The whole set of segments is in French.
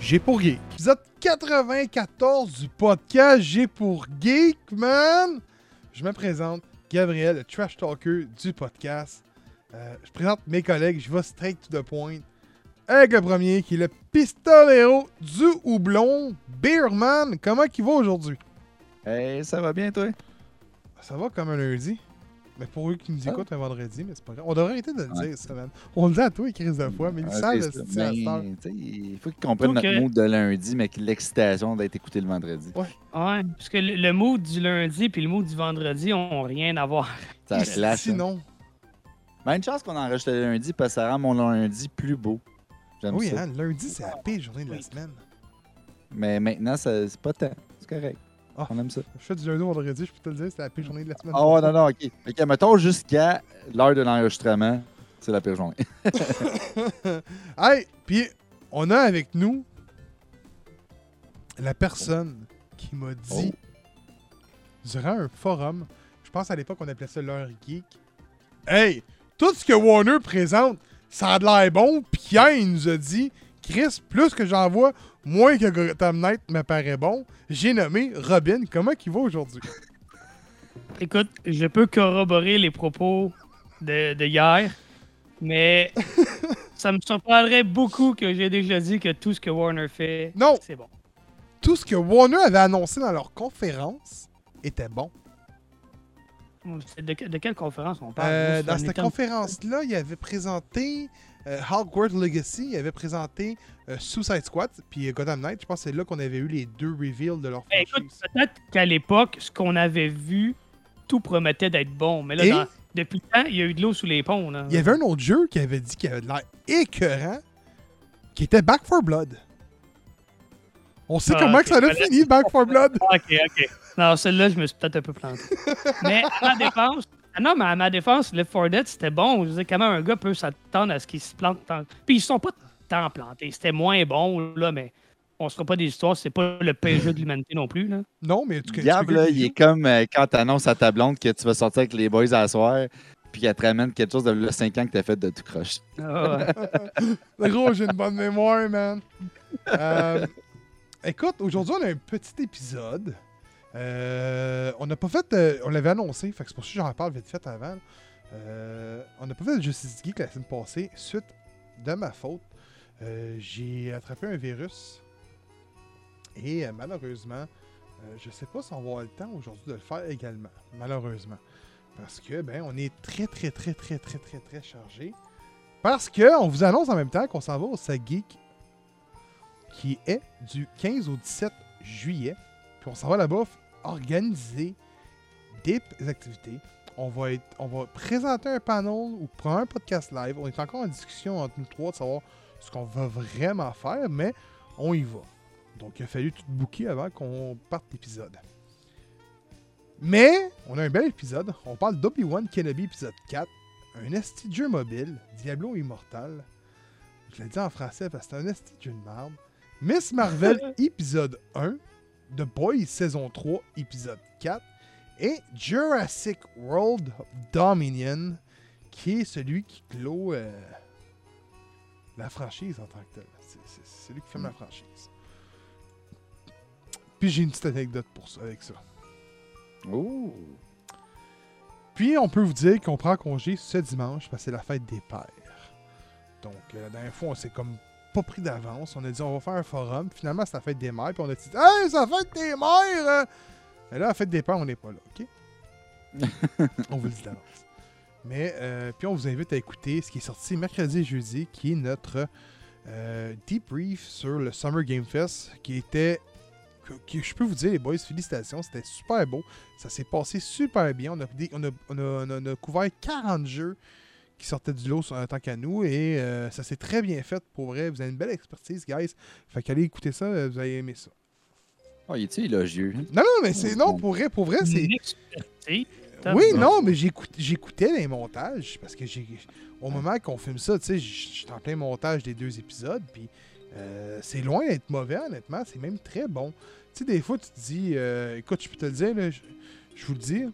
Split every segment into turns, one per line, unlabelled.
J'ai pour Geek. Épisode 94 du podcast J'ai pour Geek, man! Je me présente, Gabriel, le trash talker du podcast. Euh, je présente mes collègues, je vais straight to the point. Avec le premier, qui est le pistolero du houblon, Beerman. Comment il va aujourd'hui?
Hey, ça va bien, toi?
Ça va comme un lundi. Mais pour eux qui nous
Ah.
écoutent un vendredi, mais c'est pas grave. On devrait arrêter de le
Ouais.
dire, ça, man. On le dit à toi, crises de fois, mais ils
Ouais,
savent
c'est
le cette.
Ben, Il faut qu'ils comprennent notre
euh,
mood de lundi, mais que l'excitation d'être écouté le vendredi.
Ouais, parce que le, le mood du lundi puis le mood du vendredi ont rien à voir.
Ça clash. hein.
Sinon,
Ben, une chance qu'on enregistre le lundi parce que ça rend mon lundi plus beau. J'aime
oui,
ça.
hein, lundi, c'est la pire journée de la
Oui.
semaine.
Mais maintenant, c'est pas tant. C'est correct.
Ah.
On aime ça.
Je fais du lundi au vendredi, je peux te le dire, c'est la pire journée de la semaine.
Oh non, non, ok. Ok, mettons jusqu'à l'heure de l'enregistrement, c'est la pire journée.
hey, puis on a avec nous la personne qui m'a dit durant un forum, je pense à l'époque on appelait ça l'heure geek. Hey, tout ce que Warner présente, ça a de l'air bon. Puis il nous a dit, Chris, plus que j'en vois, moins que Gotham Knight me paraît bon. J'ai nommé Robin. Comment il va aujourd'hui?
Écoute, je peux corroborer les propos de, de hier, mais ça me surprendrait beaucoup que j'ai déjà dit que tout ce que Warner fait,
Non,
c'est bon.
tout ce que Warner avait annoncé dans leur conférence était bon.
De, de quelle conférence on parle?
Euh, dans cette conférence-là, il avait présenté euh, Hogwarts Legacy, avait présenté euh, Suicide Squad, puis Gotham Knight. Je pense que c'est là qu'on avait eu les deux reveals de leur
Ben,
franchise.
peut-être qu'à l'époque, ce qu'on avait vu, tout promettait d'être bon. Mais là,
Et-
dans- depuis le temps, il y a eu de l'eau sous les ponts. Là.
Il y avait un autre jeu qui avait dit qu'il avait de l'air écœurant, qui était Back 4 Blood. On sait
Ah,
comment que ça a fini, Back 4 Blood.
Ok, ok. Non, celle-là, je me suis peut-être un peu planté. mais à ma défense, ah non, mais à ma défense, Left 4 Dead, c'était bon. Je veux dire, comment un gars peut s'attendre à ce qu'il se plante tant. Puis ils sont pas tant plantés. C'était moins bon, là, mais on se fera pas des histoires. C'est pas le pire jeu de l'humanité non plus, là.
Non, mais tu
Gab, là, il est comme euh, quand t'annonces à ta blonde que tu vas sortir avec les boys à soir, puis qu'elle te ramène quelque chose de 5 ans que t'as fait de tout croche.
Ah, ouais.
Le gros, j'ai une bonne mémoire, man. Euh, écoute, aujourd'hui, on a un petit épisode. Euh, on n'a pas fait. on l'avait annoncé, fait que c'est pour ça que j'en parle vite fait avant. Euh, on n'a pas fait de Justice Geek la semaine passée, suite de ma faute. Euh, j'ai attrapé un virus. Et malheureusement, je sais pas si on va avoir le temps aujourd'hui de le faire également. Malheureusement. Parce que, ben, on est très, très, très, très, très, très, très chargé. Parce que on vous annonce en même temps qu'on s'en va au Sag Geek qui est du 15 au 17 juillet. Puis on s'en va là-bas organiser des activités. On va, être, on va présenter un panel ou prendre un podcast live. On est encore en discussion entre nous trois de savoir ce qu'on va vraiment faire, mais on y va. Donc il a fallu tout booker avant qu'on parte l'épisode. Mais on a un bel épisode. On parle d'Obi-Wan Kenobi épisode 4 un esti jeu mobile, Diablo Immortal. Je l'ai dit en français parce que c'est un esti de jeu de merde. Miss Marvel épisode 1, The Boys saison 3 épisode 4 et Jurassic World Dominion qui est celui qui clôt euh, la franchise en tant que telle. C'est- C'est c'est lui qui ferme
Mm.
la franchise. Puis j'ai une petite anecdote pour ça, avec ça.
Ouh.
Puis on peut vous dire qu'on prend congé ce dimanche parce que c'est la fête des pères. Donc euh, la dernière fois, on s'est comme pas pris d'avance. On a dit on va faire un forum. Finalement, c'est la fête des mères. Puis on a dit Hey, c'est la fête des mères! hein! Et là, la fête des pères, on n'est pas là, OK? on vous le dit d'avance. Mais, euh, puis on vous invite à écouter ce qui est sorti mercredi et jeudi, qui est notre euh, debrief sur le Summer Game Fest, qui était. que- je peux vous dire, les boys, félicitations, c'était super beau. Ça s'est passé super bien. On a, des- on a- on a- on a- on a couvert 40 jeux qui sortaient du lot en tant qu'à nous et euh, ça s'est très bien fait pour vrai. Vous avez une belle expertise, guys. Fait qu'allez écouter ça, euh, vous allez aimer ça.
Oh, il est-tu élogieux?
Non, non, mais c'est. Non, pour vrai, pour vrai, c'est.
Une expertise.
Oui,
Tabarnak.
non, mais j'écoute- j'écoutais les montages parce que j'ai au moment qu'on filme ça, tu sais, j'étais en plein montage des deux épisodes, puis euh, c'est loin d'être mauvais, honnêtement, c'est même très bon. Tu sais, des fois, tu te dis, euh, écoute, je peux te le dire, là, je, je vous le dis,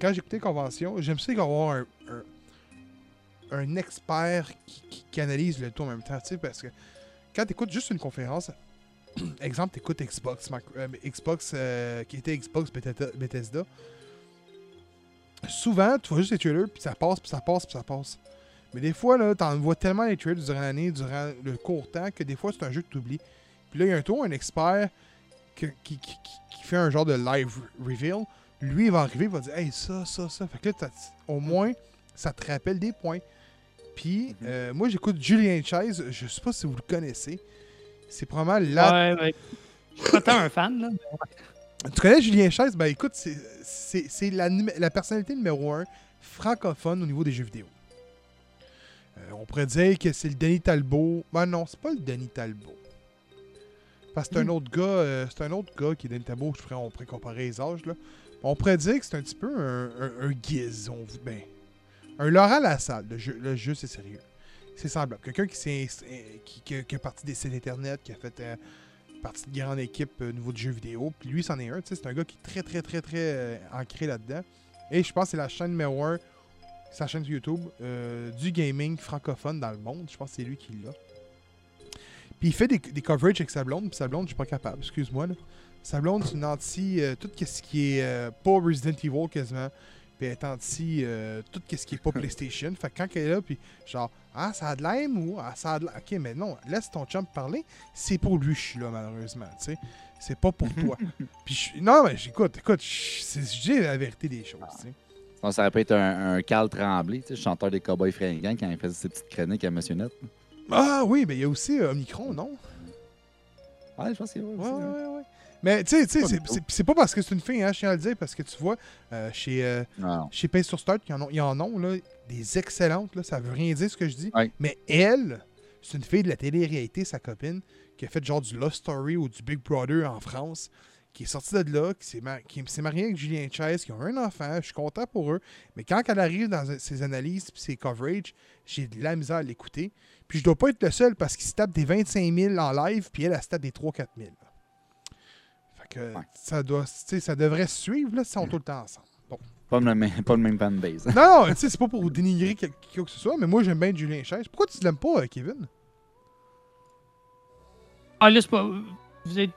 quand j'écoutais Convention, j'aime ça avoir un, un, un expert qui, analyse le tout en même temps, tu sais, parce que quand tu écoutes juste une conférence, exemple, tu écoutes Xbox, euh, Xbox euh, qui était Xbox Bethesda- souvent, tu vois juste les trailers, puis ça passe, puis ça passe, puis ça passe. Mais des fois, là, t'en vois tellement les trailers durant l'année, durant le court temps, que des fois, c'est un jeu que tu oublies. Puis là, il y a un tour, un expert qui, qui- qui- qui fait un genre de live reveal. Lui, il va arriver, il va dire Hey, ça, ça, ça. Fait que là, au moins, ça te rappelle des points. Puis,
Mhm.
euh, moi, j'écoute Julien Chase. Je sais pas si vous le connaissez. C'est probablement la
Ouais, ouais. Je suis pas tant un fan, là.
tu connais Julien Chaise? Ben écoute, c'est- c'est c'est la, la personnalité numéro un francophone au niveau des jeux vidéo. Euh, on pourrait dire que c'est le Denis Talbot. Ben non, c'est pas le Denis Talbot. Parce que c'est un autre gars, euh, c'est un autre gars qui est Denis Talbot, je pourrais, on pourrait comparer les âges. Là. On pourrait dire que c'est un petit peu un, un, un Giz, on vous- ben, un Laurent Lassalle. Le jeu, le jeu c'est sérieux. C'est semblable. Quelqu'un qui, qui, a- parti des sites internet, qui a fait euh, partie de grande équipe euh, au niveau de jeux vidéo. Puis lui, c'en est un. C'est un gars qui est très, très, très, très euh, ancré là-dedans. Et je pense que c'est la chaîne numéro 1, sa chaîne YouTube, euh, du gaming francophone dans le monde. Je pense que c'est lui qui l'a. Puis il fait des, des coverages avec sa blonde. Puis sa blonde, je suis pas capable, excuse-moi. Sa blonde, c'est une anti. euh, tout ce qui est euh, pas Resident Evil quasiment. Puis elle est anti euh, tout ce qui est pas PlayStation. Fait que quand elle est là, puis genre, ah, ça a de l'aim ou ah, ça a de. Ok, mais non, laisse ton chum parler. C'est pour lui je suis là, malheureusement. Tu sais, c'est pas pour toi. puis je- non, mais j'écoute, écoute, je dis la vérité des choses. tu sais.
Ça aurait pu être un, un Carl Tremblay, tu sais, chanteur des Cowboys fringants, quand il faisait ses petites chroniques à Monsieur Net.
Ah oui, mais il y a aussi euh, Omicron, non?
Ouais, je pense qu'il y a
Ouais,
aussi,
ouais,
hein.
ouais, ouais. Mais tu sais, c'est- pas parce que c'est une fille, hein, je tiens à le dire, parce que tu vois, euh, chez, euh, chez Pace sur Start, ils en ont, ils en ont là, des excellentes, là, ça veut rien dire ce que je dis.
Ouais.
Mais elle, c'est une fille de la télé-réalité, sa copine, qui a fait genre du Lost Story ou du Big Brother en France, qui est sortie de là, qui s'est mar- mariée avec Julien Chase, qui ont un enfant, je suis content pour eux. Mais quand elle arrive dans ses analyses puis ses coverages, j'ai de la misère à l'écouter. Puis je dois pas être le seul parce qu'il se tape des 25 000 en live, puis elle, elle se tape des 3-4 000. Fait que
Ouais.
ça, doit, tu sais, ça devrait se suivre là, si ils sont tout le temps ensemble. Bon.
Pas le même, pas le même fanbase.
Non, non, tu sais, c'est pas pour dénigrer quel- qui que ce soit, mais moi j'aime bien Julien Chaise. Pourquoi tu l'aimes pas, euh, Kevin?
Ah, là, c'est pas. vous êtes-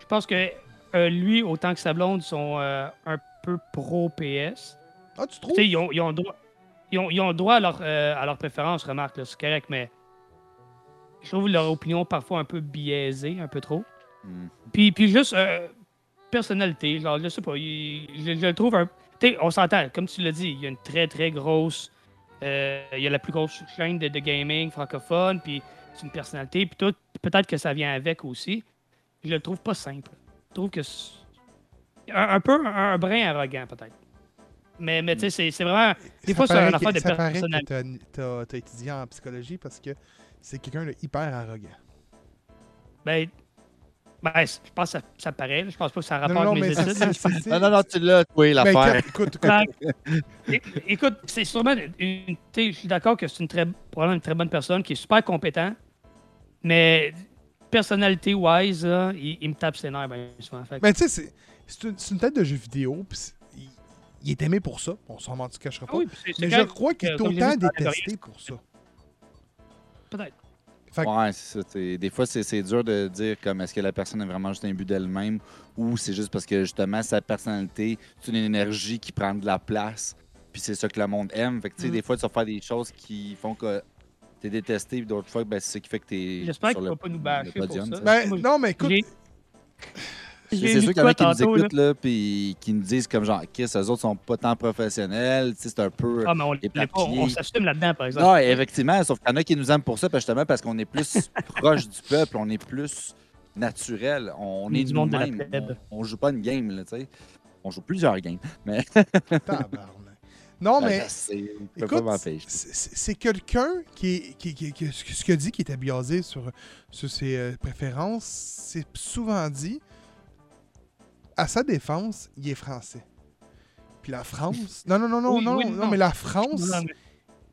Je pense que euh, lui, autant que sa blonde, sont euh, un peu pro PS.
Ah, tu
Tu
trouves?
sais, ils ont, ils ont droit. Ils ont, ils ont droit à leur, euh, à leur préférence, remarque, là, c'est correct, mais je trouve leur opinion parfois un peu biaisée, un peu trop.
Hmm.
Puis, puis juste euh, personnalité, genre, je sais pas, il- je, je le trouve un. Tu sais, on s'entend, comme tu l'as dit, il y a une très très grosse. euh, il y a la plus grosse chaîne de, de gaming francophone, puis c'est une personnalité, puis tout. Peut-être que ça vient avec aussi. Je le trouve pas simple. Je trouve que. c'est Un, un peu un, un brin arrogant, peut-être. Mais, mais tu sais, c'est- vraiment. Des
Ça
fois, c'est
que-
affaire de
Ça
personnalité.
t'as étudié en psychologie parce que c'est quelqu'un de hyper arrogant.
Ben, ben, je pense que ça, ça paraît. Je pense pas que ça
Non,
rapporte
non,
mes
mais c'est-
études.
Non, non, non, tu l'as, oui,
Ben,
l'affaire.
écoute, écoute,
Écoute, c'est sûrement une. tu sais, Je suis d'accord que c'est une très, probablement une très bonne personne qui est super compétent, mais personnalité-wise, là, il, il me tape ses nerfs bien souvent. Fait que-
Ben, tu sais, c'est- c'est une, c'est une tête de jeu vidéo, puis il, il est aimé pour ça. On s'en cachera pas.
Ah oui, puis c'est- c'est
mais je crois qu'il est autant détesté pour ça.
Peut-être.
Fait que-
Ouais, c'est ça. Des fois, c'est c'est dur de dire comme est-ce que la personne a vraiment juste un but d'elle-même ou c'est juste parce que justement sa personnalité, c'est une énergie qui prend de la place. Puis c'est ça que le monde aime. Fait que tu sais,
Mm.
des fois, tu vas faire des choses qui font que t'es détesté, puis d'autres fois, ben, c'est ça qui fait que t'es.
J'espère qu'il va pas nous bâcher pour ça.
Ben, non, mais écoute,
C'est sûr qu'il y en a qui nous écoutent, là, puis qui nous disent comme genre, Kiss, eux autres sont pas tant professionnels. Tu sais, c'est un peu.
Ah, mais on, s'assume là-dedans, par exemple.
Non, effectivement, sauf qu'il y en a qui nous aiment pour ça, justement parce qu'on est plus proche du peuple, on est plus naturel, on
est du monde de la.
On, on joue pas une game, là, tu sais. On joue plusieurs games. Mais.
Non,
Ben,
mais c'est quelqu'un qui, est- qui, qui, qui- ce a dit qui était biaisé sur, sur ses euh, préférences, c'est souvent dit, à sa défense, il est français. Puis la France... Non, non, non, non,
Oui,
non,
oui,
non,
non.
mais la France
Non, mais-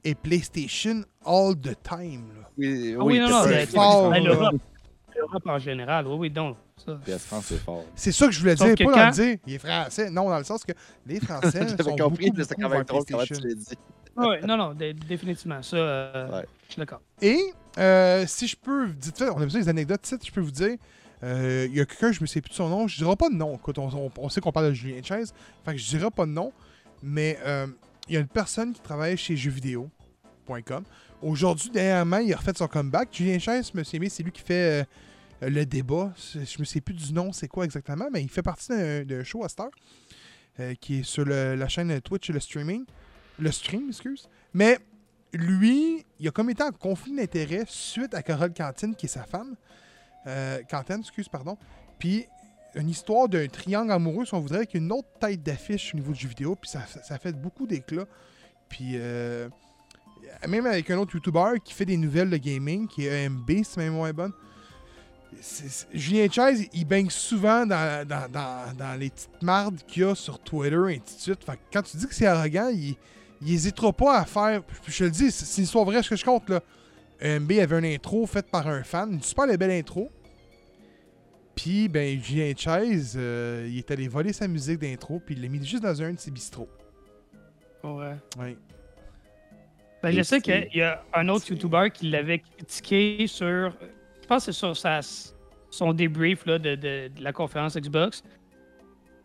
est PlayStation all the time. là.
Oui,
Ah oui, non,
c'est fort,
l'Europe en général, oui, oui, donc. Ça.
PS France, c'est fort.
C'est ça que je voulais
Sauf
dire, pas dans
quand-
le dire, il est français. Non, dans le sens que les Français sont
J'avais compris,
beaucoup,
mais c'est quand même drôle comment tu l'as dit.
Oui, non, non, dé- définitivement. Ça, euh,
Ouais.
je suis d'accord.
Et euh, si je peux, dites fait, on a besoin des anecdotes, tu sais, je peux vous dire, euh, il y a quelqu'un, je me sais plus de son nom, je dirai pas de nom. Écoute, on, sait qu'on parle de Julien Chaise, fait que je dirai pas de nom, mais euh, il y a une personne qui travaille chez jeuxvideo.com. Aujourd'hui, dernièrement, il a refait son comeback. Julien Chaise, me aimé, c'est lui qui fait euh, le débat. Je me sais plus du nom, c'est quoi exactement, mais il fait partie d'un show à cette heure, euh, qui est sur la chaîne Twitch, le streaming. Le stream, excuse. Mais lui, il a comme été en conflit d'intérêts suite à Carole Cantine, qui est sa femme. Euh, Cantine, excuse, pardon. Puis, une histoire d'un triangle amoureux, si on voudrait, avec une autre tête d'affiche au niveau du jeu vidéo. Puis, ça, fait beaucoup d'éclat. Puis, euh, même avec un autre YouTuber qui fait des nouvelles de gaming, qui est EMB, si ma mémoire est bonne. Julien Chase, il baigne souvent dans, les petites mardes qu'il y a sur Twitter et ainsi de suite. Fait que quand tu dis que c'est arrogant, il, il hésitera pas à faire. Je te le dis, c'est une histoire vraie ce que je compte là. EMB avait une intro faite par un fan, une super belle intro. Puis, ben, Julien Chase, euh, il est allé voler sa musique d'intro, puis il l'a mis juste dans un de ses bistrots.
Ouais.
Ouais.
Ben, je sais qu'il y a un autre YouTuber qui l'avait critiqué sur. Je pense que c'est sur sa, son débrief là, de, de- de la conférence Xbox.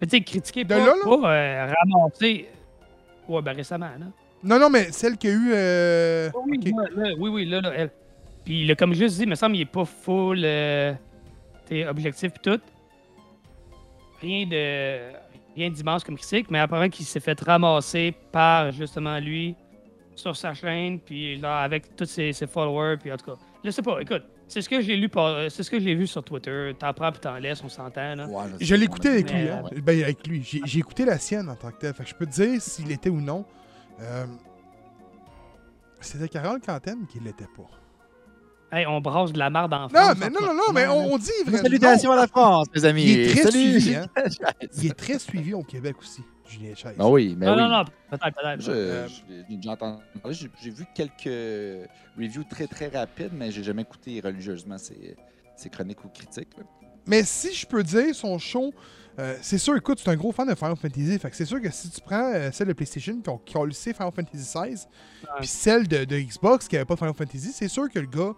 Mais tu sais, critiquer
De
pas,
là,
euh, ramasser. Ouais, ben récemment, là.
Non, non, mais celle qui a eu. euh,
Oui, là, là, oui, oui, là, là, elle. Puis il a comme juste dit, il me semble, il est pas full euh, t'sais, objectif pis tout. Rien de rien d'immense comme critique, mais apparemment qu'il s'est fait ramasser par justement lui sur sa chaîne, puis là, avec tous ses, ses followers, puis en tout cas. Je sais pas, écoute, c'est ce que j'ai lu par- c'est ce que j'ai vu sur Twitter. T'en prends puis t'en laisses, on s'entend là.
Ouais, là,
Je l'ai écouté avec lui. Hein. Ben, avec lui. J'ai j'ai écouté la sienne en tant que tel. Fait que je peux te dire s'il était ou non. Euh, C'était Carole Cantenne qui l'était pas.
Hey, on brasse de la merde en
Non,
France,
mais non,
tout
non,
cas.
non, mais on, on dit vraiment.
Salutations à la France, mes amis.
Il est très
Salut.
suivi, hein. Il est très suivi au Québec aussi, Julien Chaise.
Ah oui, mais
Non,
oui.
non, non, peut-être, peut-être.
Je-
Euh,
je- J'ai entendu parler. J'ai vu quelques reviews très très rapides, mais j'ai jamais écouté religieusement ces, ces chroniques ou critiques. là.
Mais si je peux dire, son show, euh, c'est sûr, écoute, c'est un gros fan de Final Fantasy. Fait que c'est sûr que si tu prends euh, celle de PlayStation qui ont, qui ont lycée Final Fantasy XVI, puis celle de, de Xbox qui avait pas de Final Fantasy, c'est sûr que le gars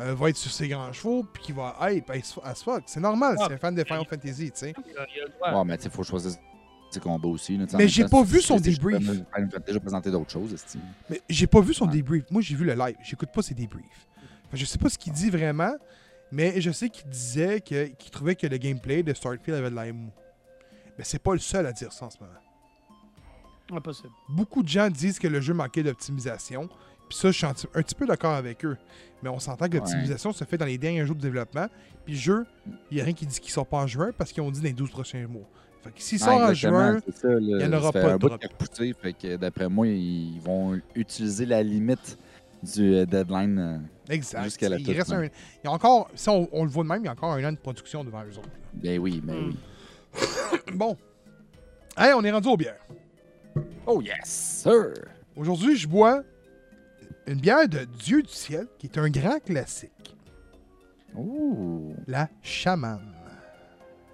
euh, va être sur ses grands chevaux puis qu'il va hype as, fuck. C'est normal,
Ah,
c'est un fan de Final Fantasy, tu sais.
Ouais, mais tu sais, faut choisir ses combats aussi. là, tu
Mais j'ai pas vu
tu
son
Fantasy, déjà présenter d'autres choses.
Mais j'ai pas vu son
Ouais.
débrief. Moi, j'ai vu le live. J'écoute pas ses débriefs. Fait que je sais pas ce qu'il dit vraiment, mais je sais qu'il disait qu'il trouvait que le gameplay de Starfield avait de l'air mou. Mais c'est pas le seul à dire ça en ce moment.
Impossible.
beaucoup de gens disent que le jeu manquait d'optimisation. Puis ça, je suis un petit- peu d'accord avec eux. Mais on s'entend que l'optimisation se fait dans les derniers jours de développement. Puis le jeu, il n'y a rien qui dit qu'il sort pas en juin parce qu'ils ont dit dans les 12 prochains mois. Fait que s'il
Ouais,
sort en
exactement,
juin, il y en aura pas
un
de
fait que d'après moi, ils vont utiliser la limite du euh, deadline. euh,
exact.
Jusqu'à la
il
toute
reste
fin.
un. Il y a encore, si on, on le voit de même, il y a encore un an de production devant eux autres.
Ben oui, ben
Hmm.
oui.
Bon. Hey, on est rendu aux bières.
Oh yes, sir!
Aujourd'hui, je bois une bière de Dieu du ciel qui est un grand classique.
Ouh!
La chamane.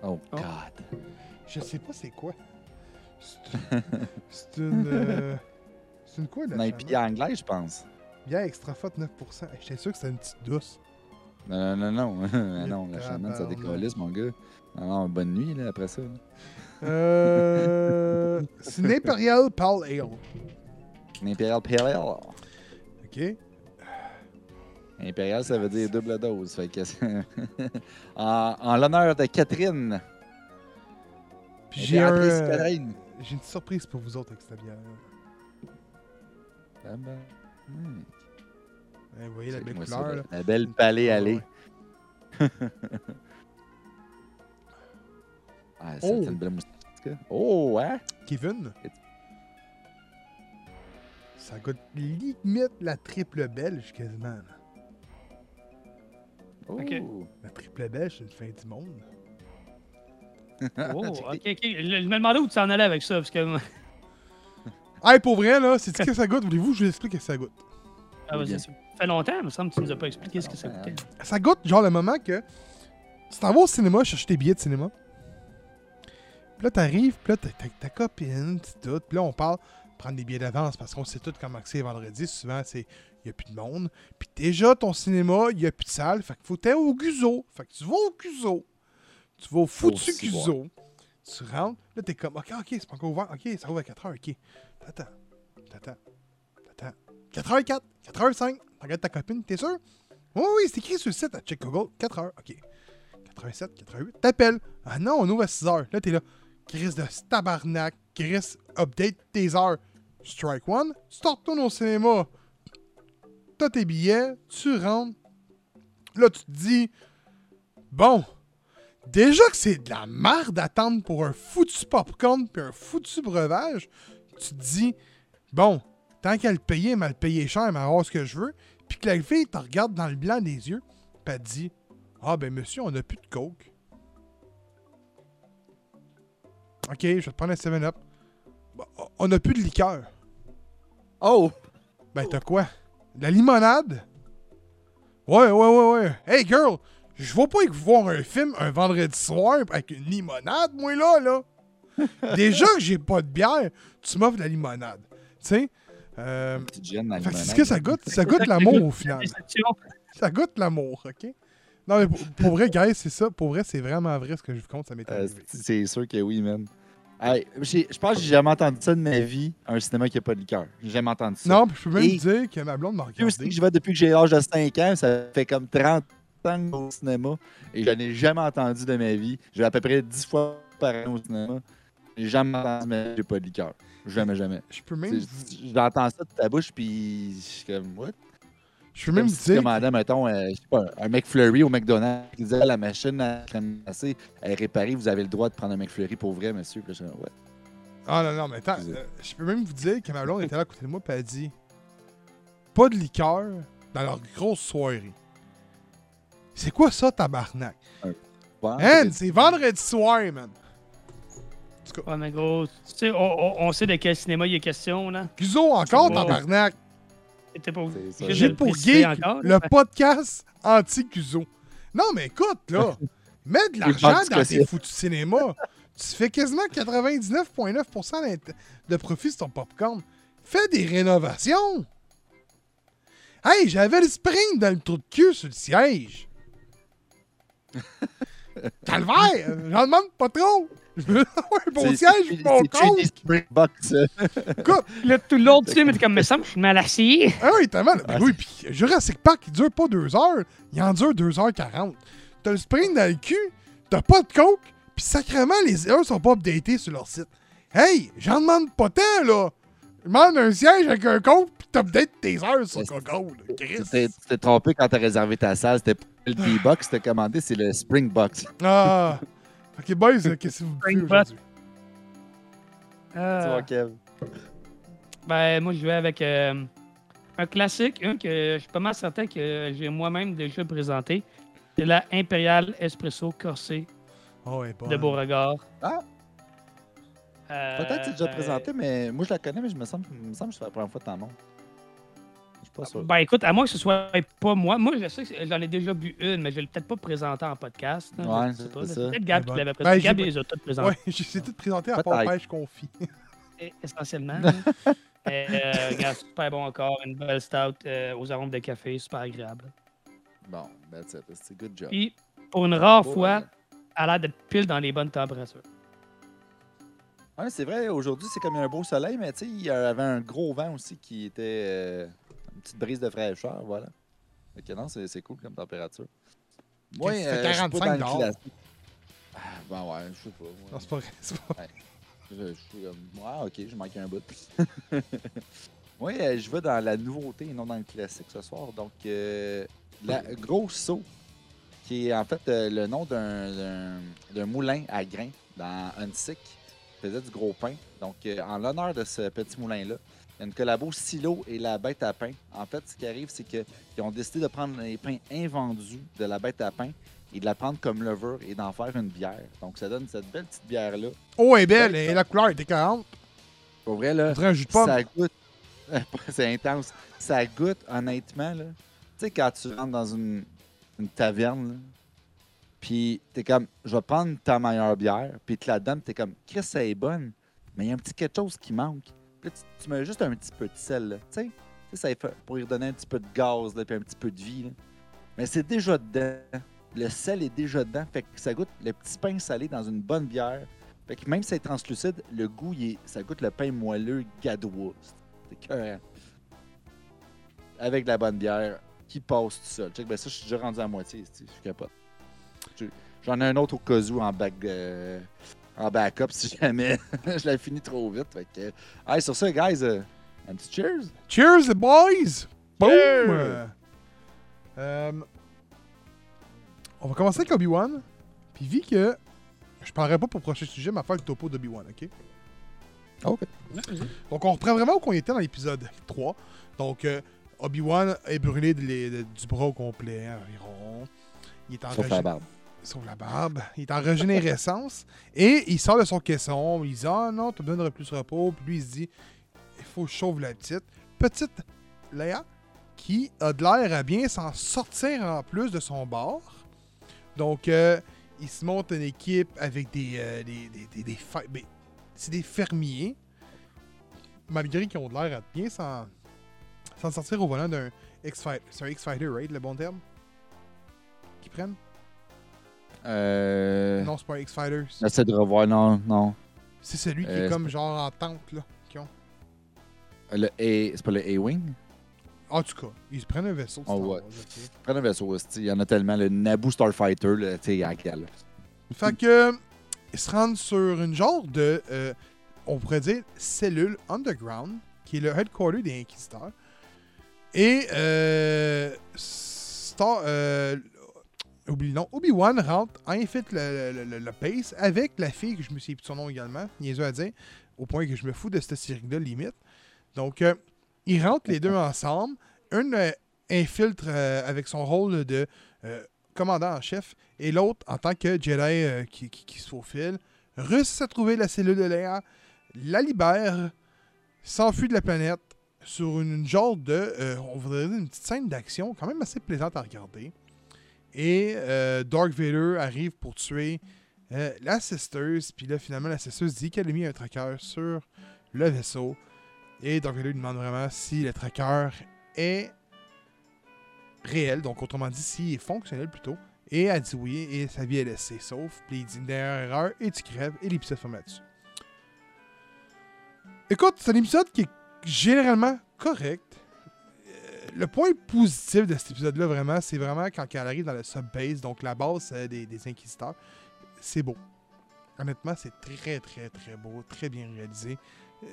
Oh,
Oh.
God!
Je sais pas c'est quoi. C'est c'est une. euh, C'est une quoi, la
Une? IPA anglaise, je pense.
Bière extra forte 9%. Hey, J'étais sûr que c'était une petite douce.
Non, non, non, non. Ah non, la chamane, ça décollisse, mon gars. Non, bonne nuit, là, après ça. là.
Euh... C'est une Imperial Pale Ale.
Une Imperial Pale Ale.
OK.
Imperial, ça veut dire double dose. Fait que c'est- en en l'honneur de Catherine.
Puis j'ai un, euh, une surprise pour vous autres avec cette bière.
Ah ben, hmm.
Eh, vous voyez la
C'est
belle
ça,
couleur,
la-
là.
La belle palais
Ah,
allée. Ah, ça,
Oh.
c'est une belle moustache. Oh, ouais?
Kevin? Ça goûte limite la triple belge quasiment.
Oh.
Ok.
La triple belge, c'est une fin du monde.
Oh, ok, ok. Je me demandais où tu en allais avec ça, parce que.
Hey, pour vrai, là, c'est-tu que ça goûte? Voulez-vous que je vous explique que ça goûte?
Ah, ça fait longtemps, il me semble que tu nous as pas expliqué ce que ça
Ah,
coûtait.
Ça goûte genre le moment que tu t'en vas au cinéma, chercher tes billets de cinéma. Puis là, t'arrives, puis là, t'as ta copine, tout. Puis là, on parle prendre des billets d'avance parce qu'on sait tout comment c'est vendredi. Souvent, c'est il n'y a plus de monde. Puis déjà, ton cinéma, il n'y a plus de salle. Fait qu'il faut t'aller au Guzo. Fait que tu vas au Guzo. Tu vas au foutu Guzo. Tu rentres. Là, t'es comme, OK, OK, c'est pas encore ouvert. OK, ça ouvre à 4h. OK. T'attends. T'attends. T'attends. 4h04. 4h05. Regarde ta copine. T'es sûr? Oui, oui, c'est écrit sur le site à Check Google. 4h. OK. 87, 88. T'appelles. Ah non, on ouvre à 6h. Là, t'es là. Chris de tabarnak. Chris, update tes heures. Strike one. Tu retournes au cinéma. T'as tes billets. Tu rentres. Là, tu te dis. Bon. Déjà que c'est de la merde d'attendre pour un foutu popcorn puis un foutu breuvage, tu te dis, bon, tant qu'à le payer, elle m'a le payé cher, elle m'a avoir ce que je veux. Puis que la fille te regarde dans le blanc des yeux, puis elle te dit, ah ben monsieur, on n'a plus de coke. Ok, je vais te prendre un 7-up. Bon, on n'a plus de liqueur.
Oh!
Ben t'as quoi? De la limonade? Ouais, ouais, ouais, ouais. Hey girl, je vais pas voir un film un vendredi soir avec une limonade, moi là, là. Déjà que j'ai pas de bière, tu m'offres de la limonade. Tu sais? Euh, c'est ce que ça goûte. Ça goûte l'amour au final. Ça goûte l'amour, ok? Non, mais pour, pour vrai, guys, c'est ça. Pour vrai, c'est vraiment vrai ce que je vous compte, ça m'est
Euh,
arrivé.
c'est- c'est sûr que oui, man. Hey, j'ai- je pense que j'ai jamais entendu ça de ma vie, un cinéma qui n'a pas de liqueur. J'ai jamais entendu ça.
Non, puis je peux même
Et-
dire que ma blonde m'a
aussi
regardé.
que je vais depuis que j'ai l'âge de 5 ans, ça fait comme 30 ans que je vais au cinéma et je n'ai jamais entendu de ma vie. Je vais à peu près 10 fois par an au cinéma. J'ai jamais entendu de ma vie, j'ai pas de liqueur. Jamais, jamais.
Je peux même,
J'entends ça de ta bouche, puis je suis comme, what?
Je peux même vous
si tu
dire.
commandais, mettons, euh, je sais pas, un McFlurry au McDonald's qui disait la machine à crème glacée est réparée, vous avez le droit de prendre un McFlurry pour vrai, monsieur. Puis là, ouais.
Ah non, non, mais attends, euh, je peux même vous dire que ma blonde était là à côté de moi et elle a dit pas de liqueur dans leur grosse soirée. C'est quoi ça, tabarnak?
Bon,
Man, c'est vendredi soir, man.
Ouais, mais gros, tu sais, on, on- on sait de quel cinéma il est question, là.
Guzo encore,
Ouais.
tabarnak.
C'était
J'ai
le
pour geek
encore,
le podcast anti-Guzo. Non, mais écoute, là, mets de l'argent dans tes
c'est.
foutus cinémas. Tu fais quasiment 99,9% d'int- de profit sur ton popcorn. Fais des rénovations. Hey, j'avais le spring dans le trou de cul sur le siège. Calvaire, j'en demande pas trop. Je veux avoir un bon siège, mon compte.
ça?
Écoute,
Là, tout le long du film, était comme, me semble, je suis mal assis.
Ah oui, tellement. Ben
Ah,
oui, puis Jurassic Park, il dure pas 2 heures, il en dure 2h40. T'as le spring dans le cul, t'as pas de coke, puis sacrément, les heures sont pas updatées sur leur site. Hey, j'en demande pas tant, là. Je demande un siège avec un coke, puis t'updates tes heures sur Coco, Chris.
t'es tu t'es trompé quand t'as réservé ta salle. C'était pas le D-Box que t'as commandé, c'est le Springbox.
Ah. Ok, boys, euh, qu'est-ce que vous faites?
Euh,
Tu vois, Kev?
ben, moi, je vais avec euh, un classique, un que je suis pas mal certain que j'ai moi-même déjà présenté. C'est la Imperial Espresso Corsé
Oh, bon.
de Beauregard.
Ah.
Euh,
Peut-être que c'est déjà présenté, mais moi je la connais, mais je me semble, me semble que c'est la première fois de ton nom. Je suis pas sûr.
Ben écoute, à moins que ce soit pas moi. Moi, je sais que j'en ai déjà bu une, mais je l'ai peut-être pas présentée en podcast. là,
Ouais,
je
c'est
pas, là.
ça.
Peut-être Gab
Ben,
qui l'avait
ben,
présenté.
j'ai
Gab les a toutes présentées,
Ouais, j'ai tout présenté à part pêche confit.
essentiellement. là. Et, euh, regarde, super bon encore. Une belle stout euh, aux arômes de café, super agréable.
Bon, that's it. C'est good job.
Puis, pour une rare fois,
ouais.
elle a l'air d'être pile dans les bonnes températures.
Ouais, c'est vrai, aujourd'hui, c'est comme un beau soleil, mais tu sais, il y avait un gros vent aussi qui était euh, petite brise de fraîcheur, voilà. Que non, c'est c'est cool comme température. Moi,
Qu'est-ce que
euh,
c'est
je suis pas
45
dans le
dehors?
classique. Ah, ben ouais, je sais pas. ouais.
Non, c'est pas vrai. c'est pas-
Je, je suis comme, ouais, ok, je manque un bout. Moi, euh, je vais dans la nouveauté et non dans le classique ce soir. Donc, euh, la Grosse Saut, qui est en fait euh, le nom d'un- moulin à grains dans Huntsic, qui faisait du gros pain. Donc, euh, en l'honneur de ce petit moulin-là, il y a une collabo Silo et la bête à pain. En fait, ce qui arrive, c'est qu'ils ont décidé de prendre les pains invendus de la bête à pain et de la prendre comme levure et d'en faire une bière. Donc, ça donne cette belle petite bière-là.
Oh, elle est belle. Et la couleur était 40.
Pour vrai, là, ça goûte. c'est intense. Ça goûte, honnêtement, là. Tu sais, quand tu rentres dans une, une taverne, là, puis t'es comme, je vais prendre ta meilleure bière, puis tu la donnes, t'es comme, Chris, ça est bonne, mais il y a un petit quelque chose qui manque. Tu, mets juste un petit peu de sel. Tu sais, ça fait pour lui redonner un petit peu de gaz, là, un petit peu de vie. Mais c'est déjà dedans. Le sel est déjà dedans. Fait que ça goûte le petit pain salé dans une bonne bière. Fait que même si c'est translucide, le goût, est- ça goûte le pain moelleux gadois. C'est écœurant. Avec de la bonne bière qui passe tout seul. Check, ben ça, je suis déjà rendu à moitié. Je capote. Je- J'en ai un autre au cas en, back, euh, en backup si jamais je l'ai fini trop vite. Fait que, hey, sur ça, guys, euh, un petit cheers.
Cheers, les boys! Boom!
Cheers!
Euh, euh, on va commencer avec Obi-Wan. Puis vu que je parlerai pas pour le prochain sujet, mais à faire le topo d'Obi-Wan, ok?
OK.
Donc on reprend vraiment où on était dans l'épisode 3. Donc euh, Obi-Wan est brûlé de les- de- du bras au complet environ. Il est en
Sauf la barbe.
Sauf la barbe. Il est en régénérescence. et il sort de son caisson. Il dit Ah non, t'as besoin de plus de repos. Puis lui, il se dit Il faut que je sauve la petite. Petite Léa, qui a de l'air à bien s'en sortir en plus de son bord. Donc, euh, il se monte une équipe avec des. euh, des, des, des- ben, c'est des fermiers. Malgré qu'ils ont de l'air à bien s'en, s'en sortir au volant d'un X-Fighter. C'est un X-Fighter, right, le bon terme Qu'ils prennent?
Euh...
Non, c'est pas un X-Fighter. c'est-
J'essaie de revoir. Non, non.
C'est celui qui
Euh,
est
c'est
comme genre en tente, là. qu'ils ont.
Le A... C'est pas le A-Wing?
En tout cas, ils se prennent un vaisseau.
Oh, ouais.
Ok.
Prends un vaisseau, il y en a tellement. Le Naboo Starfighter, tu sais, à quel.
Fait que, euh, ils se rendent sur une genre de, euh, on pourrait dire, cellule underground, qui est le headquarter des Inquisiteurs. Et, euh, Star, euh, oublie le nom, Obi-Wan rentre, infiltre le, base avec la fille, que je me suis de son nom également, niaiseux à dire, au point que je me fous de cette série-là, limite. Donc, euh, ils rentrent les deux ensemble. Un euh, infiltre euh, avec son rôle de euh, commandant en chef et l'autre en tant que Jedi qui, se faufile, réussit à trouver la cellule de Léa, la libère, s'enfuit de la planète sur une, genre de, on voudrait dire une petite scène d'action quand même assez plaisante à regarder. Et euh, Dark Vader arrive pour tuer euh, la Sisters, puis là finalement la Sisters dit qu'elle a mis un tracker sur le vaisseau. Et Dark Vader lui demande vraiment si le tracker est réel, donc autrement dit, s'il est fonctionnel plutôt. Et elle dit oui, et sa vie est laissée sauf. Puis il dit une erreur, et tu crèves, et l'épisode ferme là-dessus. Écoute, c'est un épisode qui est généralement correct. Euh, Le point positif de cet épisode-là, vraiment, c'est vraiment quand elle arrive dans le subbase, donc la base euh, des, des Inquisiteurs. C'est beau. Honnêtement, c'est très, très, très beau, très bien réalisé. Euh,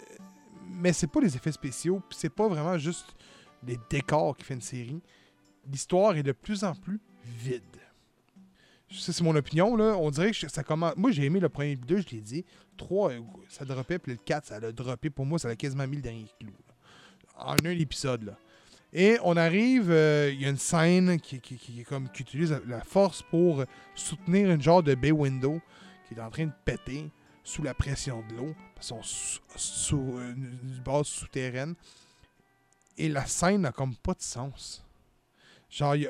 mais c'est pas les effets spéciaux, c'est pas vraiment juste les décors qui fait une série. L'histoire est de plus en plus vide. C'est mon opinion, là. On dirait que ça commence. Moi, j'ai aimé le premier 2, je l'ai dit. 3, ça droppait, puis le 4, ça l'a droppé. Pour moi, ça a quasiment mis le dernier clou. En un épisode, là. Et on arrive, euh, il y a une scène qui, qui- qui comme qui utilise la- force pour soutenir une genre de bay window qui est en train de péter sous la pression de l'eau. Ils sont sous, une, base souterraine. Et la scène n'a comme pas de sens. Genre, y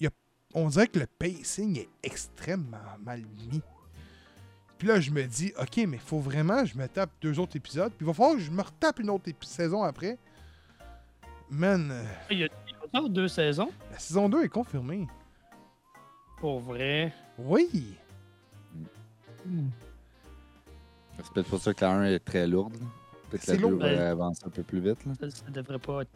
y a- on dirait que le pacing est extrêmement mal mis. Puis là, je me dis, ok, mais faut vraiment que je me tape deux autres épisodes. Puis il va falloir que je me retape une autre saison après. Man, euh,
Il y a, encore deux saisons?
La saison 2 est confirmée.
Pour vrai.
Oui.
C'est peut-être pour ça que la 1 est très lourde. Peut-être que
C'est
la 2
lourd.
va
Ben-
avancer un peu plus vite. Là.
Ça, ça devrait pas être.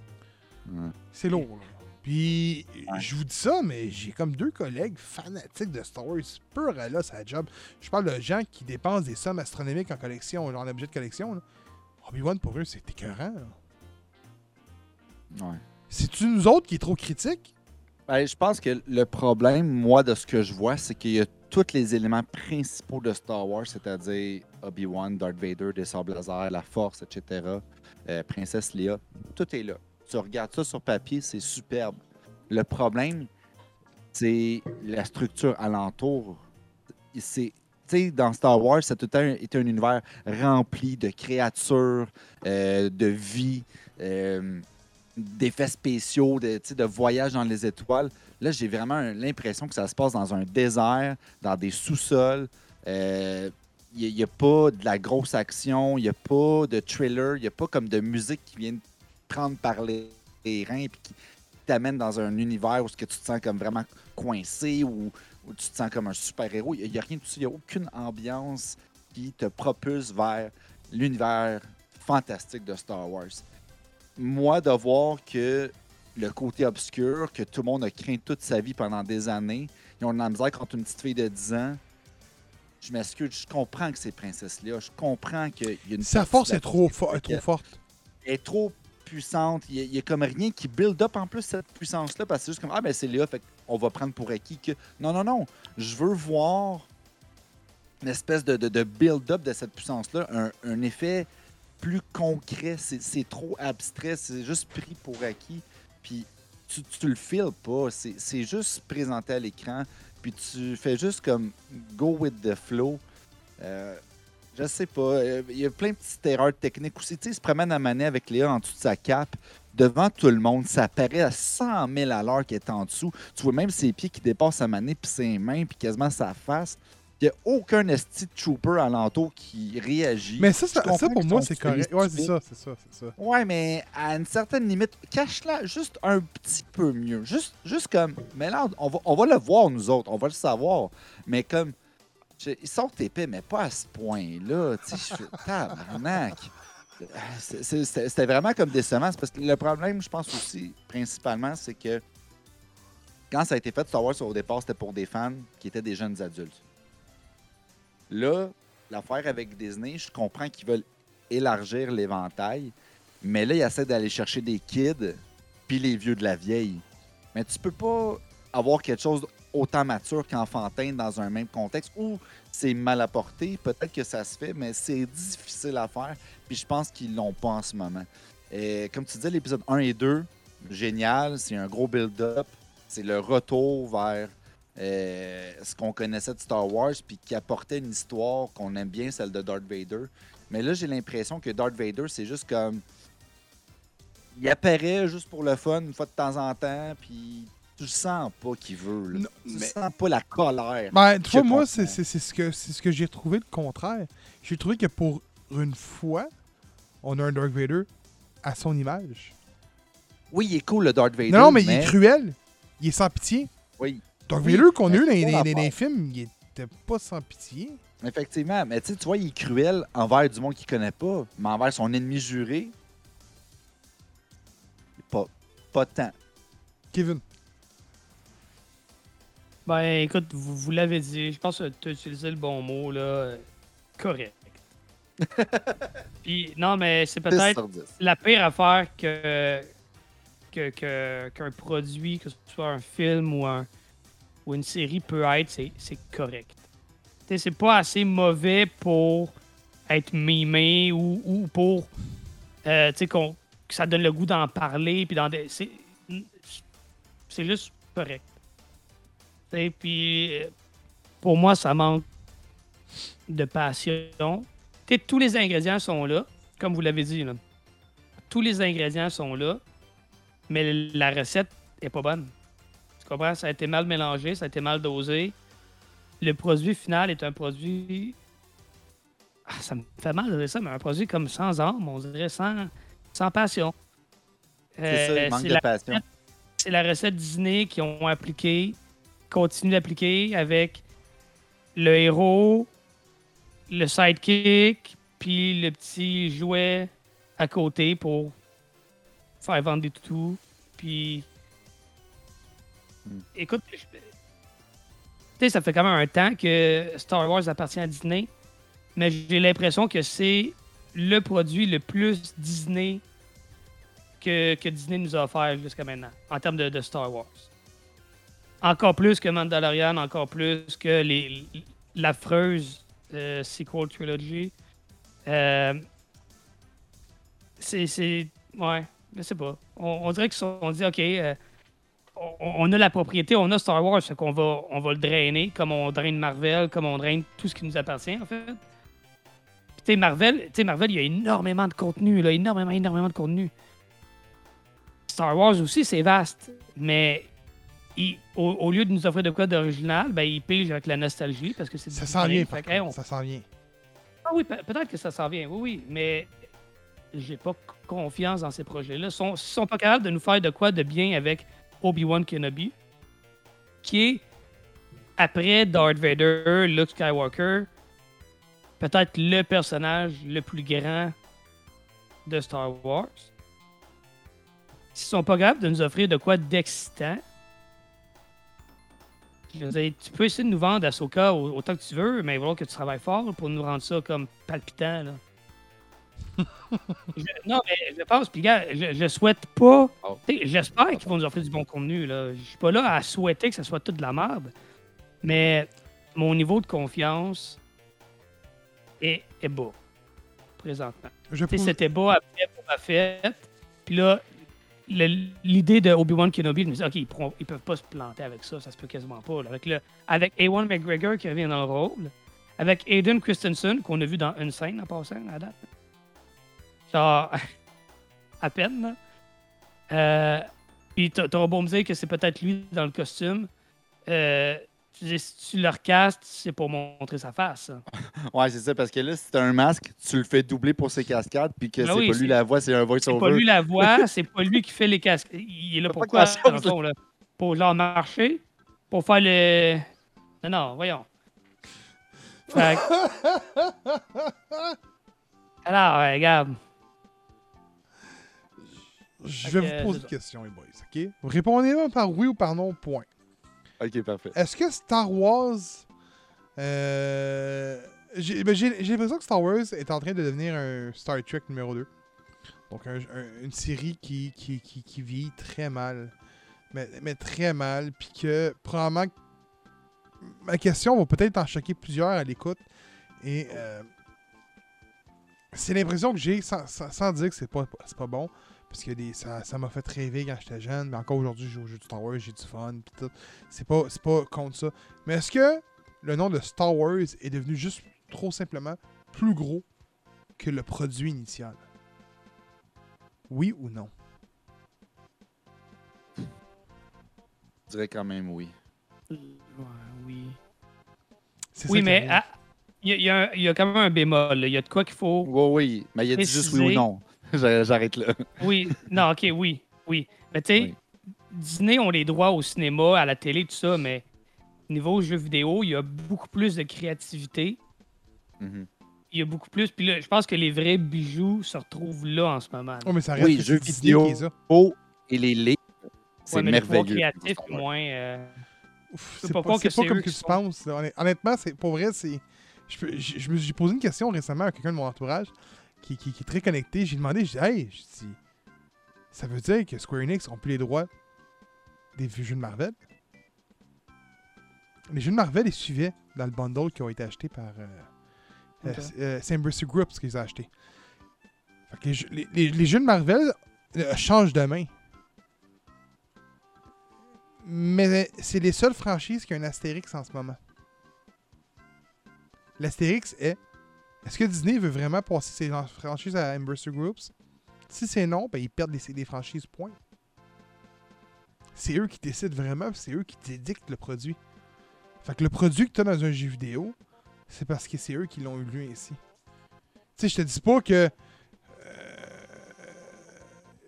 Ouais.
C'est lourd. là. Puis,
Ouais.
je vous dis ça, mais j'ai comme deux collègues fanatiques de Star Wars pur à là, sa job. Je parle de gens qui dépensent des sommes astronomiques en collection, genre en objet de collection. là. Obi-Wan, pour eux, c'est écœurant. là.
Ouais.
C'est-tu nous autres qui est trop critique?
Ben, je pense que le problème, moi, de ce que je vois, c'est qu'il y a tous les éléments principaux de Star Wars, c'est-à-dire Obi-Wan, Darth Vader, des sables laser, la Force, etc., euh, Princesse Leia, tout est là. Tu regardes ça sur papier, c'est superbe. Le problème, c'est la structure alentour. C'est, tu sais, dans Star Wars, ça a tout le temps été un univers rempli de créatures, euh, de vie, euh, d'effets spéciaux, de, de voyages dans les étoiles. Là, j'ai vraiment l'impression que ça se passe dans un désert, dans des sous-sols. Euh, Il n'y a, pas de la grosse action, il n'y a pas de thriller, il n'y a pas comme de musique qui vient prendre par les, les reins et qui t'amène dans un univers où ce que tu te sens comme vraiment coincé ou, où tu te sens comme un super-héros. Il n'y a, rien de tout ça, il n'y a aucune ambiance qui te propulse vers l'univers fantastique de Star Wars. Moi, de voir que le côté obscur, que tout le monde a craint toute sa vie pendant des années, ils ont de la misère contre une petite fille de 10 ans. Je m'excuse, je comprends que c'est Princesse Léa. Je comprends qu'il y a une.
Sa force est trop,
vie
fo- est
qui-
trop forte.
elle est trop puissante. Il y, a, comme rien qui build up en plus cette puissance-là parce que c'est juste comme Ah, ben c'est Léa, fait on va prendre pour acquis que. Non, non, non. Je veux voir une espèce de, de- de build-up de cette puissance-là, un, un effet plus concret. C'est trop abstrait, c'est juste pris pour acquis. Puis tu, le files pas. C'est juste présenté à l'écran. Puis tu fais juste comme go with the flow. Euh, je sais pas. Il y a plein de petites erreurs techniques aussi. Tu sais, il se promène à maner avec Léa en dessous de sa cape. Devant tout le monde, ça paraît à 100 000 à l'heure qu'il est en dessous. Tu vois même ses pieds qui dépassent sa manée, puis ses mains, puis quasiment sa face. Il n'y a aucun esti de trooper alentour qui réagit.
Mais ça, ça, pour moi, c'est correct. Ouais, c'est ça, c'est ça, c'est ça.
Ouais, mais à une certaine limite, cache-la juste un petit peu mieux. Juste, juste comme. Mais là, on va, on va le voir, nous autres. On va le savoir. Mais comme. ils sont épais, mais pas à ce point-là. Tu sais, je tabarnak. C'était vraiment comme décevant. Parce que le problème, je pense aussi, principalement, c'est que quand ça a été fait, Star Wars au départ, c'était pour des fans qui étaient des jeunes adultes. Là, l'affaire avec Disney, je comprends qu'ils veulent élargir l'éventail, mais là, ils essaient d'aller chercher des kids puis les vieux de la vieille. Mais tu peux pas avoir quelque chose autant mature qu'enfantin dans un même contexte où c'est mal apporté. Peut-être que ça se fait, mais c'est difficile à faire. Puis je pense qu'ils l'ont pas en ce moment. Comme tu disais, l'épisode 1 et 2, génial. C'est un gros build-up. C'est le retour vers euh, ce qu'on connaissait de Star Wars, puis qui apportait une histoire qu'on aime bien, celle de Darth Vader. Mais là, j'ai l'impression que Darth Vader, c'est juste comme. Il apparaît juste pour le fun, une fois de temps en temps, puis tu sens pas qu'il veut. là.
Non,
tu
mais-
sens pas la colère.
Ben, tu vois, moi, c'est c'est- c'est ce que, c'est ce que j'ai trouvé le contraire. J'ai trouvé que pour une fois, on a un Dark Vader à son image.
Oui, il est cool, le Darth Vader.
non, non, mais, il est cruel. Il est sans pitié.
Oui,
Dark
Oui,
Vader qu'on a eu dans, les- films, il était pas sans pitié.
effectivement. Mais tu sais, tu vois, il est cruel envers du monde qu'il connaît pas, mais envers son ennemi juré, pas, pas tant.
Kevin.
Ben, écoute, vous, vous l'avez dit. Je pense que tu as utilisé le bon mot, là. Correct. Puis, non, mais c'est
10
peut-être
sur 10.
la pire affaire que que- que- qu'un produit, que ce soit un film ou, un, une série peut être, c'est correct. C'est pas assez mauvais pour être mimé ou, ou pour euh, que ça donne le goût d'en parler. C'est juste correct. Puis euh, pour moi, ça manque de passion. Tous les ingrédients sont là, comme vous l'avez dit. Là tous les ingrédients sont là, mais la recette est pas bonne. Comprends? Ça a été mal mélangé, ça a été mal dosé. Le produit final est un produit. Ah, ça me fait mal de dire ça, mais un produit comme sans âme, on dirait sans, sans passion.
C'est ça,
Euh,
il manque
c'est
de
la-
passion.
c'est la recette Disney qu'ils ont appliquée, continuent d'appliquer avec le héros, le sidekick, puis le petit jouet à côté pour faire vendre des toutous. Puis.
Hmm.
Écoute, tu sais, ça fait quand même un temps que Star Wars appartient à Disney, mais j'ai l'impression que c'est le produit le plus Disney que, Disney nous a offert jusqu'à maintenant, en termes de, Star Wars. Encore plus que Mandalorian, encore plus que les l'affreuse euh, sequel trilogy. Euh, c'est, c'est. Ouais, je sais pas. On, dirait qu'ils dit, OK, euh, on, on a la propriété, on a Star Wars, fait qu'on va, on va le drainer comme on draine Marvel, comme on draine tout ce qui nous appartient, en fait. Puis, tu sais, Marvel, il y a énormément de contenu, là, énormément, énormément de contenu. Star Wars aussi, c'est vaste, mais il- au, au lieu de nous offrir de quoi d'original, ben, il pige avec la nostalgie parce que c'est
Ça s'en vient, par contre.
on-
Ça s'en vient.
ah oui, pe- peut-être que ça s'en vient, oui, oui, mais j'ai pas confiance dans ces projets-là. Ils sont, sont pas capables de nous faire de quoi de bien avec Obi-Wan Kenobi, qui est, après Darth Vader, Luke Skywalker, peut-être le personnage le plus grand de Star Wars. S'ils sont pas capables de nous offrir de quoi d'excitant, tu peux essayer de nous vendre Ahsoka au- autant que tu veux, mais il va falloir que tu travailles fort pour nous rendre ça comme palpitant. Là. Je- non, mais je pense, puis gars, je, je souhaite pas.
Oh.
J'espère qu'ils vont nous offrir du bon contenu. Là. Je suis pas là à souhaiter que ça soit tout de la merde, mais mon niveau de confiance est, est bas présentement. C'était bas après Boba Fett. Puis là, l'idée de Obi-Wan Kenobi, je me disais, OK, ils, pourront- ils peuvent pas se planter avec ça, ça se peut quasiment pas. là. Avec, le, avec Ewan McGregor qui revient dans le rôle, avec Aiden Christensen, qu'on a vu dans une scène en passant à date. Genre, à peine. Euh, puis t'a- t'auras beau me dire que c'est peut-être lui dans le costume. Euh, si tu le recastes, c'est pour montrer sa face.
Ouais, c'est ça, parce que là, si t'as un masque, tu le fais doubler pour ses cascades, puis que
Ben
c'est
oui,
pas
c'est-
lui la voix, c'est un
C'est
voice-over.
pas lui la voix, c'est pas lui qui fait les casques. Il est là dans le fond, là? Pour genre marcher, pour faire le. Non, non, voyons. Fait Alors, ouais, regarde.
Je vais vous poser une question, les boys, OK? Répondez-moi par oui ou par non, point.
Ok, parfait.
Est-ce que Star Wars... Euh... J'ai ben, l'impression que Star Wars est en train de devenir un Star Trek numéro 2. Donc, un- un- une série qui, qui, qui, qui vieillit très mal. Mais, mais très mal. Puis que, probablement... que- Ma question va peut-être en choquer plusieurs à l'écoute. Et... euh, c'est l'impression que j'ai, sans, sans- sans dire que c'est pas, c'est pas bon, parce que des, ça ça m'a fait rêver quand j'étais jeune, mais encore aujourd'hui, je joue au jeu de Star Wars, j'ai du fun, pis tout. C'est pas, c'est pas contre ça. Mais est-ce que le nom de Star Wars est devenu juste trop simplement plus gros que le produit initial? Oui ou non?
Je dirais quand même oui.
Ouais, oui. Oui, mais il y, a- il y a un- il y a quand même un bémol. là. Il y a de quoi qu'il faut.
Oui, oui, mais il a dit juste oui ou non. J'a- J'arrête là.
Oui, non, ok, oui, oui. Mais tu sais,
Oui.
Disney ont les droits au cinéma, à la télé, tout ça, mais niveau jeux vidéo, il y a beaucoup plus de créativité.
Mhm.
Il y a beaucoup plus. Puis là, je pense que les vrais bijoux se retrouvent là en ce moment.
Oh, mais ça reste
Oui,
que
jeux vidéo. Oh, et les livres, c'est
Ouais, les
merveilleux.
créatifs, moins. euh,
C'est
pas que
comme que tu
sont-
penses. Honnêtement, c'est pour vrai, c'est. Je, je, je me suis j'ai posé une question récemment à quelqu'un de mon entourage qui, qui- qui est très connecté. J'ai demandé, j'ai dit, hey, j'ai dit, ça veut dire que Square Enix ont plus les droits des jeux de Marvel? Les jeux de Marvel, ils suivaient dans le bundle qui ont été achetés par. Euh, euh, euh, c'est Embracer Group qui les a achetés. Fait que les, jeux- les- les- les jeux de Marvel euh, changent de main. Mais c'est les seules franchises qui ont un Astérix en ce moment. L'Astérix est est-ce que Disney veut vraiment passer ses fran- franchises à Embracer Groups? Si c'est non, ben ils perdent les, franchises, point. C'est eux qui décident vraiment, c'est eux qui dédictent le produit. Fait que le produit que tu dans un jeu vidéo, c'est parce que c'est eux qui l'ont eu lu ainsi. Tu sais, je te dis pas que. euh,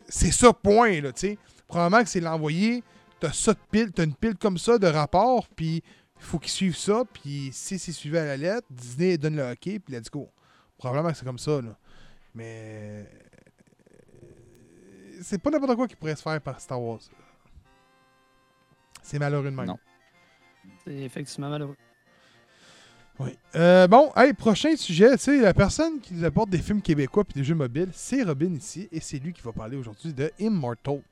c'est ça, point, là, tu sais. probablement que c'est l'envoyer. T'as ça de pile, t'as une pile comme ça de rapports, puis faut qu'ils suivent ça, puis si c'est suivi à la lettre, Disney donne le hockey, puis let's go. Probablement que c'est comme ça, là. Mais. euh, C'est pas n'importe quoi qui pourrait se faire par Star Wars. C'est malheureux de même.
Non.
C'est effectivement malheureux.
Oui. Euh, bon, hey, prochain sujet, tu sais, la personne qui nous apporte des films québécois puis des jeux mobiles, c'est Robin ici, et c'est lui qui va parler aujourd'hui de Immortals.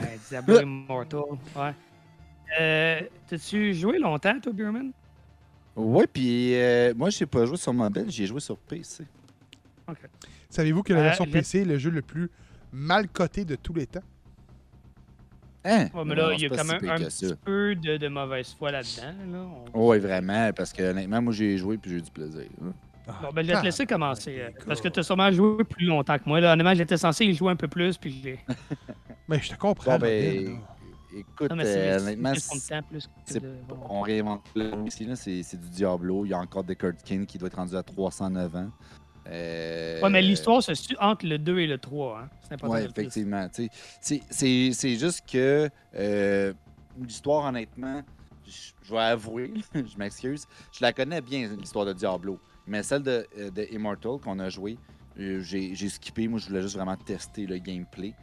Ouais, Diablo Immortal. Ouais. Euh, T'as-tu joué longtemps, toi, Beerman?
Ouais, puis euh, moi, j'ai pas joué sur mobile, j'ai joué sur PC.
Savez-vous que la
Euh,
version PC est le jeu le plus mal coté de tous les temps?
Hein?
Ouais, mais
Non,
là, il y a quand même un petit
ça.
peu de, de mauvaise foi là-dedans. Là. On-
Oui, vraiment, parce que honnêtement, moi, j'ai joué puis j'ai eu du plaisir. hein.
Ah,
Bon, ben, je vais te laisser commencer. euh, parce que tu as sûrement joué plus longtemps que moi. Là. Honnêtement, j'étais censé y jouer un peu plus. Puis je l'ai-
Mais je te comprends.
Bon, ben,
là.
écoute,
Non, mais
euh,
c'est c'est une
honnêtement,
question de temps plus que
c'est-
de-
on réinvente le ici, là, c'est c'est du Diablo. Il y a encore Deckard King qui doit être rendu à 309 ans. Euh,
Ouais, mais l'histoire se situe entre le 2 et le 3. Hein. C'est important.
Oui,
de le préciser.
effectivement. tu sais. C'est- C'est c'est juste que euh, l'histoire, honnêtement, je je vais avouer, je m'excuse, je la connais bien, l'histoire de Diablo. Mais celle de, euh, de Immortal qu'on a joué, euh, j'ai skippé. Moi, je voulais juste vraiment tester le gameplay.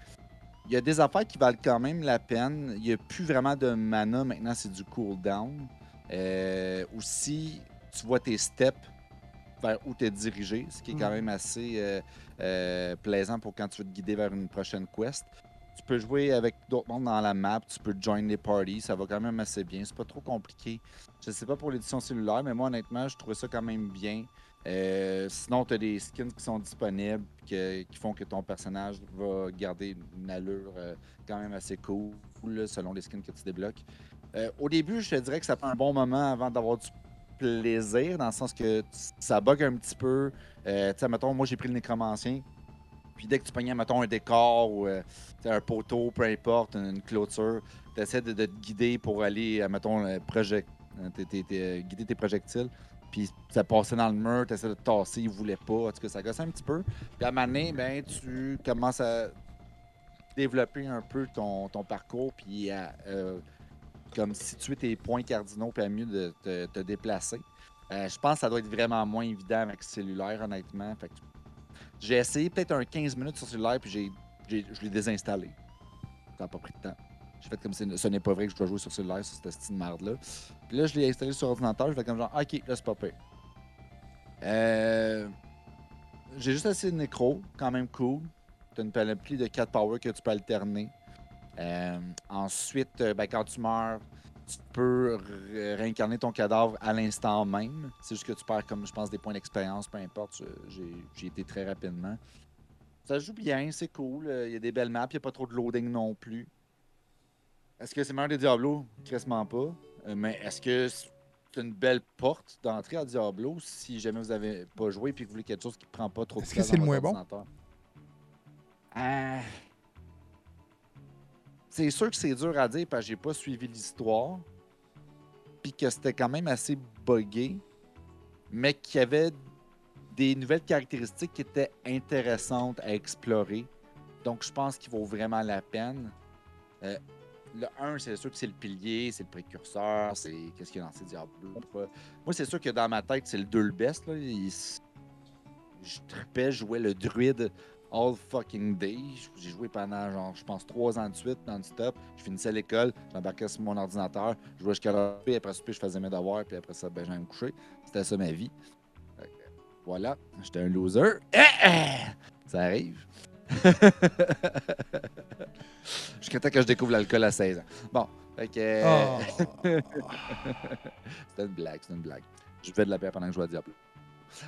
Il y a des affaires qui valent quand même la peine. Il n'y a plus vraiment de mana. Maintenant, c'est du cooldown. Euh, aussi, tu vois tes steps vers où tu es dirigé, ce qui est quand
Mhm.
même assez euh, euh, plaisant pour quand tu veux te guider vers une prochaine quest. Tu peux jouer avec d'autres mondes dans la map, tu peux join les parties, ça va quand même assez bien. C'est pas trop compliqué. Je sais pas pour l'édition cellulaire, mais moi honnêtement, je trouvais ça quand même bien. Euh, sinon, tu as des skins qui sont disponibles qui font que ton personnage va garder une allure euh, quand même assez cool selon les skins que tu débloques. Euh, au début, je te dirais que ça prend un bon moment avant d'avoir du plaisir, dans le sens que ça bug un petit peu. Tu sais, mettons, moi j'ai pris le nécromancien. Puis dès que tu pognais, mettons, un décor ou euh, un poteau, peu importe, une clôture, tu essaies de, te guider pour aller, euh, mettons, euh, guider tes projectiles. Puis ça passait dans le mur, tu essaies de te tasser, il voulait pas. En tout cas, ça gosse un petit peu. Puis à un moment donné, ben, tu commences à développer un peu ton, parcours, puis à comme situer tes points cardinaux, puis à mieux de te, déplacer. Je pense que ça doit être vraiment moins évident avec le cellulaire, honnêtement. J'ai essayé peut-être un 15 minutes sur cellulaire, puis j'ai, j'ai- je l'ai désinstallé. Ça n'a pas pris de temps. J'ai fait comme si ce n'est pas vrai que je dois jouer sur cellulaire sur cette petite marde-là. Puis là, je l'ai installé sur ordinateur, je fais comme genre, ok, là, c'est pas pire. Euh, j'ai juste essayé de nécro, quand même cool. Tu as une panoplie de 4 power que tu peux alterner. Euh, ensuite, euh, ben, quand tu meurs, tu peux ré- réincarner ton cadavre à l'instant même. C'est juste que tu perds, comme je pense, des points d'expérience, peu importe. Je- J'ai été très rapidement. Ça joue bien, c'est cool. euh, Il y a des belles maps, il n'y a pas trop de loading non plus. Est-ce que c'est meilleur des Diablo? Crissement pas. Euh, mais est-ce que c'est une belle porte d'entrée à Diablo si jamais vous avez pas joué et que vous voulez quelque chose qui prend pas trop de
Est-ce que c'est le moins bon?
Ah. C'est sûr que c'est dur à dire parce que j'ai pas suivi l'histoire. Puis que c'était quand même assez buggé. Mais qu'il y avait des nouvelles caractéristiques qui étaient intéressantes à explorer. Donc je pense qu'il vaut vraiment la peine. Euh, le 1, c'est sûr que c'est le pilier, c'est le précurseur, c'est qu'est-ce qu'il y a dans ces Diablo. Moi, c'est sûr que dans ma tête, c'est le 2 le best. Là. Je tripais, je jouais le druide all fucking day. J'ai joué pendant, genre, je pense, trois ans de suite, non-stop. Je finissais l'école, j'embarquais sur mon ordinateur, je jouais jusqu'à la puis après ça, je faisais mes devoirs, puis après ça, ben, j'allais me coucher. C'était ça ma vie. Que, voilà, j'étais un loser. Eh, eh! Ça arrive. Jusqu'à temps que je découvre l'alcool à 16 ans. Bon, euh,
Ah.
C'était une blague, c'était une blague. Je fais de la paix pendant que je jouais à Diablo.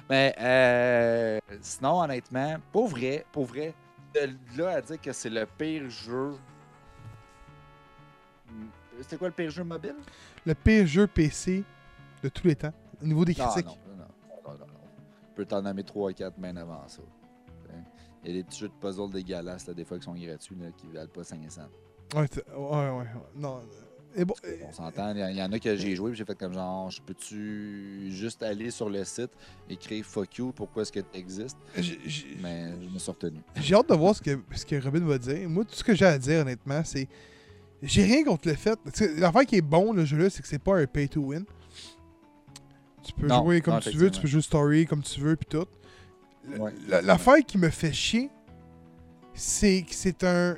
Mais euh, sinon, honnêtement, pour vrai, pour vrai, de là à dire que c'est le pire jeu. C'était quoi le pire jeu mobile?
le pire jeu PC de tous les temps, au niveau des critiques.
non, non, non, non, non. Je peux t'en nommer 3 ou 4 bien avant ça. Hein? Il y a des petits jeux de puzzle dégueulasses, là, des fois, qui sont gratuits, là, qui valent pas 500.
Ouais, ouais, ouais, ouais. Non. Et bon,
On s'entend, il y en- il y en a que j'ai joué, puis j'ai fait comme genre, je peux-tu juste aller sur le site, écrire fuck you, pourquoi est-ce que tu existes? Mais je me suis retenu.
j'ai hâte de voir ce que, ce que Robin va dire. Moi, tout ce que j'ai à dire, honnêtement, c'est. J'ai rien contre le fait. L'affaire qui est bon, le jeu-là, c'est que c'est pas un pay to win. Tu peux
Non,
jouer comme
non,
tu veux, tu peux jouer story comme tu veux, puis tout.
Ouais.
L'affaire qui me fait chier, c'est que c'est un.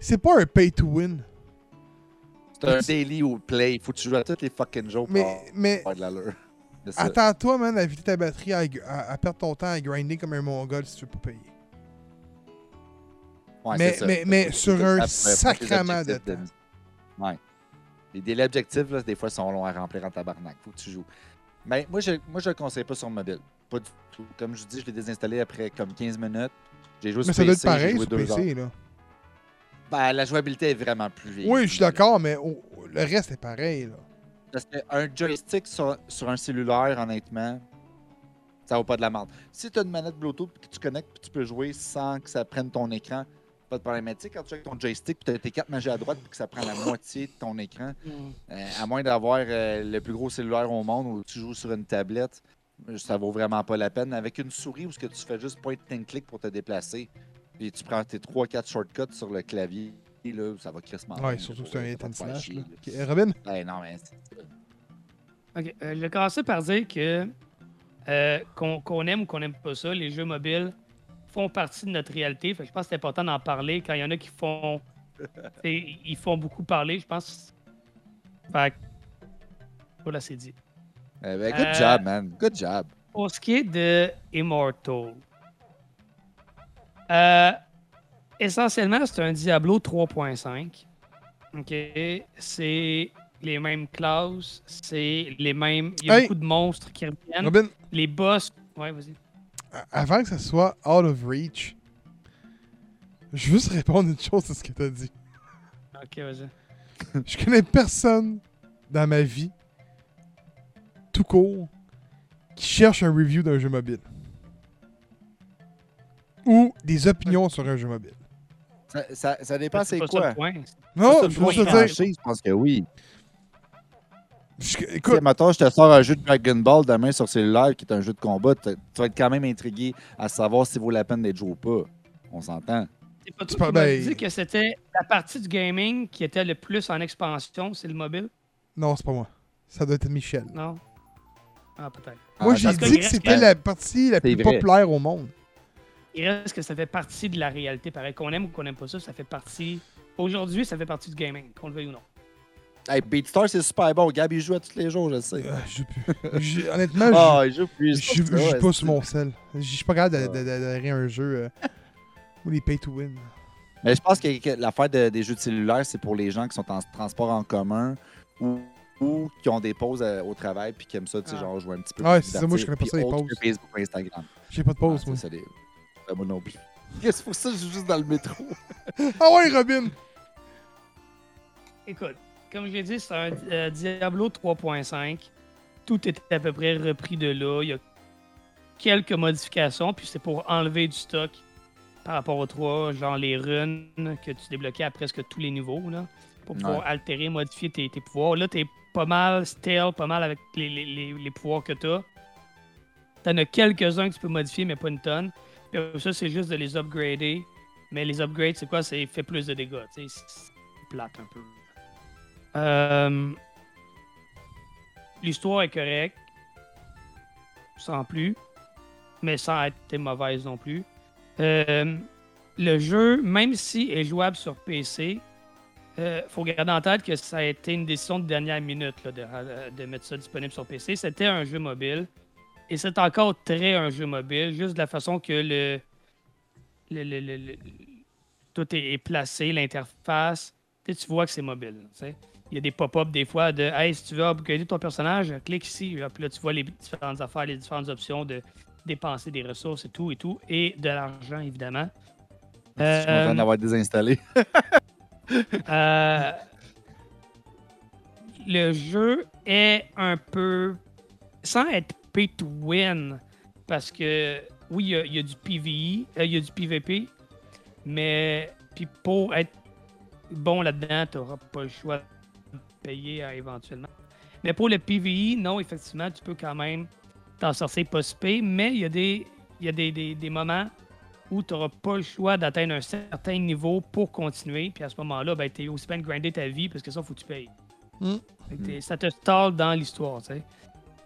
C'est pas un pay to win.
C'est un daily ou play, faut que tu joues à tous les fucking jours pour
Mais, mais
avoir de l'allure.
Attends-toi, man, à vider ta batterie, à, à- à perdre ton temps à grinder comme un mongol si tu veux pas payer.
Ouais,
mais-
ça.
mais- mais sur un sacrement de temps.
Ouais. Les délais objectifs, là, des fois, sont longs à remplir en tabarnak. Faut que tu joues. Mais moi, je, moi, je le conseille pas sur mobile. Pas du tout. Comme je dis, je l'ai désinstallé après comme 15 minutes. J'ai joué
Mais
sur
ça doit être
PC,
pareil sur
heures.
PC, là.
Ben, la jouabilité est vraiment plus vieille.
Oui, je suis d'accord, mais le reste est pareil, là.
Parce qu'un joystick sur, sur un cellulaire, honnêtement, ça vaut pas de la merde. Si tu as une manette Bluetooth que tu connectes puis tu peux jouer sans que ça prenne ton écran, pas de problème. Mais tu sais, quand tu as ton joystick puis tu as tes quatre magies à droite puis que ça prend la moitié de ton écran,
Mm.
euh, à moins d'avoir euh, le plus gros cellulaire au monde ou tu joues sur une tablette, ça vaut vraiment pas la peine. Avec une souris où ce que tu fais juste point and click pour te déplacer, puis tu prends tes 3-4 shortcuts sur le clavier, là, ça va crissement.
Ouais, surtout que c'est un hit and slash, là. euh, Robin?
Ben non, mais c'est-
Ok, euh, je vais commencer par dire que euh, qu'on qu'on aime ou qu'on n'aime pas ça, les jeux mobiles font partie de notre réalité. Fait que je pense que c'est important d'en parler quand il y en a qui font. ils font beaucoup parler, je pense. Fait que. Voilà, c'est dit.
Eh ben, good
Euh,
job, man. Good job.
Pour ce qui est de Immortal, euh, essentiellement, c'est un Diablo 3.5. OK? C'est les mêmes classes, c'est les mêmes. Il y a
Hey!
beaucoup de monstres qui reviennent.
Robin,
Les boss. Ouais, vas-y.
avant que ça soit out of reach, je veux juste répondre une chose à ce que t'as dit.
Ok, vas-y.
Je connais personne dans ma vie, tout court, qui cherche un review d'un jeu mobile. Ou des opinions sur un jeu mobile.
Ça, ça, ça dépend c'est quoi.
Non, je
franchise, je pense que oui.
je- écoute,
mettons, je te sors un jeu de Dragon Ball demain sur cellulaire qui est un jeu de combat, tu vas être quand même intrigué à savoir s'il vaut la peine d'être joué ou pas. On s'entend.
C'est pas
Tu ben-
dit que c'était la partie du gaming qui était le plus en expansion, c'est le mobile?
non, c'est pas moi. Ça doit être Michel.
Non? Ah, peut-être.
Moi,
Ah,
j'ai
que
dit que c'était la partie la plus
vrai.
populaire au monde.
Il reste que ça fait partie de la réalité? Pareil, qu'on aime ou qu'on n'aime pas ça, ça fait partie. Aujourd'hui, ça fait partie du gaming, qu'on le veuille ou non.
Hey, Beatstar, c'est super bon. Gab, il joue à tous les jours, je le sais.
Euh, je sais plus. Honnêtement,
Ah, il joue plus.
je joue pas sur mon sel. Je suis pas capable d'adhérer à un jeu euh, ou les pay to win.
Mais je pense que, que l'affaire de- des jeux de cellulaire, c'est pour les gens qui sont en transport en commun ou, ou qui ont des pauses euh, au travail puis qui aiment ça, tu sais,
Ah.
genre jouer un petit peu.
Ouais,
pour
c'est ça, moi, je connais pas ça, les pauses.
Facebook ou Instagram.
J'ai pas de pause,
Ah,
moi.
Ben, moi non plus. C'est pour ça que je joue juste dans le métro.
Ah ouais, Robin!
Écoute, comme je l'ai dit, c'est un euh, Diablo 3.5. Tout est à peu près repris de là. Il y a quelques modifications, puis c'est pour enlever du stock par rapport au 3, genre les runes que tu débloquais à presque tous les niveaux, là, pour pouvoir
Ouais.
altérer, modifier tes, tes pouvoirs. Là, t'es pas mal stale, pas mal avec les, les- les- les pouvoirs que t'as. T'en as quelques-uns que tu peux modifier, mais pas une tonne. Ça, c'est juste de les upgrader. Mais les upgrades, c'est quoi? C'est fait plus de dégâts. C'est plate un peu. Euh, L'histoire est correcte. Sans plus. Mais sans être mauvaise non plus. Euh, le jeu, même si est jouable sur PC, il faut garder en tête que ça a été une décision de dernière minute euh, de mettre ça disponible sur PC. C'était un jeu mobile. Et c'est encore très un jeu mobile, juste de la façon que le, le- le- le- le- tout est, est placé, l'interface. Tu sais, tu vois que c'est mobile. tu sais. Il y a des pop-up des fois de Hey, si tu veux upgrader ton personnage, clique ici. Puis là, tu vois les différentes affaires, les différentes options de dépenser des ressources et tout et tout. Et de l'argent, évidemment.
Je suis content
Euh,
d'avoir désinstallé.
euh, le jeu est un peu. sans être pay to win, parce que oui, il y a- il y, a du PVE, euh, il y a du PVP, mais puis pour être bon là-dedans, tu n'auras pas le choix de payer euh, éventuellement. Mais pour le PVE, non, effectivement, tu peux quand même t'en sortir pas si mais il y a des, y a des, des, des moments où tu n'auras pas le choix d'atteindre un certain niveau pour continuer. Puis à ce moment-là, ben, tu es aussi bien de grinder ta vie parce que ça, faut que tu payes. T'es- Ça te stall dans l'histoire, tu sais.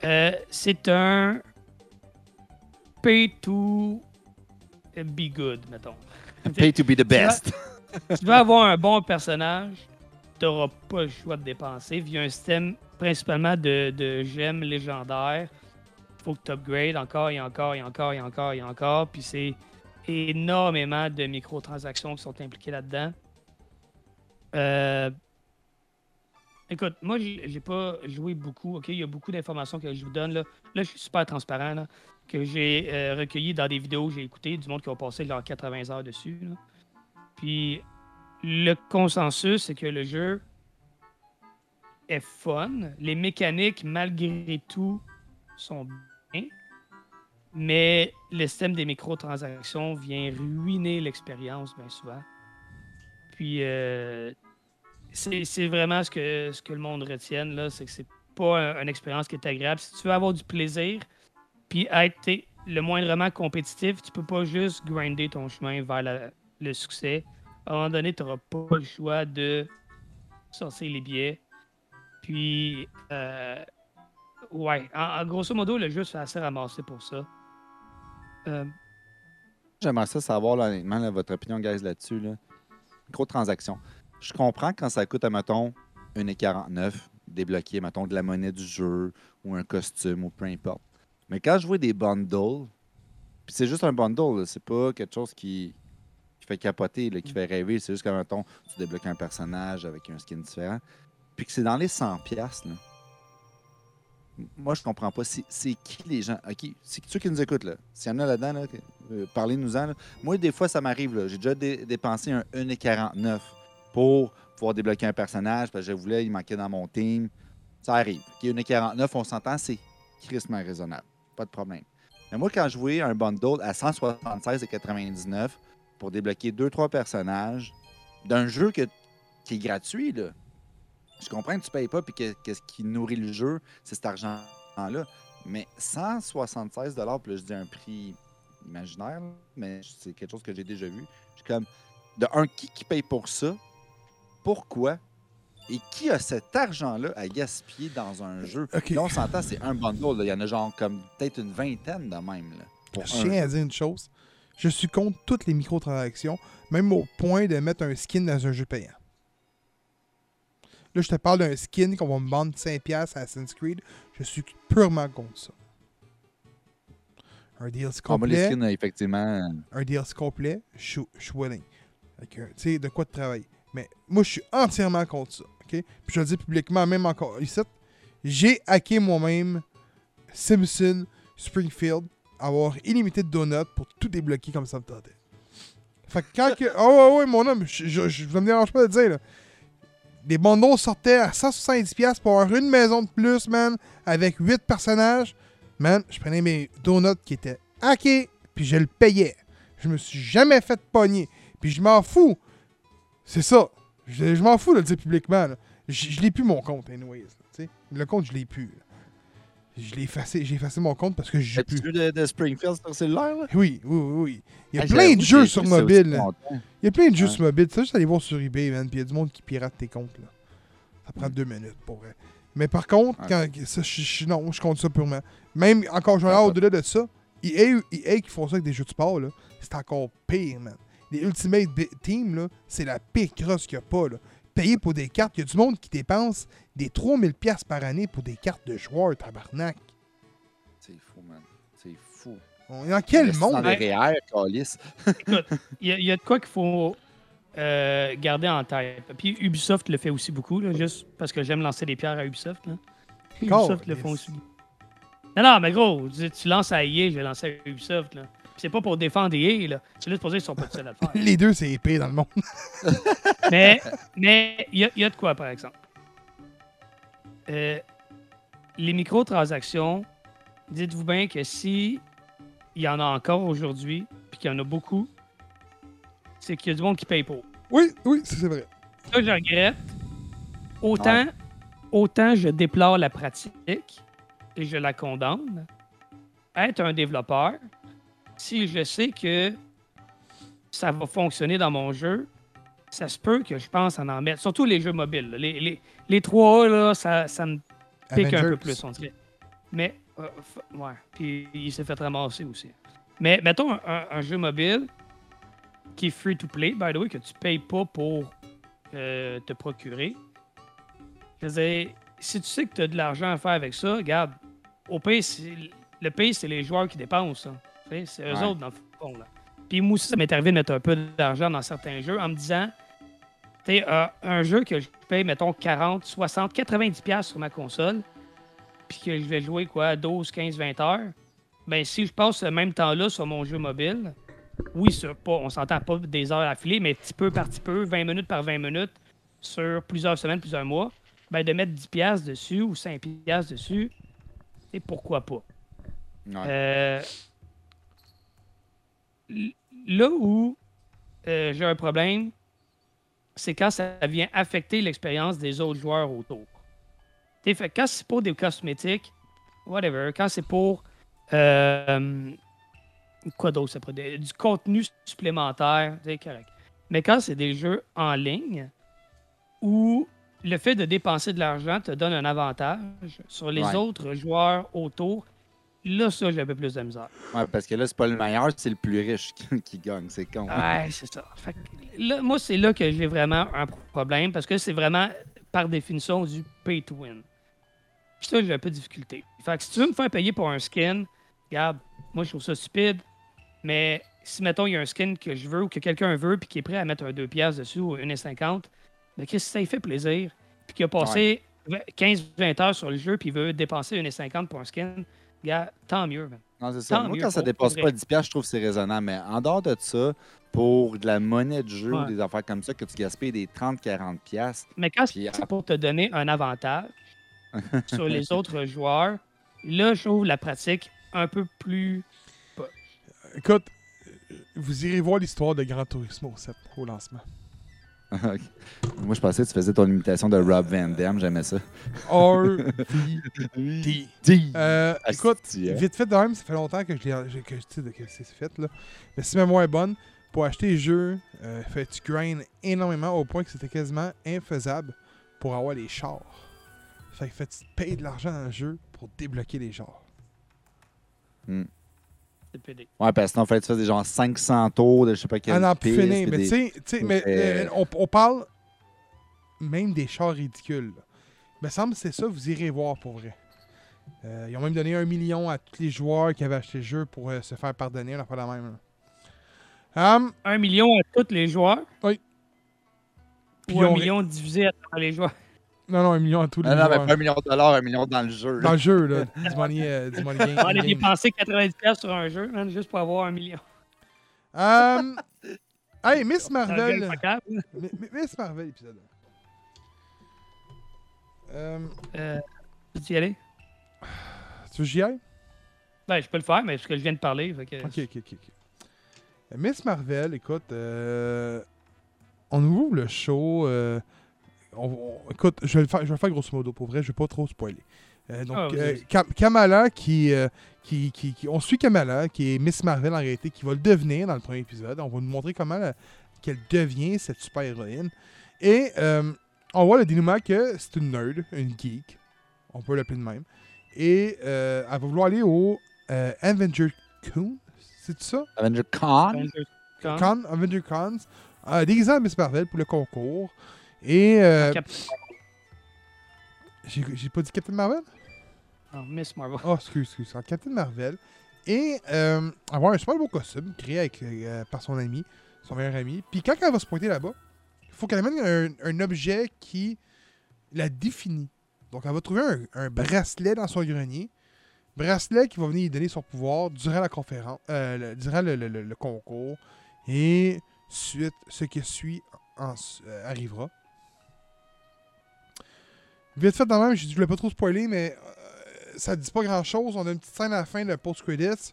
Euh, c'est un pay to be good, mettons.
Pay to be the best.
tu veux avoir un bon personnage, tu n'auras pas le choix de dépenser via un système principalement de, de gemmes légendaires. Il faut que tu upgrades encore et encore et encore et encore et encore. Puis c'est énormément de microtransactions qui sont impliquées là-dedans. Euh, Écoute, moi, j'ai pas joué beaucoup. ok? Il y a beaucoup d'informations que je vous donne. Là, là je suis super transparent. là, que j'ai euh, recueilli dans des vidéos que j'ai écoutées du monde qui ont passé leurs 80 heures dessus. Puis le consensus, c'est que le jeu est fun. Les mécaniques, malgré tout, sont bien. Mais le système des microtransactions vient ruiner l'expérience bien souvent. Puis euh, c'est vraiment ce que, le monde retienne, là, c'est que c'est pas un- une expérience qui est agréable. Si tu veux avoir du plaisir, puis être le moindrement compétitif, tu peux pas juste grinder ton chemin vers le succès. À un moment donné, tu n'auras pas le choix de sortir les billets. Puis, euh, ouais, en, grosso modo, le jeu se fait assez ramasser pour ça. Euh,
J'aimerais ça savoir, honnêtement, votre opinion, guys, là-dessus. Là. Microtransactions. Je comprends quand ça coûte, mettons, 1,49 débloquer, mettons, de la monnaie du jeu ou un costume ou peu importe. Mais quand je vois des bundles, puis c'est juste un bundle, c'est pas quelque chose qui, qui fait capoter, là, qui fait rêver. C'est juste que, mettons, tu débloques un personnage avec un skin différent. Puis que c'est dans les 100$, piastres, là. Moi, je comprends pas. C'est qui les gens? OK, c'est ceux qui nous écoutent, là. S'il y en a là-dedans, là, euh, parlez-nous-en. Moi, des fois, ça m'arrive. là. J'ai déjà dé- dépensé un 1,49 pour pouvoir débloquer un personnage parce que je voulais, il manquait dans mon team. Ça arrive. OK, 1,49, on s'entend, c'est crissement raisonnable. Pas de problème. Mais moi, quand je jouais un bundle à 176,99 pour débloquer 2-3 personnages d'un jeu qui est gratuit. Je comprends que tu payes pas puis que, que ce qui nourrit le jeu, c'est cet argent-là. Mais 176 puis là, je dis un prix imaginaire, mais c'est quelque chose que j'ai déjà vu. Je suis comme, de un, qui paye pour ça? Pourquoi? Et qui a cet argent-là à gaspiller dans un jeu?
Ok.
Là, on s'entend, c'est un bundle. là. Il y en a genre comme peut-être une vingtaine de même. Là, pour
Je tiens à dire une chose. Je suis contre toutes les microtransactions, même au point de mettre un skin dans un jeu payant. Là, je te parle d'un skin qu'on va me vendre 5$ à Assassin's Creed. Je suis purement contre ça. Un DLC
Ah, moi, les
complet,
skins, euh, effectivement.
un DLC complet, je suis- willing. Tu sais, de quoi de travailler? Mais moi, je suis entièrement contre ça. ok? Puis je le dis publiquement, même encore ici. J'ai hacké moi-même Simpson, Springfield, avoir illimité de donuts pour tout débloquer comme ça me tentait. Fait que quand que. Oh ouais, ouais, mon homme, je, je, me dérange pas de le dire, là. Les bundles sortaient à 170$ pour avoir une maison de plus, man, avec 8 personnages. Man, je prenais mes donuts qui étaient hackés, puis je le payais. Je me suis jamais fait pogner. Puis je m'en fous. C'est ça. Je, je m'en fous de le dire publiquement. là. Je, je l'ai plus mon compte, anyways. là, tu sais. le compte, je l'ai plus. là. Je l'ai effacé. J'ai effacé mon compte parce que je
As-tu
plus.
vu de, de Springfield sur cellulaire? Là?
Oui, oui, oui, oui. Il y a
Ah,
plein de jeux sur mobile.
longtemps.
Il y a plein de jeux sur mobile. Tu juste aller voir sur eBay, man. Puis il y a du monde qui pirate tes comptes. Là. Ça prend deux minutes pour vrai. Mais par contre,
Ouais.
quand, ça, je, je- non, je compte ça purement. Même encore, je vais au-delà de ça. EA, EA qui font ça avec des jeux de sport, là, c'est encore pire, man. Les Ultimate Team, là, c'est la pire crosse qu'il n'y a pas. Là. Payer pour des cartes, il y a du monde qui dépense des 3000$ par année pour des cartes de joueurs, tabarnak.
C'est fou, man. C'est fou.
On est dans quel
Dans
monde?
des REER, calice.
Écoute, il y, y a de quoi qu'il faut euh, garder en tête. Puis Ubisoft le fait aussi beaucoup, là, juste parce que j'aime lancer des pierres à Ubisoft. là. Ubisoft le font aussi. Non, non, mais gros, tu, tu lances à EA, je vais lancer à Ubisoft. Là. C'est pas pour défendre EA, là. C'est juste pour dire qu'ils sont pas tout seuls à le faire.
Les deux, c'est épais dans le monde.
mais mais il y, a- y a de quoi, par exemple. Euh, les microtransactions, dites-vous bien que si il y en a encore aujourd'hui, puis qu'il y en a beaucoup, c'est qu'il y a du monde qui paye pour.
Oui, oui, c'est vrai.
ça, je regrette. Autant, autant je déplore la pratique et je la condamne. Être un développeur, si je sais que ça va fonctionner dans mon jeu, ça se peut que je pense en en mettre. Surtout les jeux mobiles. là. Les, les, les 3A, là, ça, ça me pique un peu plus, on dirait. Mais, euh, ouais. Puis il s'est fait ramasser aussi. Mais mettons un, un- un jeu mobile qui est free to play, by the way, que tu payes pas pour euh, te procurer. Je veux dire, si tu sais que tu as de l'argent à faire avec ça, regarde, au c'est- le pire, c'est les joueurs qui dépensent. ça. C'est eux
Ouais.
autres, dans le fond. Là. Puis moi aussi, ça m'est arrivé de mettre un peu d'argent dans certains jeux en me disant, tu sais, euh, un jeu que je paye, mettons, 40, 60, 90$ piastres sur ma console, puis que je vais jouer, quoi, 12, 15, 20 heures, ben si je passe ce même temps-là sur mon jeu mobile, oui, sur pas, on s'entend pas des heures affilées, mais petit peu par petit peu, 20 minutes par 20 minutes, sur plusieurs semaines, plusieurs mois, ben de mettre 10$ piastres dessus ou 5$ piastres dessus, et pourquoi pas.
Ouais.
Euh, là où euh, j'ai un problème, c'est quand ça vient affecter l'expérience des autres joueurs autour. T'sais, fait, que quand c'est pour des cosmétiques, whatever, quand c'est pour euh, quoi d'autre, du contenu supplémentaire, c'est correct. Mais quand c'est des jeux en ligne où le fait de dépenser de l'argent te donne un avantage sur les
Ouais.
autres joueurs autour, là, ça, j'ai un peu plus de misère.
Ouais, parce que là, c'est pas le meilleur, c'est le plus riche qui, gagne. C'est con.
Ouais, c'est ça. Fait que là, moi, c'est là que j'ai vraiment un problème parce que c'est vraiment, par définition, du pay to win. Puis ça, j'ai un peu de difficulté. Fait que si tu veux me faire payer pour un skin, regarde, moi, je trouve ça stupide, mais si, mettons, il y a un skin que je veux ou que quelqu'un veut puis qui est prêt à mettre un 2 piastres dessus ou 1,50, mais qu'est-ce que ça lui fait plaisir? Puis qu'il a passé 15-20 heures sur le jeu puis il veut dépenser 1,50 pour un skin, gars, tant mieux, man.
Non, c'est ça.
Tant
Moi,
mieux,
quand ça dépasse pas 10$, piastres, je trouve que c'est raisonnable. Mais en dehors de ça, pour de la monnaie de jeu
Ouais.
ou des affaires comme ça, que tu gaspilles des 30-40$, piastres,
Mais quand c'est pour te donner un avantage sur les autres joueurs, là, je trouve la pratique un peu plus.
Écoute, vous irez voir l'histoire de Gran Turismo 7 au lancement.
Moi, je pensais que tu faisais ton imitation de Rob Van Dam. J'aimais ça.
R.V.D.
Dis.
Euh, écoute,
hein?
vite fait de même, ça fait longtemps que je l'ai que je sais de que c'est fait là. Mais si ma mémoire est bonne, pour acheter les jeux, euh, fait tu grind énormément au point que c'était quasiment infaisable pour avoir les chars. Fait que fait tu payes de l'argent dans le jeu pour débloquer les chars.
C'est PD.
Ouais, parce que sinon, il fallait que tu fasses des genre 500 tours de je sais pas quel
Ah non, plus
piste,
fini. Mais tu sais- tu sais, mais
Euh,
on, on parle même des chars ridicules. là. Il me semble que c'est ça, vous irez voir pour vrai. Euh, ils ont même donné un million à tous les joueurs qui avaient acheté le jeu pour euh, se faire pardonner, on a pas la même. là. Hum,
Un million à tous les joueurs?
Oui. Puis
Ou un
on-
million divisé à travers les joueurs.
Non, non, un million à tous les
Ah non, mais pas un million de dollars, un million dans le jeu. là.
Dans le jeu, là. du money, euh, du money game.
On a dépensé 90$ sur un jeu, man, juste pour avoir un million.
Hum, hey, Miss Marvel. Miss Marvel, épisode. Hum,
Euh, peux-tu y aller?
tu veux que j'y aille?
Ben, je peux le faire, mais parce que je viens de parler. fait que-
Ok, ok, ok. ok. Euh, Miss Marvel, écoute, euh, on ouvre le show. euh, on- on- écoute, je vais, le faire, je vais le faire grosso modo pour vrai, je vais pas trop spoiler. Euh, donc,
Ah,
euh. Kam- Kamala, qui, euh, qui, qui, qui- On suit Kamala, qui est Miss Marvel en réalité, qui va le devenir dans le premier épisode. On va nous montrer comment la- qu'elle devient cette super-héroïne. Et euh, on voit le dénouement que c'est une nerd, une geek. On peut l'appeler de même. Et euh, elle va vouloir aller au euh, Avenger Con. C'est ça?
Avenger Con?
Avengers Con.
Con, Avenger Cons. Euh, en Miss Marvel pour le concours. Et. euh, j'ai pas dit Captain Marvel?
Non, Miss Marvel.
Oh, excuse, excuse. Captain Marvel. Et euh, avoir un super beau costume créé avec, euh, par son ami, son meilleur ami. Puis quand elle va se pointer là-bas, il faut qu'elle amène un, un objet qui la définit. Donc elle va trouver un, un bracelet dans son grenier. Bracelet qui va venir lui donner son pouvoir durant la conférence, euh, le- durant le, le- le- le concours. Et suite, ce qui suit en- euh, arrivera. Vite fait, dans même, je voulais pas trop spoiler, mais euh, ça dit pas grand chose. On a une petite scène à la fin de post-credits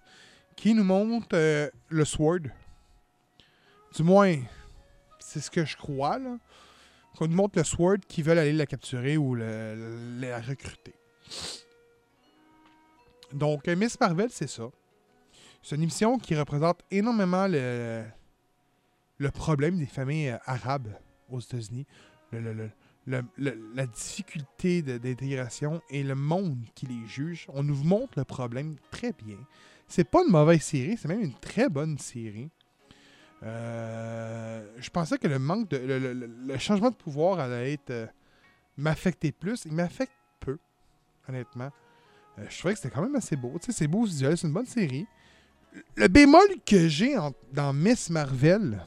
qui nous montre euh, le Sword. Du moins, c'est ce que je crois, là. qu'on nous montre le Sword qui veulent aller la capturer ou le- la recruter. Donc, euh, Miss Marvel, c'est ça. C'est une émission qui représente énormément le, le problème des familles euh, arabes aux États-Unis, le- le- le- la difficulté d'intégration et le monde qui les juge. On nous montre le problème très bien. C'est pas une mauvaise série, c'est même une très bonne série. Euh, je pensais que le manque de. Le, changement de pouvoir allait être. euh, m'affecter plus. Il m'affecte peu, honnêtement. Euh, je trouvais que c'était quand même assez beau. C'est beau c'est une bonne série. Le bémol que j'ai dans Miss Marvel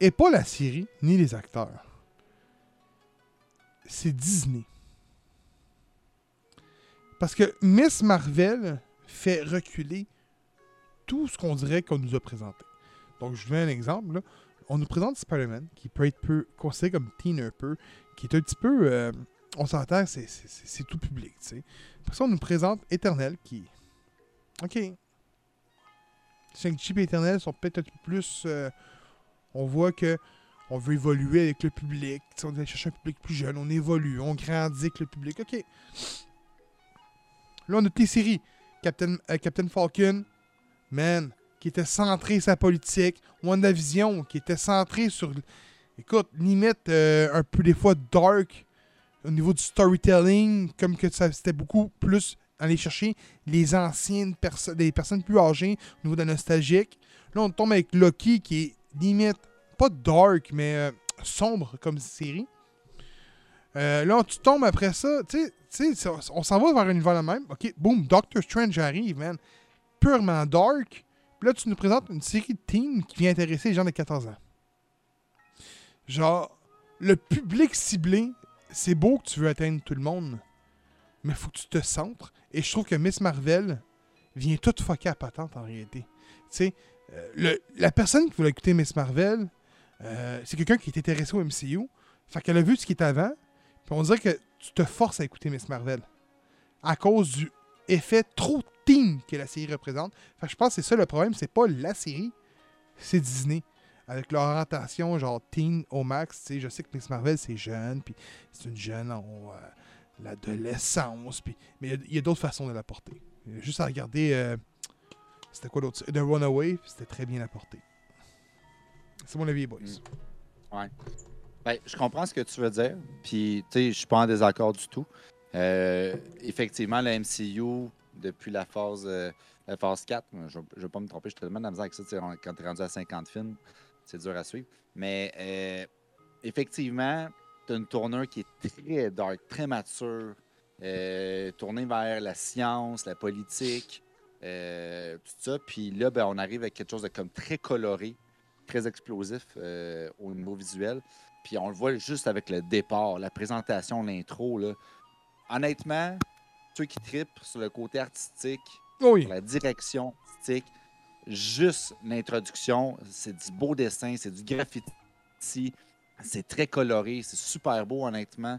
est pas la série ni les acteurs. C'est Disney. Parce que Miss Marvel fait reculer tout ce qu'on dirait qu'on nous a présenté. Donc, je vous un exemple. On nous présente Spider-Man, qui peut être peu considéré comme teen un peu, qui est un petit peu. euh, on s'entend, c'est, tout public, tu sais. Après ça, nous présente Éternel, qui. Ok. Shang-Chi et Éternel sont peut-être plus. euh, on voit que on veut évoluer avec le public. on va chercher un public plus jeune. On évolue, on grandit avec le public. Ok. Là, on a toutes les séries. Captain, euh, Captain Falcon, man, qui était centré sur la politique. WandaVision, qui était centré sur. Écoute, limite euh, un peu des fois dark au niveau du storytelling, comme que c'était beaucoup plus aller chercher les anciennes personnes, des personnes plus âgées au niveau de la nostalgique. Là, on tombe avec Loki qui est limite pas dark, mais euh, sombre comme série. Euh, là, tu tombes après ça, tu sais, on s'en va vers un univers le même. Ok, boom, Doctor Strange arrive, man. Purement dark. Puis là, tu nous présentes une série de teams qui vient intéresser les gens de 14 ans. Genre, le public ciblé, c'est beau que tu veux atteindre tout le monde, mais faut que tu te centres. Et je trouve que Miss Marvel vient tout fucker à patente en réalité. Tu sais, le- la personne qui voulait écouter Miss Marvel, euh, c'est quelqu'un qui est intéressé au MCU. Fait qu'elle a vu ce qui est avant, puis on dirait que tu te forces à écouter Miss Marvel. À cause du effet trop teen que la série représente. Fait que je pense que c'est ça le problème, c'est pas la série, c'est Disney. Avec leur orientation genre teen au max, je sais que Miss Marvel c'est jeune, puis c'est une jeune en euh, l'adolescence, mais il y a- d'autres façons de l'apporter. Il y a Juste à regarder, euh, c'était quoi l'autre? The Runaway, c'était très bien apporté. C'est mon avis, boys.
Mm. Ben, je comprends ce que tu veux dire. Puis, tu sais, je suis pas en désaccord du tout. Euh, effectivement, la MCU, depuis la phase, euh, la phase 4, moi, je ne vais pas me tromper, je suis tellement de la misère avec ça. Quand tu es rendu à 50 films, c'est dur à suivre. Mais euh, effectivement, tu as une tournure qui est très dark, très mature, tournée vers la science, la politique, euh, tout ça. Puis là, ben, on arrive avec quelque chose de comme très coloré, très explosif euh, au niveau visuel. Puis on le voit juste avec le départ, la présentation, l'intro. là. Honnêtement, ceux qui tripent sur le côté artistique,
Oui,
sur la direction artistique, juste l'introduction, c'est du beau dessin, c'est du graffiti, c'est très coloré, c'est super beau, honnêtement.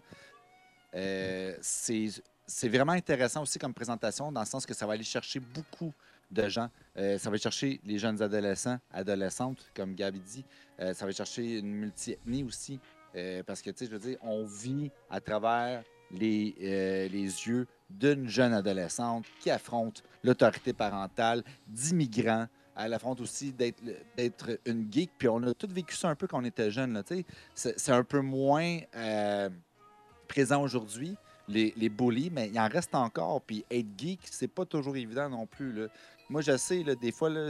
Euh, c'est c'est vraiment intéressant aussi comme présentation, dans le sens que ça va aller chercher beaucoup de gens. Euh, ça va chercher les jeunes adolescents, adolescentes, comme Gabi dit. Euh, ça va chercher une multi-ethnie aussi. euh, parce que, tu sais, je veux dire, on vit à travers les, les yeux d'une jeune adolescente qui affronte l'autorité parentale, d'immigrants. Elle affronte aussi d'être une geek. Puis on a tous vécu ça un peu quand on était jeune. tu sais. C'est un peu moins présent aujourd'hui, les, les bullies, mais il en reste encore. Puis être geek, c'est pas toujours évident non plus. Moi, je sais, des fois, là,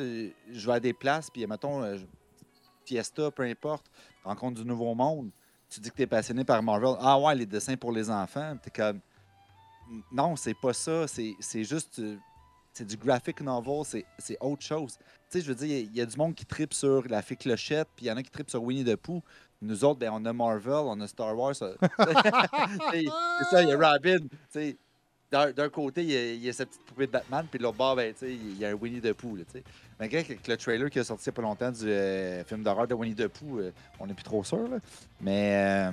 je vais à des places, puis mettons, euh, Fiesta, peu importe, rencontre du Nouveau Monde. Tu dis que tu es passionné par Marvel. Ah ouais, les dessins pour les enfants. Tu comme. Non, c'est pas ça. C'est juste. euh, C'est du graphic novel. c'est- autre chose. Tu sais, je veux dire, il y a- du monde qui tripe sur la fée clochette, puis il y en a qui trippent sur Winnie the Pooh. Nous autres, ben, on a Marvel, on a Star Wars. c'est ça, il y a Robin. D'un côté, il y, a, il y a sa petite poupée de Batman, puis de l'autre bord, ben, il y a un Winnie the Pooh. Malgré que le trailer qui est sorti il n'y a pas longtemps du euh, film d'horreur de Winnie the Pooh, euh, on n'est plus trop sûr. là. Mais euh,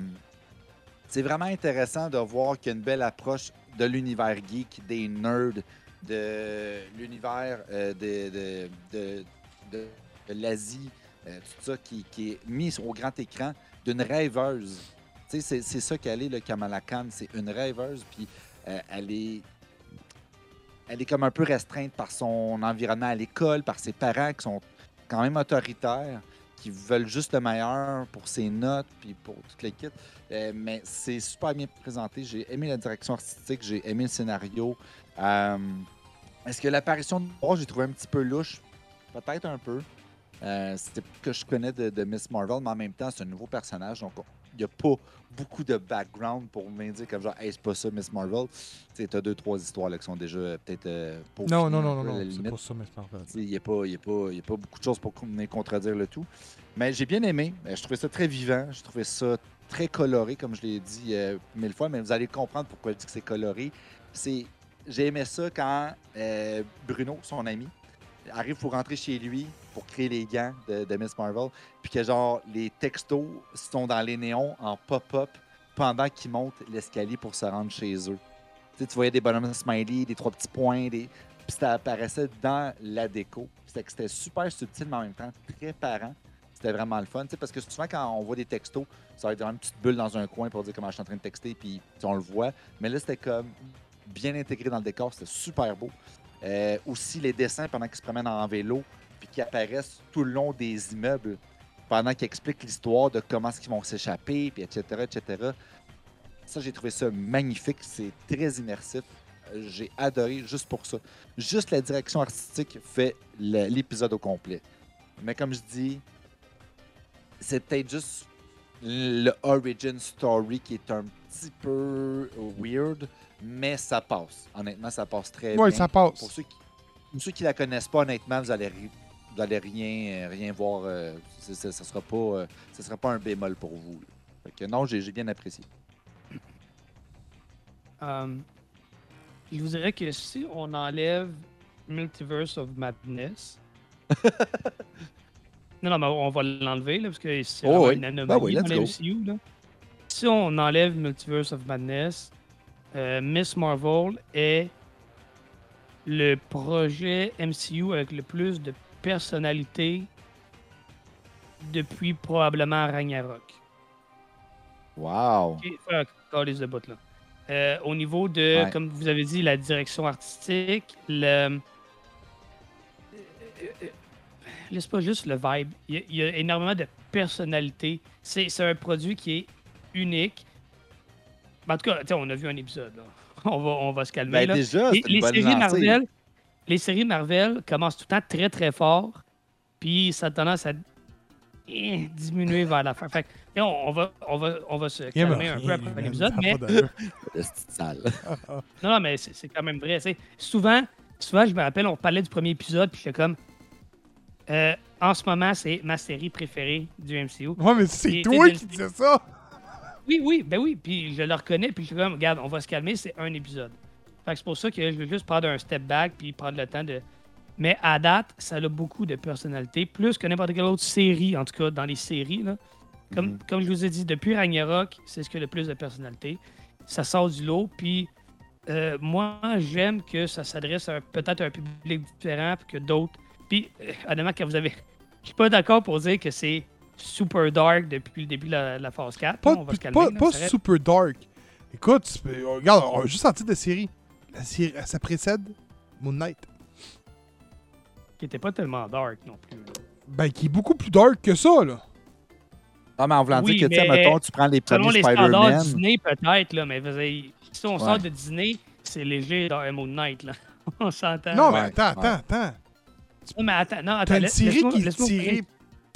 c'est vraiment intéressant de voir qu'il y a une belle approche de l'univers geek, des nerds, de l'univers de, de- de l'Asie, euh, tout ça qui, est mis au grand écran d'une rêveuse. C'est ça qu'elle est, le Kamala Khan. C'est une rêveuse, puis euh, elle est. Elle est comme un peu restreinte par son environnement à l'école, par ses parents qui sont quand même autoritaires, qui veulent juste le meilleur pour ses notes, puis pour toute l'équipe. Euh, mais c'est super bien présenté. J'ai aimé la direction artistique, j'ai aimé le scénario. Euh, Est-ce que l'apparition de Noir, j'ai trouvé un petit peu louche? Peut-être un peu. Euh, C'était ce que je connais de, de Miss Marvel, mais en même temps, c'est un nouveau personnage. Donc, il n'y a pas beaucoup de background pour m'indiquer comme genre, hey, c'est pas ça, Miss Marvel. Tu sais, as deux, trois histoires là, qui sont déjà euh, peut-être euh, pas
Non, non, non, non. C'est pas ça, c'est parfait.
Il n'y a, pas- y a, pas- y a pas beaucoup de choses pour venir contredire le tout. Mais j'ai bien aimé. Euh, Je trouvais ça très vivant. Je trouvais ça très coloré, comme je l'ai dit euh, mille fois. Mais vous allez comprendre pourquoi je dis que c'est coloré. C'est, J'ai aimé ça quand euh, Bruno, son ami, arrive pour rentrer chez lui pour créer les gants de, Miss Marvel. Puis que genre les textos sont dans les néons en pop-up pendant qu'ils montent l'escalier pour se rendre chez eux. Tu, voyais des bonhommes smiley, des trois petits points, des, puis ça apparaissait dans la déco. C'était super subtil, mais en même temps très parent. C'était vraiment le fun. Parce que souvent, quand on voit des textos, ça va être vraiment une petite bulle dans un coin pour dire comment je suis en train de texter, puis on le voit. Mais là, c'était comme bien intégré dans le décor. C'était super beau. Euh, aussi, les dessins pendant qu'ils se promènent en vélo, puis qui apparaissent tout le long des immeubles, pendant qu'ils expliquent l'histoire de comment qu'ils vont s'échapper, puis etc., etc. Ça, j'ai trouvé ça magnifique. C'est très immersif. Euh, J'ai adoré juste pour ça. Juste la direction artistique fait l'épisode au complet. Mais comme je dis, c'est peut-être juste le origin story qui est un petit peu weird, mais ça passe. Honnêtement, ça passe très
Ouais,
bien.
ça passe.
Pour ceux qui, pour ceux qui la connaissent pas, honnêtement, vous allez, ri- vous allez rien, euh, rien voir. euh, sera pas, euh, ça sera pas un bémol pour vous. là. Fait que non, j'ai bien apprécié.
Euh, je vous dirais que si on enlève Multiverse of Madness. non, non, mais on va l'enlever, parce que c'est
Oh
vraiment
oui.
une anomalie
Ben oui,
dans. MCU. Là. Si on enlève Multiverse of Madness, euh, Miss Marvel est le projet MCU avec le plus de personnalité depuis probablement Ragnarok.
Wow!
Ok, faire un calice de bout, là. Euh, au niveau de,
Ouais.
comme vous avez dit, la direction artistique, le. euh, Laisse pas juste le vibe. Il y a, il y a énormément de personnalité. C'est un produit qui est unique. En tout cas, on a vu un épisode. là. On, va, on va se calmer.
Ben,
là.
déjà,
Les,
c'est une
les
bonne
séries
lancée.
Marvel, les séries Marvel commencent tout le temps très très fort, puis ça a tendance à eh, diminuer vers la fin. Fait que, on, on va, on, va, on va se calmer un
rien,
peu après l'épisode, mais non, non, mais c'est quand même vrai. tu sais. Souvent, souvent, je me rappelle, on parlait du premier épisode, puis j'étais comme. euh, en ce moment, c'est ma série préférée du MCU.
Ouais, mais c'est toi qui disais ça!
Oui, oui, ben oui, puis je le reconnais, puis je suis comme, regarde, on va se calmer, c'est un épisode. Fait que c'est pour ça que je veux juste prendre un step back, puis prendre le temps de. Mais à date, ça a beaucoup de personnalité, plus que n'importe quelle autre série, en tout cas dans les séries. Là. Comme,
Mhm.
comme je vous ai dit, depuis Ragnarok, c'est ce qui a le plus de personnalité. Ça sort du lot, puis euh, moi, j'aime que ça s'adresse peut-être à un public différent que d'autres. Puis, euh, honnêtement, quand vous avez. Je suis pas d'accord pour dire que c'est super dark depuis le début de la, la phase 4.
Pas,
là, on va se calmer.
pas,
là,
pas
ça reste-
super dark. Écoute, peux- regarde, on a juste en titre de série. La série, ça précède Moon Knight.
qui était pas tellement dark non plus. là.
Ben, qui est beaucoup plus dark que ça, là.
Ah, mais en voulant
Oui,
dire que, tu mettons, tu prends les
Selon
premiers
les standards
Spider-Man.
Disney, peut-être, là, mais si on
Ouais.
sort de Disney, c'est léger dans Moon Knight, là. on s'entend.
Non, mais attends,
ouais.
attends, attends.
Non, mais attends, non, attends.
T'as une série qui est tirée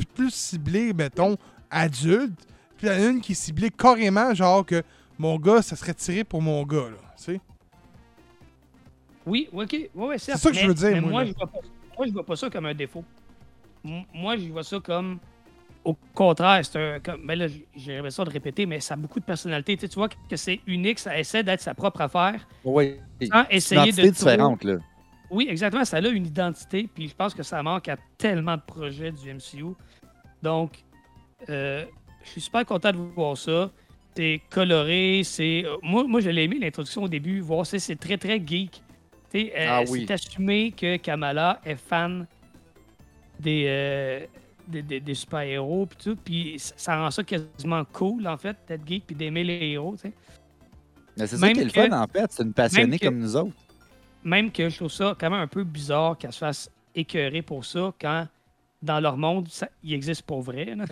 plus ciblée, mettons, adulte. Puis il y en a une qui est ciblée carrément, genre que mon gars, ça serait tiré pour mon gars, là. Tu sais?
Oui, ok, ouais, ouais, certes,
ça que je
mais-
veux dire,
mais
moi,
moi, je vois pas, moi, je vois pas ça comme un défaut. M- Moi, je vois ça comme. Au contraire, c'est un. Comme, ben là, j- j'aimerais ça de répéter, mais ça a beaucoup de personnalité. Tu, sais, tu vois que c'est unique, ça essaie d'être sa propre affaire
Oui.
sans
C'est
essayer
une
de.
identité
trop-
différente, là.
Oui, exactement. Ça a une identité, puis je pense que ça manque à tellement de projets du MCU. Donc, euh, je suis super content de voir ça. C'est coloré, c'est. euh, Moi, moi je l'ai aimé l'introduction au début, voir c'est c'est très très geek. Euh,
Ah oui.
C'est assumé que Kamala est fan des, euh, des, des- des super-héros, puis tout. Puis ça- ça rend ça quasiment cool, en fait, d'être geek, puis d'aimer les héros, tu sais.
Mais c'est ça qui est le fun, en fait. C'est une passionnée
que-
comme nous autres.
Même que je trouve ça quand même un peu bizarre qu'elle se fasse écœurer pour ça quand, dans leur monde, ça, il existe pour vrai. Là.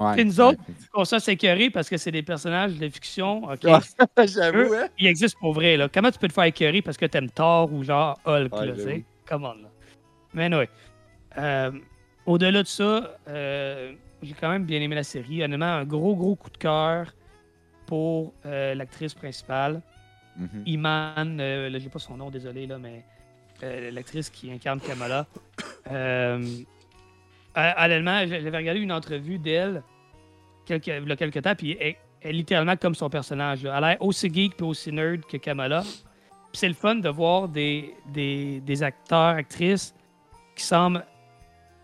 Ouais,
Puis nous autres, On se fasse écœurer parce que c'est des personnages de fiction, OK?
J'avoue, hein?
Ils existent pour vrai, là. Comment tu peux te faire écœurer parce que t'aimes Thor ou genre Hulk,
Ouais,
là, sais? Come on, là. Mais ouais. Euh, Au-delà de ça, euh, j'ai quand même bien aimé la série. Honnêtement, un gros, gros coup de cœur pour euh, l'actrice principale,
Mhm.
Iman. Euh, j'ai pas son nom, désolé, là, mais euh, l'actrice qui incarne Kamala. Euh, j'avais regardé une entrevue d'elle il y a quelques temps, puis elle, est littéralement comme son personnage. Elle a l'air aussi geek et aussi nerd que Kamala. Puis c'est le fun de voir des, acteurs, actrices qui semblent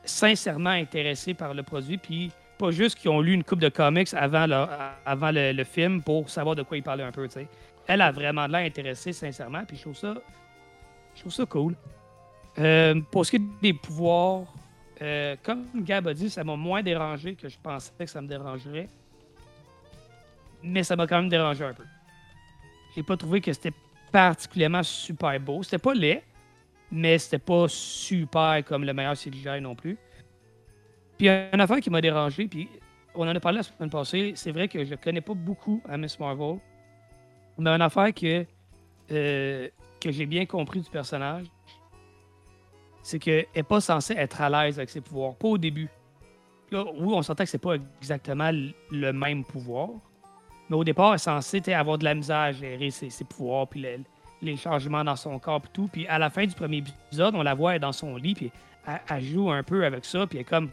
sincèrement intéressés par le produit, puis pas juste qui ont lu une coupe de comics avant le, le film pour savoir de quoi ils parlaient un peu, tu sais. Elle a vraiment de l'air intéressée, sincèrement, puis je trouve ça, je trouve ça cool. Euh, pour ce qui est des pouvoirs, euh, comme Gab a dit, ça m'a moins dérangé que je pensais que ça me dérangerait. Mais ça m'a quand même dérangé un peu. J'ai pas trouvé que c'était particulièrement super beau. C'était pas laid, mais c'était pas super comme le meilleur CGI non plus. Puis une affaire qui m'a dérangé, puis on en a parlé la semaine passée. C'est vrai que je connais pas beaucoup à Miss Marvel. Mais une affaire que, euh, que j'ai bien compris du personnage, c'est qu'elle n'est pas censée être à l'aise avec ses pouvoirs. Pas au début. Là, oui, on s'entend que c'est pas exactement le même pouvoir. Mais au départ, elle est censée avoir de la misère à gérer ses, pouvoirs, puis le- les changements dans son corps, puis tout. Puis à la fin du premier épisode, on la voit elle est dans son lit, puis elle, joue un peu avec ça, puis elle est comme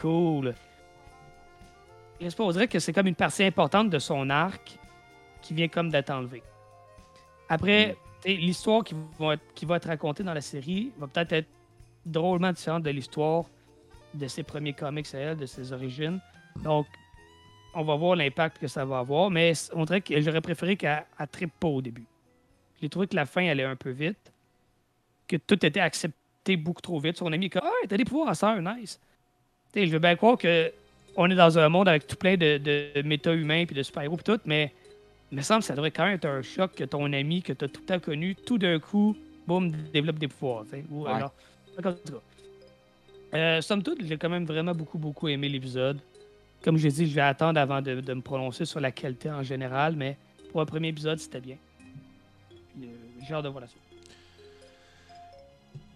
cool. Je dirais que c'est comme une partie importante de son arc qui vient comme d'être enlevée. Après, sais, l'histoire qui va, être, qui va être racontée dans la série va peut-être être drôlement différente de l'histoire de ses premiers comics à elle, de ses origines. Donc, on va voir l'impact que ça va avoir, mais on dirait que j'aurais préféré qu'elle ne trippe pas au début. J'ai trouvé que la fin allait un peu vite, que tout était accepté beaucoup trop vite. Son ami est comme Ah, t'as des pouvoirs à sœur, nice. Je veux bien croire que on est dans un monde avec tout plein de, de méta-humains puis de super-héros puis tout, mais me semble que ça devrait quand même être un choc que ton ami que tu as tout le temps connu, tout d'un coup, boum, développe des pouvoirs. Ou,
Ouais.
alors. Euh, somme toute, j'ai quand même vraiment beaucoup, beaucoup aimé l'épisode. Comme j'ai dit, je vais attendre avant de, de me prononcer sur la qualité en général, mais pour un premier épisode, c'était bien. Puis, euh, J'ai hâte de voir la suite.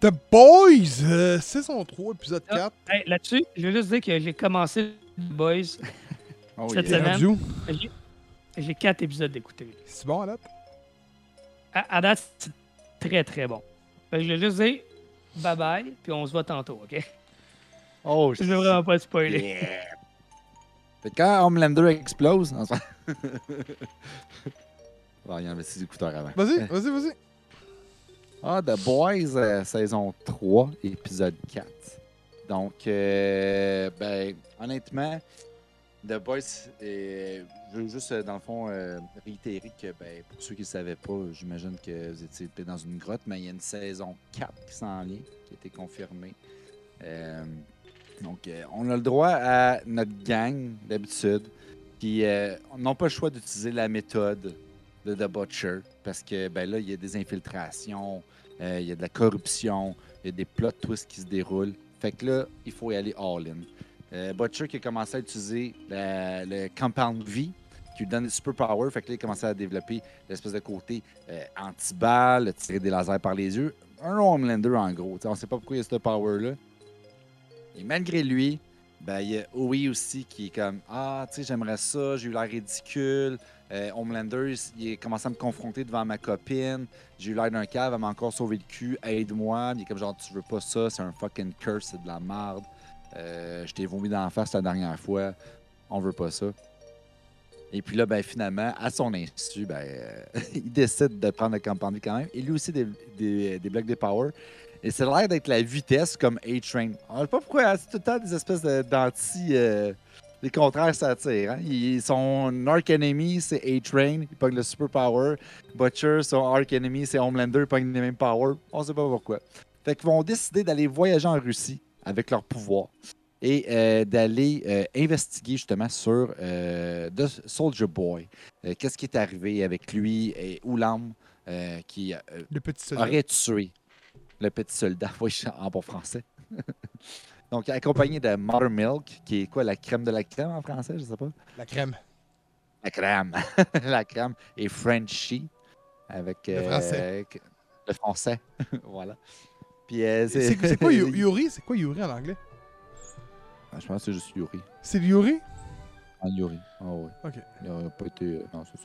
The Boys, euh, saison 3, épisode
Ah.
4.
Hey, Là-dessus, je veux juste dire que j'ai commencé The Boys.
Oh,
Cette
yeah.
semaine. J'ai- quatre épisodes d'écouter.
C'est bon, à date?
À, à date, c'est très très bon. Fait que je vais juste dire bye bye, puis on se voit tantôt, ok?
Oh,
Je veux vraiment pas te spoiler.
Yeah. Fait que quand Homelander explose. en ce moment- Bon, il y en avait six écouteurs avant.
Vas-y, vas-y, vas-y.
Ah, The Boys, euh, saison 3, épisode 4. Donc, euh, ben, honnêtement, The Boys, euh, je veux juste, euh, dans le fond, euh, réitérer que, ben, pour ceux qui ne savaient pas, j'imagine que vous étiez dans une grotte, mais il y a une saison 4 qui s'en vient, qui a été confirmée. Euh, donc, on a le droit à notre gang, d'habitude, qui euh, n'ont pas le choix d'utiliser la méthode de The Butcher, parce que, ben là, il y a des infiltrations, il y a de la corruption, il y a des plot twists qui se déroulent. Fait que là, il faut y aller all-in. Euh, Butcher qui a commencé à utiliser le Compound V, qui lui donne des super powers. Fait que là, il a commencé à développer l'espèce de côté euh, anti-balle, tirer des lasers par les yeux. Un Homelander, en gros. T'sais, on sait pas pourquoi il y a ce power-là. Et malgré lui, ben, il y a Owie aussi qui est comme Ah, tu sais, j'aimerais ça, j'ai eu l'air ridicule. Euh, Homelander, il a commencé à me confronter devant ma copine. J'ai eu l'air d'un cave, elle m'a encore sauvé le cul, aide-moi. Il est comme genre, tu veux pas ça, c'est un fucking curse, c'est de la merde. Euh, je t'ai vomi la face la dernière fois, on veut pas ça. Et puis là, ben, finalement, à son insu, ben, euh, il décide de prendre le compound quand même. Et lui aussi des, des, blocs de power. Et c'est l'air d'être la vitesse comme A-Train. On ne sait pas pourquoi, hein, c'est tout le temps des espèces d'anti. euh, les contraires s'attirent. Hein? Ils- Son arc enemy, c'est A-Train. Il pogne le super power. Butcher, son arc enemy, c'est Homelander. Il pogne les mêmes power. On sait pas pourquoi. Fait qu'ils vont décider d'aller voyager en Russie avec leur pouvoir et euh, d'aller euh, investiguer justement sur euh, The Soldier Boy. Euh, Qu'est-ce qui est arrivé avec lui et Oulam qui
Le petit soldat.
aurait tué le petit soldat, oui, en bon français. Donc, accompagné de Milk, qui est quoi, la crème de la crème en français, je sais pas?
La crème.
La crème. la crème. Et Frenchie, avec
Le français.
que- le français. voilà. Puis, euh,
C'est c'est quoi Yu- Yuri? C'est quoi Yuri en anglais?
Ah, Je pense que c'est juste Yuri.
C'est Yuri?
En Yuri. Ah oui.
Ok.
Il n'a pas été. euh, Non, c'est ça.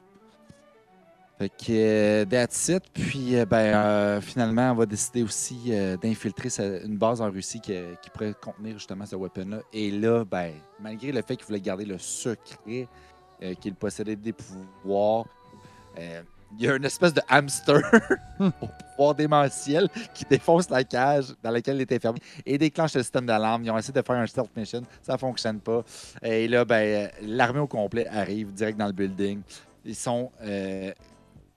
Fait que euh, that's it. Puis euh, ben, euh, finalement, on va décider aussi euh, d'infiltrer une base en Russie qui, qui pourrait contenir justement ce weapon-là. Et là, ben, malgré le fait qu'il voulait garder le secret, euh, qu'il possédait des pouvoirs, il y a une espèce de hamster au pouvoir démentiel qui défonce la cage dans laquelle il était fermé et déclenche le système d'alarme. Ils ont essayé de faire un stealth mission, ça fonctionne pas. Et là, ben, l'armée au complet arrive direct dans le building. Ils sont, euh,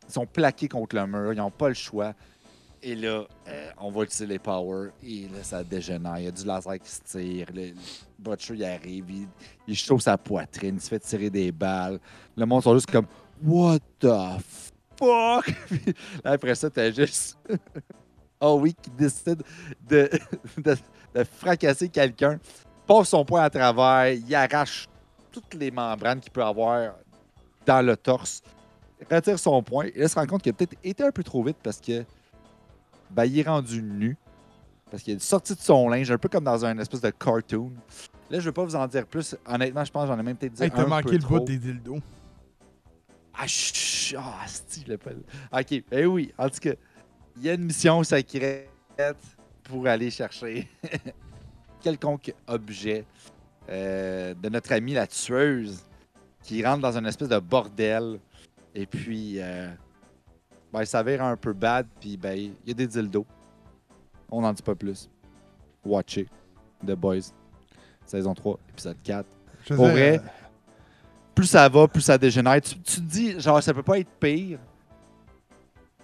ils sont plaqués contre le mur, ils n'ont pas le choix. Et là, euh, on va utiliser les powers. Et là, ça dégénère. Il y a du laser qui se tire. Le, le Butcher, il arrive. Il, il chauffe sa poitrine. Il se fait tirer des balles. Le monde sont juste comme What the fuck? Puis là, après ça, t'as juste. oh oui, qui décide de, de, de fracasser quelqu'un. Passe son poing à travers. Il arrache toutes les membranes qu'il peut avoir dans le torse. Retire son poing. Et là, il se rend compte qu'il a peut-être été un peu trop vite parce que. Ben, il est rendu nu. Parce qu'il est sorti de son linge, un peu comme dans un espèce de cartoon. Là, je ne vais pas vous en dire plus. Honnêtement, je pense que j'en ai même peut-être dit
Hey,
un
manqué
peu
le bout des dildos.
Ah, chut, chut, ah, asti, je l'ai pas. Ok, ben oui, en tout cas, il y a une mission secrète pour aller chercher quelconque objet euh, de notre amie la tueuse qui rentre dans une espèce de bordel. Et puis, euh, ben, il s'avère un peu bad, puis ben, il y a des dildos. On n'en dit pas plus. Watchez The Boys, saison 3, épisode 4
Je
vrai,
euh,
plus ça va, plus ça dégénère. Tu, tu te dis, genre, ça peut pas être pire.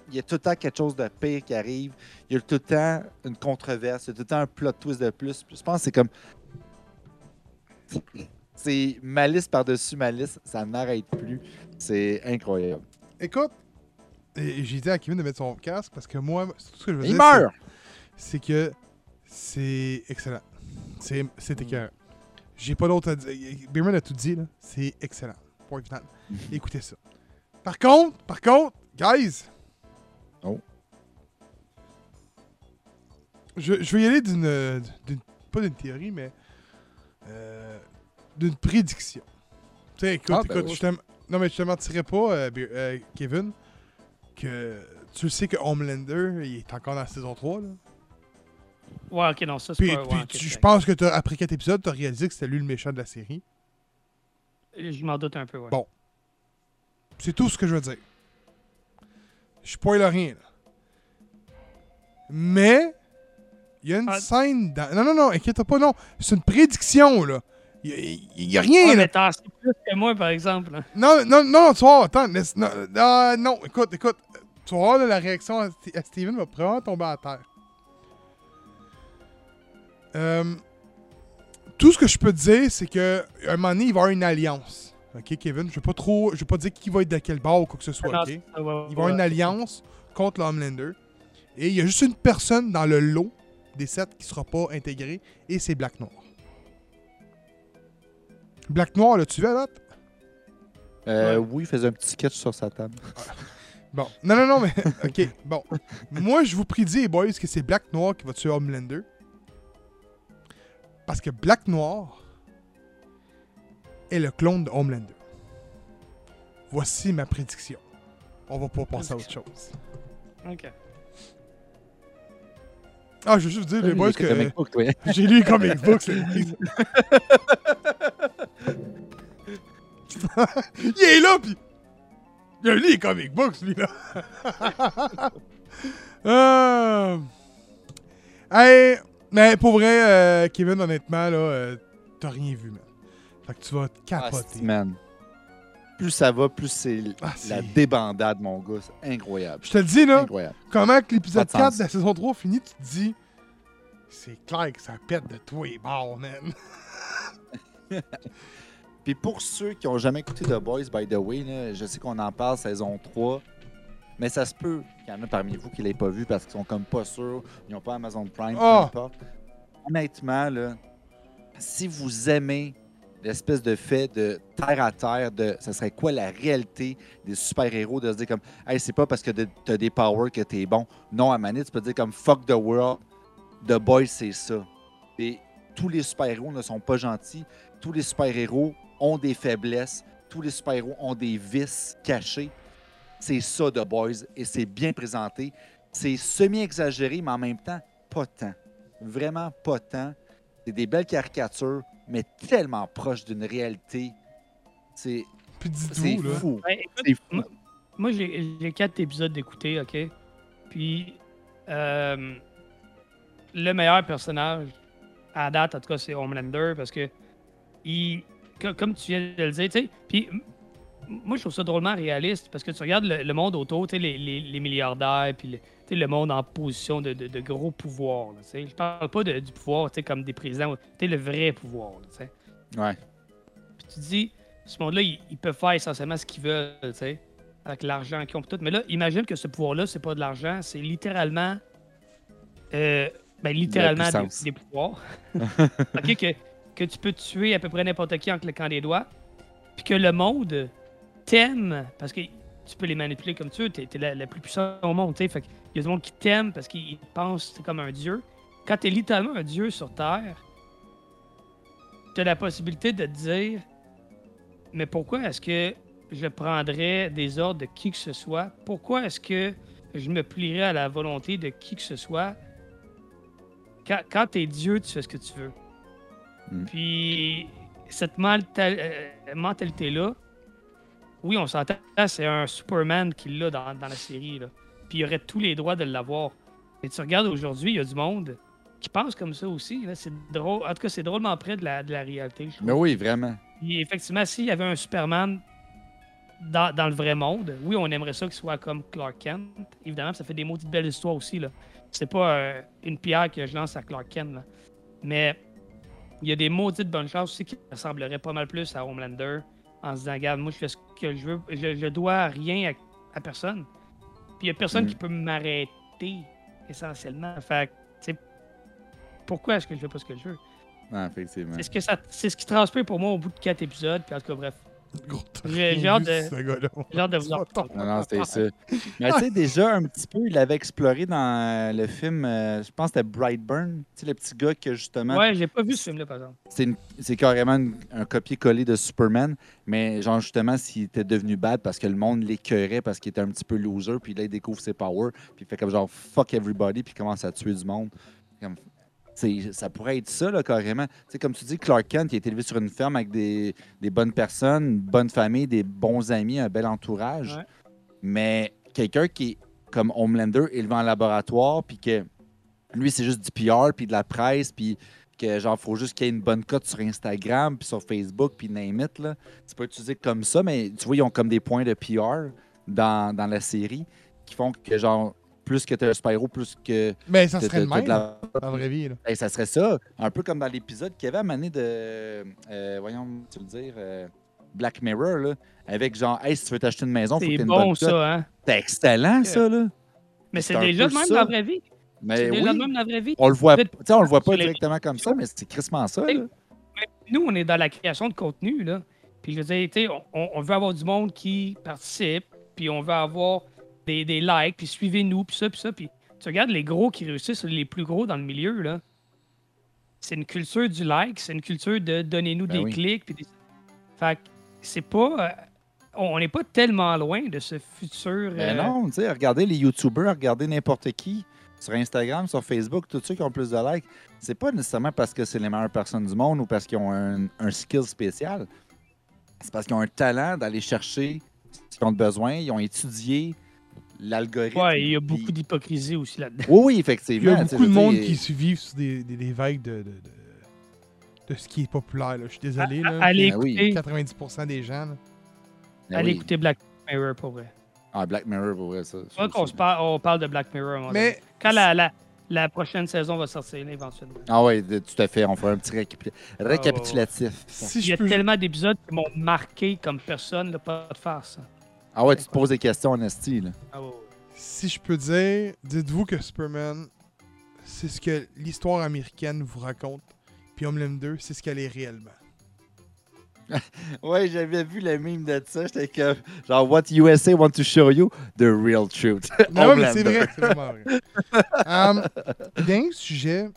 Il y a tout le temps quelque chose de pire qui arrive. Il y a tout le temps une controverse. Il y a tout le temps un plot twist de plus. Je pense que c'est comme. C'est malice par-dessus malice. Ça n'arrête plus. C'est incroyable.
Écoute, j'ai dit à Kevin de mettre son casque parce que moi, c'est tout ce que je veux
Il
dire.
meurt!
c'est- que c'est excellent. C'est écœurant. J'ai pas d'autre à dire. Beerman a tout dit, là. C'est excellent. Point final. Écoutez ça. Par contre, par contre, guys.
Oh.
Je, je vais y aller d'une. Pas d'une théorie, mais. euh, d'une prédiction. Tu sais, écoute,
Ah, ben
écoute,
oui.
je non, mais je te mentirais pas, euh, euh, Kevin, que tu sais que Homelander, il est encore dans la saison 3, là.
Ouais, ok, non, ça, c'est pas.
puis
ouais,
tu- je pense que t'as- après 4 épisodes, tu as réalisé que c'était lui le méchant de la série.
Je m'en doute un peu, ouais.
Bon. C'est tout ce que je veux dire. Je spoil rien, là. Mais, il y a une
Ah.
scène dans... Non, non, non, inquiète pas, non. C'est une prédiction, là. Il y a, il y a rien,
Ouais,
là.
mais plus que moi, par exemple. là.
Non, non, non, tu vois, attends. laisse- non, non, non, écoute, écoute. Tu là, la réaction à, à Steven va probablement tomber à terre. Euh, tout ce que je peux te dire, c'est que à un moment donné, il va y avoir une alliance. Ok, Kevin? Je vais pas trop. Je vais pas dire qui va être de quel bord ou quoi que ce soit, ok? Il va y avoir une alliance contre le Homelander. Et il y a juste une personne dans le lot des sept qui sera pas intégrée, et c'est Black Noir. Black Noir, l'as-tu vu à date?
Euh,
Ouais.
Oui, il faisait un petit sketch sur sa table.
Bon. Non, non, non, mais. OK. Bon. Moi, je vous prédis, boys, que c'est Black Noir qui va tuer Homelander. Parce que Black Noir est le clone de Homelander. Voici ma prédiction. On va pas passer à autre chose.
Ok.
Ah, je veux juste dire, les boys, que
ouais.
j'ai lu les comic books. Il est là, pis. Il a lu les comic books, lui, là. Euh... Hey, mais pour vrai, euh, Kevin, honnêtement, là, euh, t'as rien vu, man. Fait que tu vas te
Ah,
capoter.
man. Plus ça va, plus c'est
Ah,
la débandade, mon gars. C'est incroyable.
Je te le dis, là,
Incroyable.
comment que l'épisode
Pas de
4
sens.
de la saison 3 finit, tu te dis, C'est clair que ça pète de tous les bords, man.
Puis pour ceux qui ont jamais écouté The Boys, by the way, là, je sais qu'on en parle saison 3, mais ça se peut qu'il y en a parmi vous qui ne l'aient pas vu parce qu'ils sont comme pas sûrs, ils n'ont pas Amazon Prime,
Ah!
peu importe. Honnêtement, là, si vous aimez l'espèce de fait de terre à terre, de ça serait quoi la réalité des super-héros, de se dire comme, hey, c'est pas parce que t'as des powers que t'es bon. Non, à Manette, tu peux dire comme fuck the world, The Boys, c'est ça. Et tous les super-héros ne sont pas gentils. Tous les super-héros ont des faiblesses. Tous les super-héros ont des vices cachés. C'est ça, The Boys, et c'est bien présenté. C'est semi-exagéré, mais en même temps, pas tant. Vraiment pas tant. C'est des belles caricatures, mais tellement proches d'une réalité. C'est
Puis
c'est fou.
Ouais, écoute,
C'est fou.
moi- Moi, j'ai quatre épisodes d'écouter, OK? Puis, euh, le meilleur personnage, à date, en tout cas, c'est Homelander, parce que, il, comme tu viens de le dire, tu sais, puis moi, je trouve ça drôlement réaliste, parce que tu regardes le, le monde autour, les, les- les milliardaires, puis le, le monde en position de, de- de gros pouvoir, là. Je parle pas de- du pouvoir, comme des présidents, le vrai pouvoir, là.
Ouais.
Puis tu te dis, ce monde-là, ils, ils peuvent faire essentiellement ce qu'ils veulent, avec l'argent qu'ils ont tout. Mais là, imagine que ce pouvoir-là, c'est pas de l'argent, c'est littéralement. euh, ben, littéralement des, pouvoirs. Que, que tu peux tuer à peu près n'importe qui en claquant des doigts. Puis que le monde t'aime, parce que tu peux les manipuler comme tu veux, t'es, t'es la, la plus puissante au monde, tu sais. Fait qu'il y a du monde qui t'aime parce qu'ils pensent que comme un dieu. Quand t'es littéralement un dieu sur Terre, t'as la possibilité de te dire mais pourquoi est-ce que je prendrais des ordres de qui que ce soit? Pourquoi est-ce que je me plierais à la volonté de qui que ce soit? Quand, quand t'es Dieu, tu fais ce que tu veux.
Mm.
Puis, cette euh, mentalité-là, oui, on s'entend, c'est un Superman qui l'a dans, dans la série. Là. Puis, il aurait tous les droits de l'avoir. Et tu regardes aujourd'hui, il y a du monde qui pense comme ça aussi. là. C'est drôle. En tout cas, c'est drôlement près de la, de la réalité. je trouve.
Mais oui, vraiment.
Puis effectivement, s'il y avait un Superman dans, dans le vrai monde, oui, on aimerait ça qu'il soit comme Clark Kent. Évidemment, ça fait des maudites belles histoires aussi. là. C'est pas euh, une pierre que je lance à Clark Kent. là. Mais il y a des maudites bonnes choses aussi qui ressembleraient pas mal plus à Homelander en se disant, regarde, moi, je fais ce que je veux. Je, je dois rien à, à personne. Puis il y a personne
Mm.
qui peut m'arrêter, essentiellement. Fait que, tu sais, pourquoi est-ce que je fais pas ce que je veux?
Ouais, effectivement.
C'est ce, que ça, c'est ce qui transpire pour moi au bout de quatre épisodes. Puis en tout cas, bref.
Gros,
J'ai- hâte de- de vous en.
Non, non, c'était ça. Mais tu sais, déjà, un petit peu, il l'avait exploré dans euh, le film, euh, je pense que c'était Brightburn. Tu sais, le petit gars que justement.
Ouais, j'ai pas vu ce film-là, par exemple.
C'est carrément une- un copier-coller de Superman, mais genre justement s'il était devenu bad parce que le monde l'écœurait parce qu'il était un petit peu loser, puis là il découvre ses powers, puis il fait comme genre fuck everybody, puis il commence à tuer du monde. Comme- ça pourrait être ça, là, carrément. Tu sais, comme tu dis, Clark Kent, a été élevé sur une ferme avec des, des bonnes personnes, une bonne famille, des bons amis, un bel entourage.
Ouais.
Mais quelqu'un qui est comme Homelander, élevé en laboratoire, puis que lui, c'est juste du PR, puis de la presse, puis que genre, faut juste qu'il y ait une bonne cote sur Instagram, puis sur Facebook, puis name it, là. C'est pas utilisé comme ça, mais tu vois, ils ont comme des points de PR dans, dans la série qui font que, genre, plus que t'es un super-héros, plus que
Mais ça
t'as-
serait le même,
la-
dans la vraie vie. Là.
Ben, ça serait ça. Un peu comme dans l'épisode qu'il y avait à Mané de. euh, voyons, tu veux le dire. euh, Black Mirror, là. Avec genre, hey, si tu veux t'acheter une maison, faut que
C'est
t'aies une
bon,
bonne
ça, hein?
C'est excellent, ça, là.
Mais
C'est
déjà le même
ça.
dans la vraie vie.
Mais
C'est déjà
oui,
le même dans la vraie vie.
on le voit, tu on le voit pas directement comme ça, mais c'est crissement ça, là.
Nous, on est dans la création de contenu, là. Puis je veux dire, tu sais, on, on veut avoir du monde qui participe, puis on veut avoir des, des likes, puis suivez-nous, puis ça, puis ça. Puis tu regardes les gros qui réussissent, les plus gros dans le milieu, là. C'est une culture du like, c'est une culture de donnez-nous
Ben
des
oui.
clics. Puis des... Fait que c'est pas. euh, on n'est pas tellement loin de ce futur.
Mais
euh,
non, tu sais, regardez les YouTubers, regardez n'importe qui sur Instagram, sur Facebook, tous ceux qui ont plus de likes. C'est pas nécessairement parce que c'est les meilleures personnes du monde ou parce qu'ils ont un, un skill spécial. C'est parce qu'ils ont un talent d'aller chercher ce qu'ils ont besoin. Ils ont étudié l'algorithme.
Ouais, il y a beaucoup d'hypocrisie aussi là-dedans.
Oui, oui,
Il y
effectivement.
a beaucoup de monde
dire,
qui se vivent sur des, des, des vagues de, de, de, de ce qui est populaire. Là. Je suis désolé. Là.
Allez
Ben
écouter,
90% des gens. là.
ben
allez
oui.
écouter Black Mirror, pour vrai.
Ah, Black Mirror, pour vrai, ça.
Pas qu'on se parle, on parle de Black Mirror.
Mais
Quand la, la, la prochaine saison va sortir là, éventuellement.
Ah ouais, de- tout à fait. On fera un petit récapi- récapitulatif.
Si
Il y a
peux.
tellement d'épisodes qui m'ont marqué comme personne, là, pas de faire ça.
Ah ouais, tu te poses des questions en esti, là.
Ah ouais.
Si je peux dire, dites-vous que Superman, c'est ce que l'histoire américaine vous raconte. Puis Homelander, c'est ce qu'elle est réellement.
Ouais, j'avais vu le meme de ça. J'étais comme, genre, what USA want to show you? The real truth.
Non, mais c'est vrai, c'est vraiment vrai. um, dernier sujet,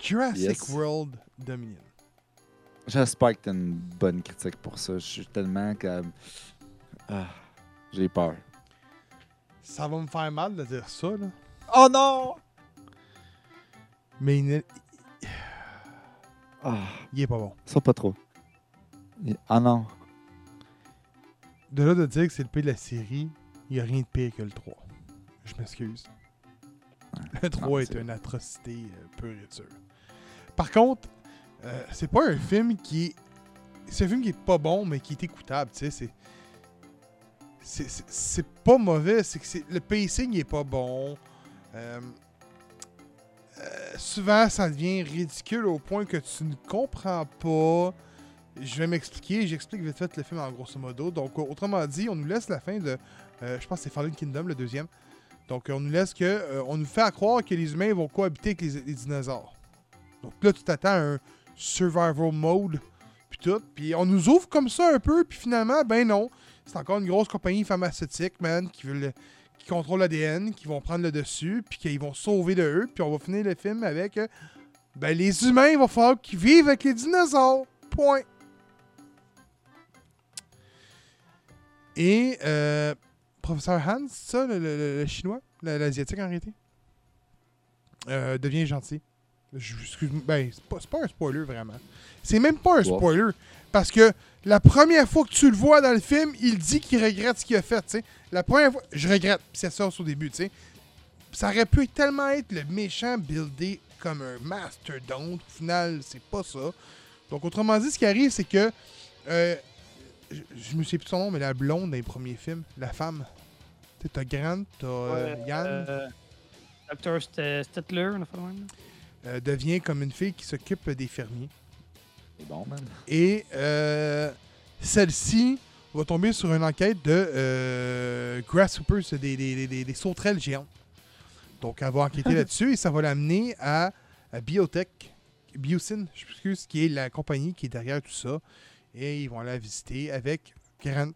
Jurassic
Yes.
World Dominion.
J'espère que t'as une bonne critique pour ça. Je suis tellement comme. Ah, j'ai peur.
Ça va me faire mal de dire ça, là.
Oh non!
Mais il, n'est-
Ah,
il est pas bon.
ça pas trop. Ah non.
De là de dire que c'est le pire de la série, il n'y a rien de pire que le 3. Je m'excuse. Le 3
non,
est
c'est-
une atrocité euh, pure et dure. Par contre, euh, c'est pas un film qui est. C'est un film qui est pas bon, mais qui est écoutable, tu sais. C'est. C'est- pas mauvais, c'est que le pacing est pas bon. Euh, euh, souvent, ça devient ridicule au point que tu ne comprends pas. Je vais m'expliquer. J'explique vite fait le film en grosso modo. Donc, autrement dit, on nous laisse la fin de. euh, je pense que c'est Fallen Kingdom, le deuxième. Donc, on nous laisse que. on nous fait à croire que les humains vont cohabiter avec les, les dinosaures. Donc là, tu t'attends à un survival mode. Puis tout. Puis on nous ouvre comme ça un peu. Puis finalement, ben non. C'est encore une grosse compagnie pharmaceutique, man, qui veut le- qui contrôle l'ADN, qui vont prendre le dessus, puis qu'ils vont sauver de eux. Puis on va finir le film avec. euh, ben, les humains, il va falloir qu'ils vivent avec les dinosaures. Point. Et euh, professeur Hans, ça, le, le- le- chinois, l'asiatique en réalité, euh, devient gentil. Ben, c'est pas, un spoiler vraiment. C'est même pas un
Wow.
spoiler. Parce que la première fois que tu le vois dans le film, il dit qu'il regrette ce qu'il a fait. tu sais. La première fois, je regrette, c'est ça au début. tu sais. Ça aurait pu tellement être le méchant buildé comme un mastodonte. Au final, c'est pas ça. Donc, autrement dit, ce qui arrive, c'est que. euh, je, je me sais plus de son nom, mais la blonde dans les premiers films, la femme. Tu sais, t'as Grant, t'as euh, Yann,
Euh, Dr. On a fait le même.
Euh, devient comme une fille qui s'occupe des fermiers.
C'est bon, man.
Et euh, celle-ci va tomber sur une enquête de euh, grasshoppers, des, des, des- des- des sauterelles géantes. Donc, elle va enquêter là-dessus et ça va l'amener à, à Biotech, Biosyn, je m'excuse, qui est la compagnie qui est derrière tout ça. Et ils vont aller la visiter avec Grant.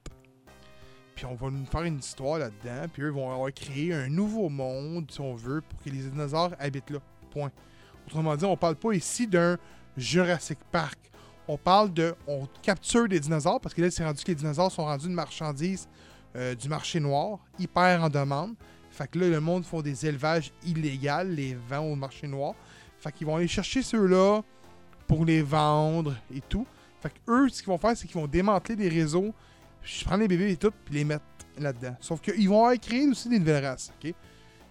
Puis on va nous faire une histoire là-dedans. Puis eux vont avoir créé un nouveau monde, si on veut, pour que les dinosaures habitent là. Point. Autrement dit, on parle pas ici d'un Jurassic Park. On parle de. On capture des dinosaures parce que là, c'est rendu que les dinosaures sont rendus une marchandise euh, du marché noir, hyper en demande. Fait que là, le monde font des élevages illégaux, les vend au marché noir. Fait qu'ils vont aller chercher ceux-là pour les vendre et tout. Fait que eux, ce qu'ils vont faire, c'est qu'ils vont démanteler des réseaux, je prends les bébés et tout, puis les mettre là-dedans. Sauf qu'ils vont créé aussi des nouvelles races, ok?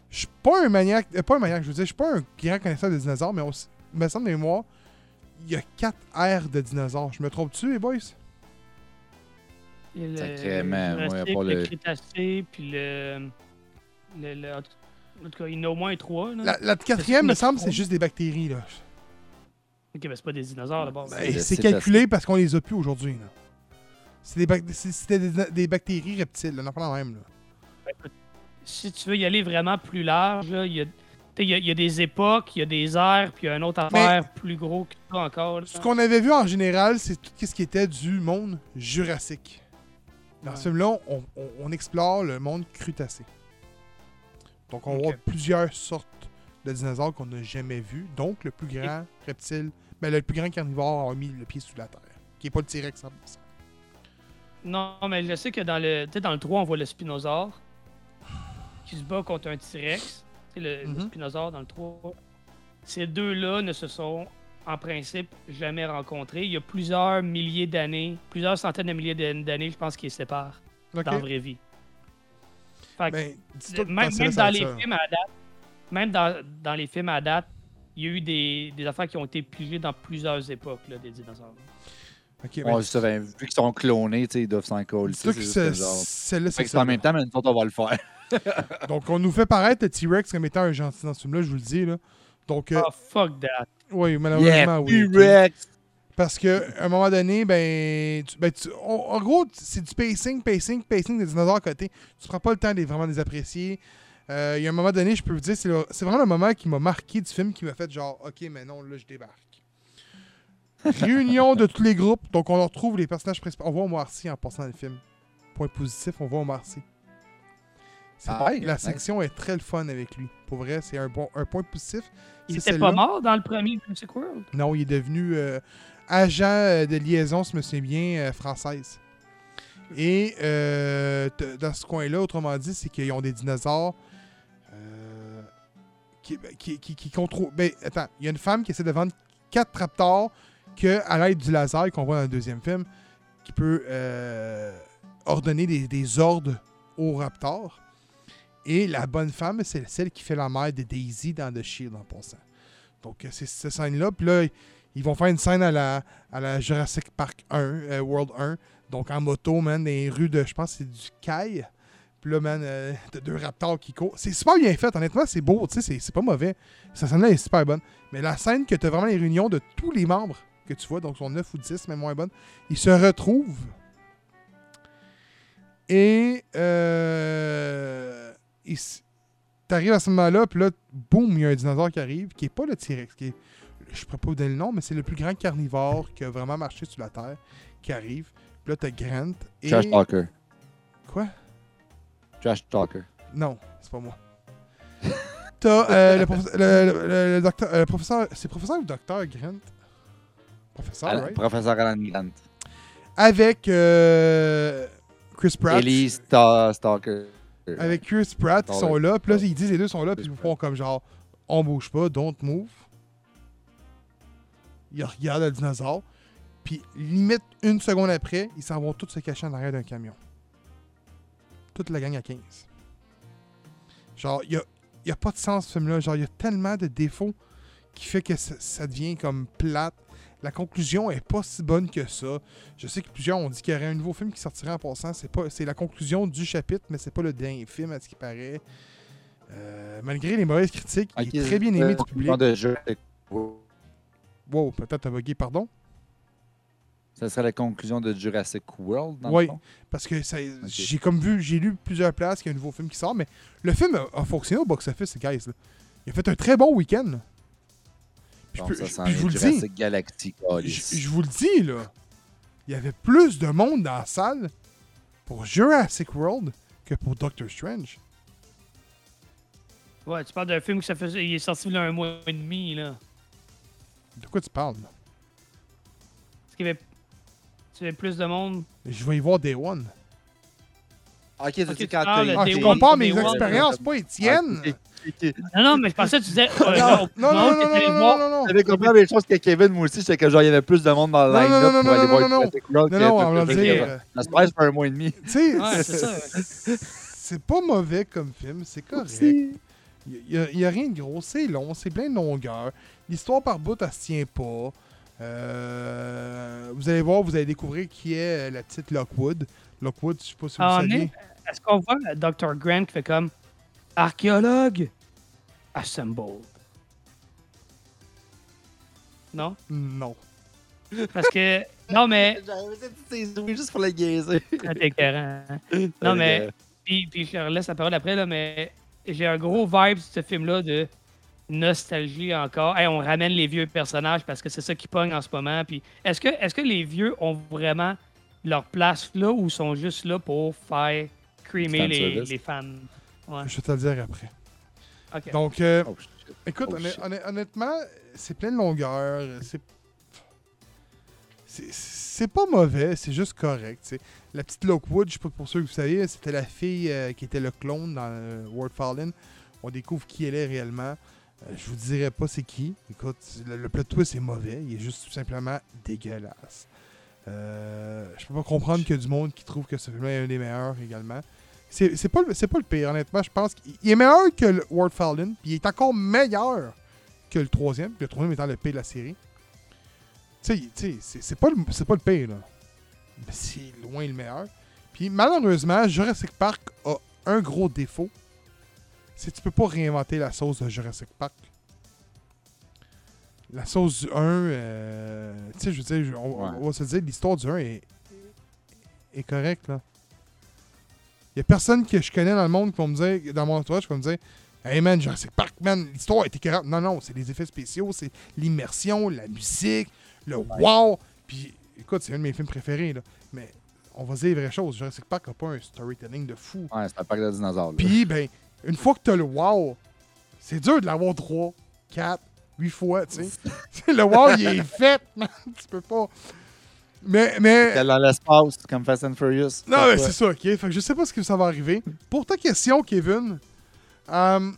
Je suis pas un maniaque, euh, pas un maniaque, je veux dire, je suis pas un grand connaisseur des dinosaures, mais il me semble de mémoire, il y a quatre aires de dinosaures. Je me trompe-tu, les boys?
Il y a le-
Sacrément,
le
ouais,
Jurassique,
pas
le
le-
Crétacé, puis le, le, le- En tout cas, il y en a au moins trois. Là.
La, la quatrième, me semble, c'est juste des bactéries, là.
Ok, mais c'est pas des dinosaures d'abord.
Ben,
Ben, c'est calculé parce qu'on les a plus aujourd'hui, des, bac- C'était des, des bactéries reptiles, là, on en parle même, là.
Si tu veux y aller vraiment plus large, il y a. y, y des époques, il y a des airs, puis il y a une autre affaire plus gros que ça encore. là.
Ce qu'on avait vu en général, c'est tout ce qui était du monde jurassique. Dans
Ouais.
ce film-là, on, on- on explore le monde crustacé. Donc, on voit plusieurs sortes de dinosaures qu'on n'a jamais vus. Donc, le plus grand reptile, ben, le plus grand carnivore a mis le pied sous la terre, qui n'est pas le T-Rex 100%.
Non, mais je sais que dans le, dans le 3, on voit le spinosaure qui se bat contre un T-Rex. Tu sais, Le, le
Mhm.
spinosaure dans le 3. Ces deux-là ne se sont, en principe, jamais rencontrés. Il y a plusieurs milliers d'années, plusieurs centaines de milliers d'an- d'années, je pense, qui les séparent dans la vraie vie. Fait que,
Ben,
même,
ça, ça
dans les
ça.
films à date, même dans, dans les films à date, il y a eu des, des affaires qui ont été pigées dans plusieurs époques là, des dinosaures.
Ok, ben,
Ouais, ça, ben, vu qu'ils sont clonés, ils doivent s'en coller. C'est Fait
c'est
que c'est en
ça.
même temps, mais nous autres, on va le faire.
Donc, on nous fait paraître le T-Rex comme étant un gentil dans ce film-là, je vous le dis. Là. Donc, euh,
Oh, fuck that.
oui, malheureusement, oui.
T-Rex!
Parce que à un moment donné, ben, tu- ben, tu- on- en gros, c'est du pacing, pacing, pacing des dinosaures à côté. Tu prends pas le temps de vraiment les apprécier. Euh, Il y a un moment donné, je peux vous dire, c'est le- c'est vraiment le moment qui m'a marqué du film, qui m'a fait genre, ok, mais non, là, je débarque. Réunion de tous les groupes. Donc, on retrouve les personnages principaux. On voit Omar Sy en passant dans le film. Point positif, on voit Omar Sy. C'est-
Ah ouais,
la section est très le fun avec lui. Pour vrai, c'est un, bon, un point positif.
Il
C'est
était pas mort dans le premier Jurassic World?
Non, il est devenu euh, agent euh, de liaison, si je me souviens bien, euh, française. Et euh, dans ce coin-là, autrement dit, c'est qu'ils ont des dinosaures euh, qui, ben, qui, qui, qui contrôlent. Ben, attends, il y a une femme qui essaie de vendre quatre raptors que, à l'aide du laser qu'on voit dans le deuxième film, qui peut euh, ordonner des, des ordres aux raptors. Et la bonne femme, c'est celle qui fait la mère de Daisy dans The Shield en passant. Donc, euh, c'est cette scène-là. Puis là, ils vont faire une scène à la, à la Jurassic Park 1, euh, World 1. Donc, en moto, man, dans les rues de, je pense, c'est du Kai. Puis là, man, euh, t'as deux raptors qui courent. C'est super bien fait, honnêtement, c'est beau, tu sais, c'est- pas mauvais. Cette scène-là est super bonne. Mais la scène que t'as vraiment les réunions de tous les membres que tu vois, donc sont 9 ou 10, même moins bonne, ils se retrouvent. Et euh, t'arrives à ce moment-là, puis là, boum, il y a un dinosaure qui arrive, qui est pas le T-Rex, qui est, je pourrais pas vous donner le nom, mais c'est le plus grand carnivore qui a vraiment marché sur la Terre, qui arrive. Puis là, t'as Grant et...
Trash Talker.
Quoi?
Trash Talker.
Non, c'est pas moi. T'as euh, le, professe- le, le- docteur, euh, professeur, c'est professeur ou docteur Grant? Professeur,
Alan-
right?
Professeur Alan Grant.
Avec euh, Chris Pratt.
Ellie Star Stalker.
Avec Chris Pratt qui sont là. Puis là, ils disent les deux sont là, puis ils font comme genre, on bouge pas, don't move. Ils regardent le dinosaure. Puis limite une seconde après, ils s'en vont tous se cacher en arrière d'un camion. Toute la gang à 15. Genre, il y a, y a pas de sens ce film-là. Genre, il y a tellement de défauts qui fait que ça, ça devient comme plate. La conclusion est pas si bonne que ça. Je sais que plusieurs ont dit qu'il y aurait un nouveau film qui sortirait en passant. C'est pas, c'est la conclusion du chapitre, mais c'est pas le dernier film à ce qui paraît. Euh, malgré les mauvaises critiques, il est très bien aimé du public.
De jeu.
Wow, peut-être t'as bugué, pardon?
Ça serait la conclusion de Jurassic World, dans
Oui.
le fond?
Parce que j'ai comme vu, j'ai lu plusieurs places qu'il y a un nouveau film qui sort, mais le film a, a fonctionné au box-office, guys. Là. Il a fait un très bon week-end. Je peux-
ça
je-
sent
puis je vous le dis,
Galaxy,
je, vous le dis, là, il y avait plus de monde dans la salle pour Jurassic World que pour Doctor Strange.
Ouais, tu parles d'un film qui ça faisait, il est sorti là un mois et demi, là.
De quoi tu parles? là?
Est-ce qu'il y avait, tu avais plus de monde?
Je vais y voir Day One.
Ok, tu
Ok,
dis
tu
quand
Ah,
Day
je compare mes expériences, pas Étienne.
Ok,
Non, non, mais je pensais que tu disais. euh,
Non,
au-
non, non, non,
que t'étais allé
non,
voir-
non, non, non.
J'avais compris la même chose que Kevin, moi aussi, c'est que genre, il y avait plus de monde dans
non,
line-up
non,
pour
non,
aller
non,
voir
non, non. Non,
que
non, on va
dire. Ça se passe pour un mois et demi.
Tu sais,
c'est ça.
c'est pas mauvais comme film, c'est correct. Il n'y a, rien de gros, c'est long, c'est plein de longueur. L'histoire par bout, elle se tient pas. Euh, vous allez voir, vous allez découvrir qui est euh, la petite Lockwood. Lockwood, je sais pas si vous
Ah,
saviez.
mais est-ce qu'on voit le Dr. Grant qui fait comme archéologue assembled? Non?
Non.
Parce que. Non, mais.
C'est oui, juste pour la gaiser.
Ah, hein. Non, mais. Puis, puis je leur laisse la parole après, là, mais j'ai un gros vibe de ce film-là de nostalgie encore. Hey, on ramène les vieux personnages parce que c'est ça qui pogne en ce moment. Puis est-ce que, est que les vieux ont vraiment leur place là ou sont juste là pour faire creamer les, les fans? Ouais.
Je vais te le dire après.
OK.
Donc, euh,
Oh,
écoute,
Oh,
honn- honnêtement, c'est plein de longueur. C'est. c'est- pas mauvais, c'est juste correct. La petite Lockwood, je sais pas pour ceux que vous savez, c'était la fille euh, qui était le clone dans euh, World Fallen. On découvre qui elle est réellement. Euh, je vous dirai pas c'est qui. Écoute, le, le plot twist est mauvais. Il est juste tout simplement dégueulasse. Euh, je peux pas comprendre qu'il y a du monde qui trouve que ce film est un des meilleurs également. C'est c'est pas, le- c'est pas le pire, honnêtement. Je pense qu'il il est meilleur que le World Fallen. Puis il est encore meilleur que le troisième. puis Le troisième étant le pire de la série. Tu sais, tu sais, c'est c'est pas, le- c'est pas le pire, là. Mais c'est loin le meilleur. Puis malheureusement, Jurassic Park a un gros défaut, c'est que tu peux pas réinventer la sauce de Jurassic Park. La sauce du 1, euh, tu sais, je veux dire, on,
Ouais.
on va se dire, l'histoire du 1 est, est correcte, là. Il y a personne que je connais dans le monde qui va me dire, dans mon entourage, qui va me dire, Hey man, Jurassic Park, man, l'histoire était correcte. Non, non, c'est les effets spéciaux, c'est l'immersion, la musique, le wow. Puis, écoute, c'est un de mes films préférés, là. Mais on va dire les vraies choses. Jurassic Park n'a pas un storytelling de fou.
Ouais, c'est un parc de dinosaures.
Puis, ben, une fois que t'as le wow, c'est dur de l'avoir 3, 4, 8 fois, tu sais. le wow, il est fait, man. Tu peux pas. Mais, mais.
T'es dans l'espace, comme Fast and Furious.
Non, mais c'est ça, ok. Fait que je sais pas ce que ça va arriver. Pour ta question, Kevin, euh,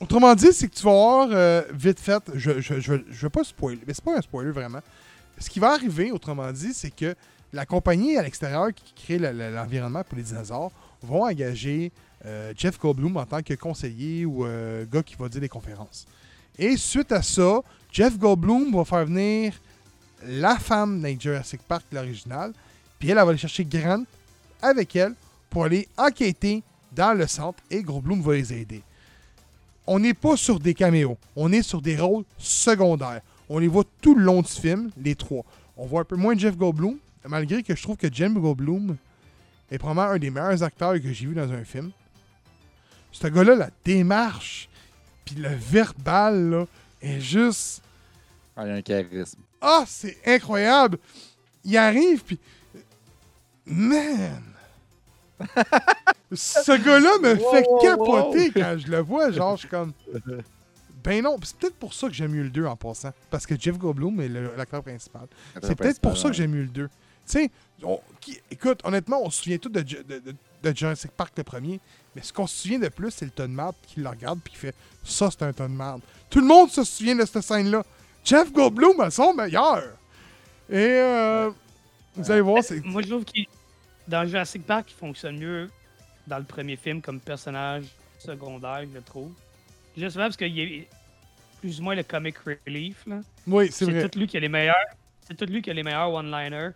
autrement dit, c'est que tu vas voir, euh, vite fait, je, je, je, je veux pas spoiler, mais c'est pas un spoiler vraiment. Ce qui va arriver, autrement dit, c'est que la compagnie à l'extérieur qui crée le- le- l'environnement pour les dinosaures vont engager euh, Jeff Goldblum en tant que conseiller ou gars qui va dire des conférences. Et suite à ça, Jeff Goldblum va faire venir la femme dans Jurassic Park, l'original, puis elle, va aller chercher Grant avec elle pour aller enquêter dans le centre et Goldblum va les aider. On n'est pas sur des caméos, on est sur des rôles secondaires. On les voit tout le long du film, les trois. On voit un peu moins Jeff Goldblum, malgré que je trouve que Jeff Goldblum est probablement un des meilleurs acteurs que j'ai vu dans un film. Ce gars-là, la démarche, puis le verbal, là, est juste...
Ah, il a un charisme.
Ah, c'est incroyable! Il arrive, puis. Man! Ce gars-là me
Wow,
fait
wow,
capoter quand je le vois. Genre, je suis comme. Ben non, c'est peut-être pour ça que j'aime mieux le 2 en passant. Parce que Jeff Goldblum est l'acteur principal. C'est peut-être pour ça que j'aime mieux le 2. Tu sais, écoute, honnêtement, on se souvient tous de, de- de Jurassic Park le premier. Mais ce qu'on se souvient de plus, c'est le ton de marde qui le regarde puis qui fait Ça, c'est un ton de marde. Tout le monde se souvient de cette scène-là. Jeff Goldblum a son meilleur. Et euh, vous allez voir, c'est.
Moi, je trouve que dans Jurassic Park, il fonctionne mieux dans le premier film comme personnage secondaire, je le trouve. Justement parce qu'il est plus ou moins le comic relief. là.
Oui, c'est vrai.
C'est tout lui qui a les meilleurs. C'est tout lui qui a les meilleurs one-liners.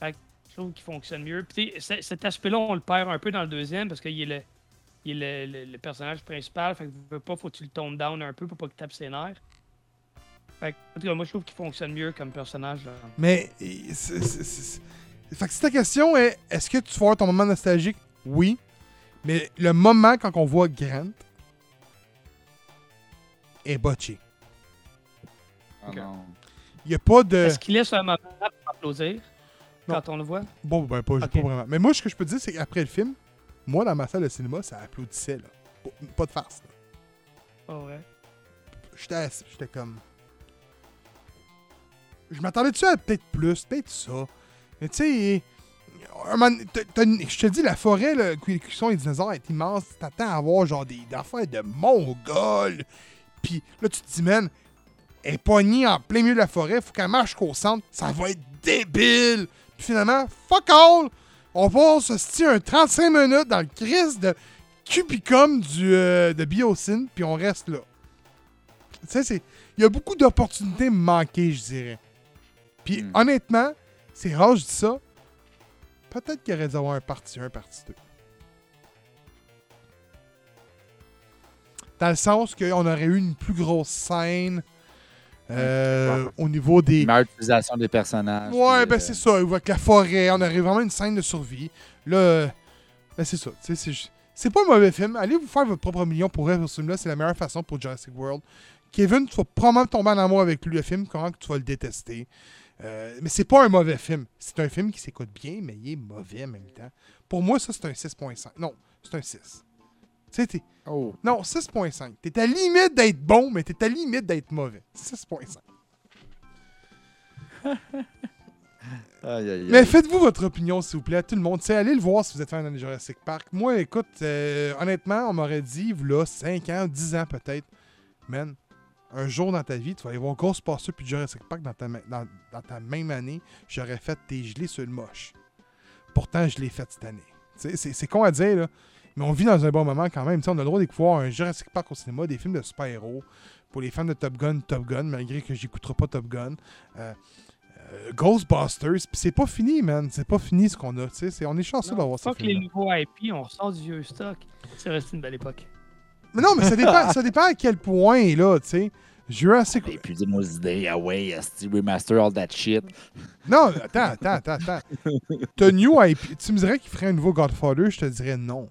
Fait que Je trouve qu'il fonctionne mieux. Puis cet aspect-là, on le perd un peu dans le deuxième parce qu'il est le. Il est le, le- le personnage principal, fait que veux pas, faut que tu le tombes down un peu pour pas qu'il tape ses nerfs. Fait que, en tout cas, moi je trouve qu'il fonctionne mieux comme personnage. là.
Mais. c'est- c'est- c'est- c'est- Fait que si ta question est est-ce que tu vas avoir ton moment nostalgique? Oui. Mais le moment quand on voit Grant est botché.
Ah, non.
Il n'y a pas de.
Est-ce qu'il laisse un moment pour applaudir
Non.
quand on le voit?
Bon, ben, pas,
Ok.
pas vraiment. Mais moi, ce que je peux te dire, c'est qu'après le film, moi, dans ma salle de cinéma, ça applaudissait, là. Pas, de farce, là.
Pas vrai.
J'étais j'étais comme. Je m'attendais-tu à peut-être plus, peut-être ça. Mais tu sais, je te dis, la forêt, là, sont les dinosaures, est immense. T'attends à voir genre des, affaires de mongols. Puis là, tu te dis, man, elle est pognée en plein milieu de la forêt, faut qu'elle marche qu'au centre. Ça va être débile. Puis finalement, fuck all! On va se stier un 35 minutes dans le crise de Cubicum du, euh, de Biocine, puis on reste là. Tu sais, il y a beaucoup d'opportunités manquées, je dirais. Puis
Hmm.
honnêtement, c'est rare, je dis ça. Peut-être qu'il aurait dû avoir un partie 1, partie 2. Dans le sens qu'on aurait eu une plus grosse scène euh, au niveau des.
Meilleure utilisation des personnages.
Ouais, ben
euh,
c'est ça. Avec la forêt, on aurait vraiment une scène de survie. Là, ben c'est ça. C'est pas un mauvais film. Allez vous faire votre propre million pour rêver ce film-là. C'est la meilleure façon pour Jurassic World. Kevin, tu vas probablement tomber en amour avec lui, le film. Comment que tu vas le détester. Euh, mais c'est pas un mauvais film. C'est un film qui s'écoute bien, mais il est mauvais en même temps. Pour moi, ça, c'est un 6.5. Non, c'est un 6. Tu sais,
Oh.
non, 6.5. T'es à la limite d'être bon, mais t'es à la limite d'être mauvais. 6.5.
Aïe, aïe, aïe.
Mais faites-vous votre opinion, s'il vous plaît, tout le monde. Allez le voir si vous êtes fan de Jurassic Park. Moi, écoute, euh, honnêtement, on m'aurait dit, là, 5 ans, 10 ans peut-être, man, un jour dans ta vie, tu vas aller voir Ghostbusters puis Jurassic Park dans ta, ma- dans, dans ta même année, j'aurais fait tes gelés sur le moche. Pourtant, je l'ai fait cette année. C'est con à dire, là, mais on vit dans un bon moment quand même. On a le droit d'écouter un Jurassic Park au cinéma, des films de super-héros. Pour les fans de Top Gun, Top Gun, malgré que j'écouterai pas Top Gun. Euh, euh, Ghostbusters, pis c'est pas fini, man. C'est pas fini ce qu'on a, c'est- On est chanceux d'avoir ça.
Fuck les nouveaux IP, on sort du vieux stock. C'est resté une belle époque.
Mais non, mais ça dépend, ça dépend à quel point, là, tu sais. Jurassic...
Et puis, dis-moi idées. Ah ouais, remaster all that shit.
Non, attends, attends, attends, attends. T'as New IP. Tu me dirais qu'il ferait un nouveau Godfather, je te dirais non.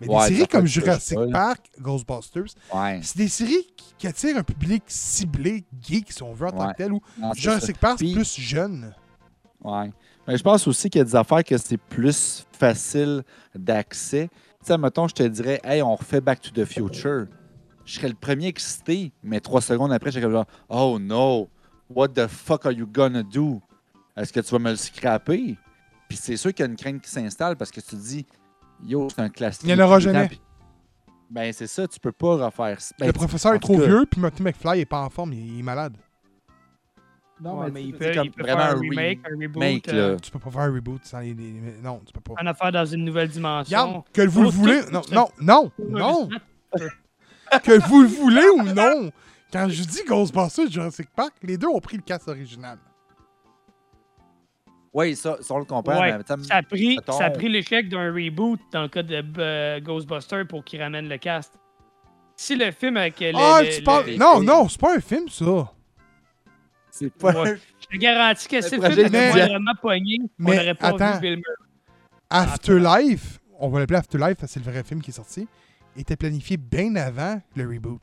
Mais
Ouais,
des séries comme Jurassic. Park, Ghostbusters,
Ouais.
c'est des séries qui, qui attirent un public ciblé, geek, si on veut, en tant que tel, ou
Non,
Jurassic Park, c'est
Puis-
plus jeune.
Ouais. Mais je pense aussi qu'il y a des affaires que c'est plus facile d'accès. Sais, mettons, je te dirais, hey, on refait Back to the Future. Je serais le premier excité, mais trois secondes après, comme genre, oh no, what the fuck are you gonna do? Est-ce que tu vas me le scraper? Puis c'est sûr qu'il y a une crainte qui s'installe parce que tu te dis, yo, c'est un classique.
Il y en aura jamais.
Ben, c'est ça, tu peux pas refaire ça. Ben,
le
tu-
professeur est trop
cas,
vieux, puis Marty McFly est pas en forme, il est malade.
Non,
Ouais,
mais,
il peut, il peut
vraiment
faire un remake, un reboot, euh,
là.
Tu peux pas faire un reboot sans les... les- Non, tu peux pas.
un affaire dans une nouvelle dimension.
Regarde, que vous le voulez... Non, non, non, non! que vous le voulez ou non! Quand je dis Ghostbusters et Jurassic Park, les deux ont pris le cast original.
Oui, ça, ça, on le comprend.
Ouais, Ça a pris, ça a pris l'échec d'un reboot dans le cas de euh, Ghostbusters pour qu'il ramène le cast. Si le film avec le,
Ah,
le-
tu
le-
parles...
le-
Non, non, c'est pas un film, ça.
C'est pas.
Ouais. Je te garantis que si le film avait
immédiat.
vraiment pogné, on
Mais
n'aurait pas
attends.
vu Bill Murray.
Afterlife, on va l'appeler Afterlife parce que c'est le vrai film qui est sorti, était planifié bien avant le reboot.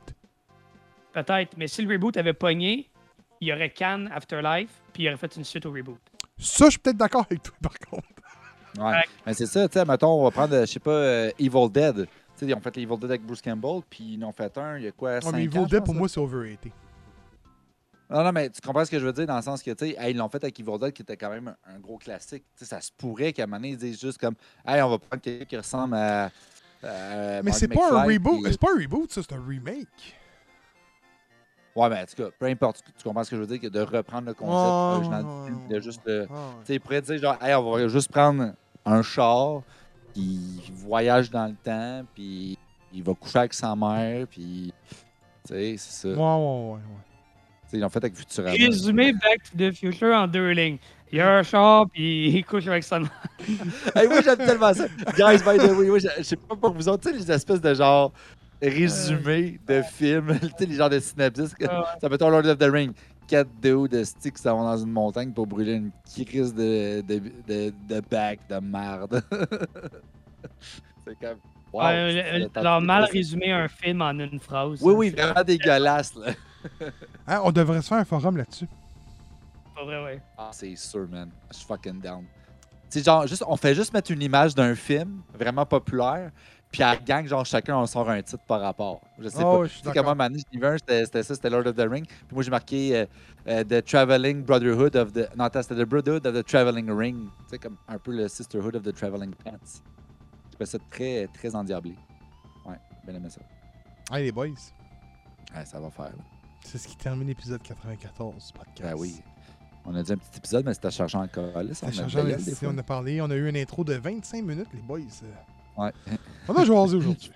Peut-être, mais si le reboot avait pogné, il y aurait Cannes Afterlife, puis il aurait fait une suite au reboot.
Ça, je suis peut-être d'accord avec toi, par contre.
Ouais.
Ouais.
Mais c'est ça, tu sais, mettons, on va prendre, euh, je sais pas, euh, Evil Dead. Tu sais, ils ont fait Evil Dead avec Bruce Campbell, puis ils en ont fait un, il y a quoi,
Ouais,
5
mais
ans,
Evil Dead, pour moi, c'est overrated.
Non, non, mais tu comprends ce que je veux dire, dans le sens que, tu sais, hey, ils l'ont fait avec Evil Dead, qui était quand même un, un gros classique. Tu sais, ça se pourrait qu'à un moment donné, ils disent juste comme, hey, on va prendre quelqu'un qui ressemble à. à
Mais c'est pas un reboot.
puis-
C'est pas un reboot, ça, c'est un remake.
Ouais, mais en tout cas, peu importe, tu comprends ce que je veux dire, que de reprendre le concept original de juste. Tu sais, il pourrait dire genre, hey, on va juste prendre un char qui voyage dans le temps, puis il va coucher avec sa mère, puis. Tu sais, c'est ça.
Ouais, ouais, ouais, ouais.
Ils l'ont fait avec Futurama.
Résumé Back to the Future en deux lignes. Il y a un char, puis il couche avec mère.
hey, oui, j'aime tellement ça. Guys, by the way, oui, je sais pas pour vous autres, tu sais, les espèces de genre résumés de films, tu sais, les genres de synopsis.
Ah
Ça peut être Lord of the Ring. Quatre dudes de sticks qui s'en vont dans une montagne pour brûler une crise de, de, de, de bac de merde. c'est comme. Wow,
Ouais, mal résumé un film en une phrase.
Oui, oui, vraiment dégueulasse, là.
Hein, on devrait se faire un forum là-dessus.
Pas vrai, ouais.
Ah, c'est sûr, man. Je suis fucking down. C'est genre, juste, on fait juste mettre une image d'un film vraiment populaire, puis à la gang, genre, chacun, on sort un titre par rapport. Je sais
Ah
pas.
je
sais, comment
d'accord.
Manny, j'en ai vu un, c'était c'était ça, c'était Lord of the Ring. Puis moi, j'ai marqué euh, euh, The Traveling Brotherhood of the. Non, attends, c'était The Brotherhood of the Traveling Ring. Tu sais, comme un peu le Sisterhood of the Traveling Pants. Trouvais ça très, très endiablé. Ouais, bien aimé ça.
Hey, les boys,
Ouais, ça va faire.
c'est ce qui termine l'épisode 94 du podcast.
Ben oui. On a dit un petit épisode, mais c'était chargé ça,
C'était
on a
chargé, si on parlé, on a eu une intro de 25 minutes, les boys.
Ouais.
On a jasé aujourd'hui.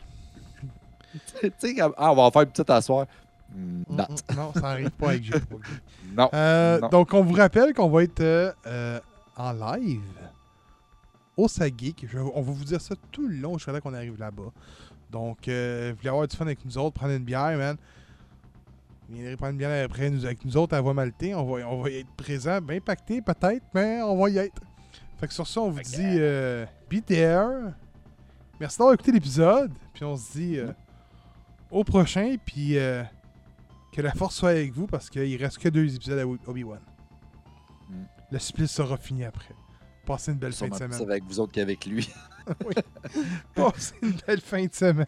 tu sais, ah, on va en faire une petite asseoir. Non.
Non, ça arrive pas avec.
Non.
Euh,
Non.
donc, on vous rappelle qu'on va être euh, euh, en live au Sageek. On va vous dire ça tout le long jusqu'à qu'on arrive là-bas. Donc, euh, vous voulez avoir du fun avec nous autres, prendre une bière, man. Viendrez prendre une bière après nous, avec nous autres à Voix Maltais. On va, on va y être présent, bien pacté peut-être, mais on va y être. Fait que sur ça, on vous dit euh, be there. Merci d'avoir écouté l'épisode. Puis on se dit euh, au prochain. Puis euh, que la force soit avec vous parce qu'il reste que deux épisodes à Obi-Wan.
Mm.
Le supplice sera fini après. Passez une belle fin de semaine.
avec vous autres qu'avec lui.
Passez une belle fin de semaine.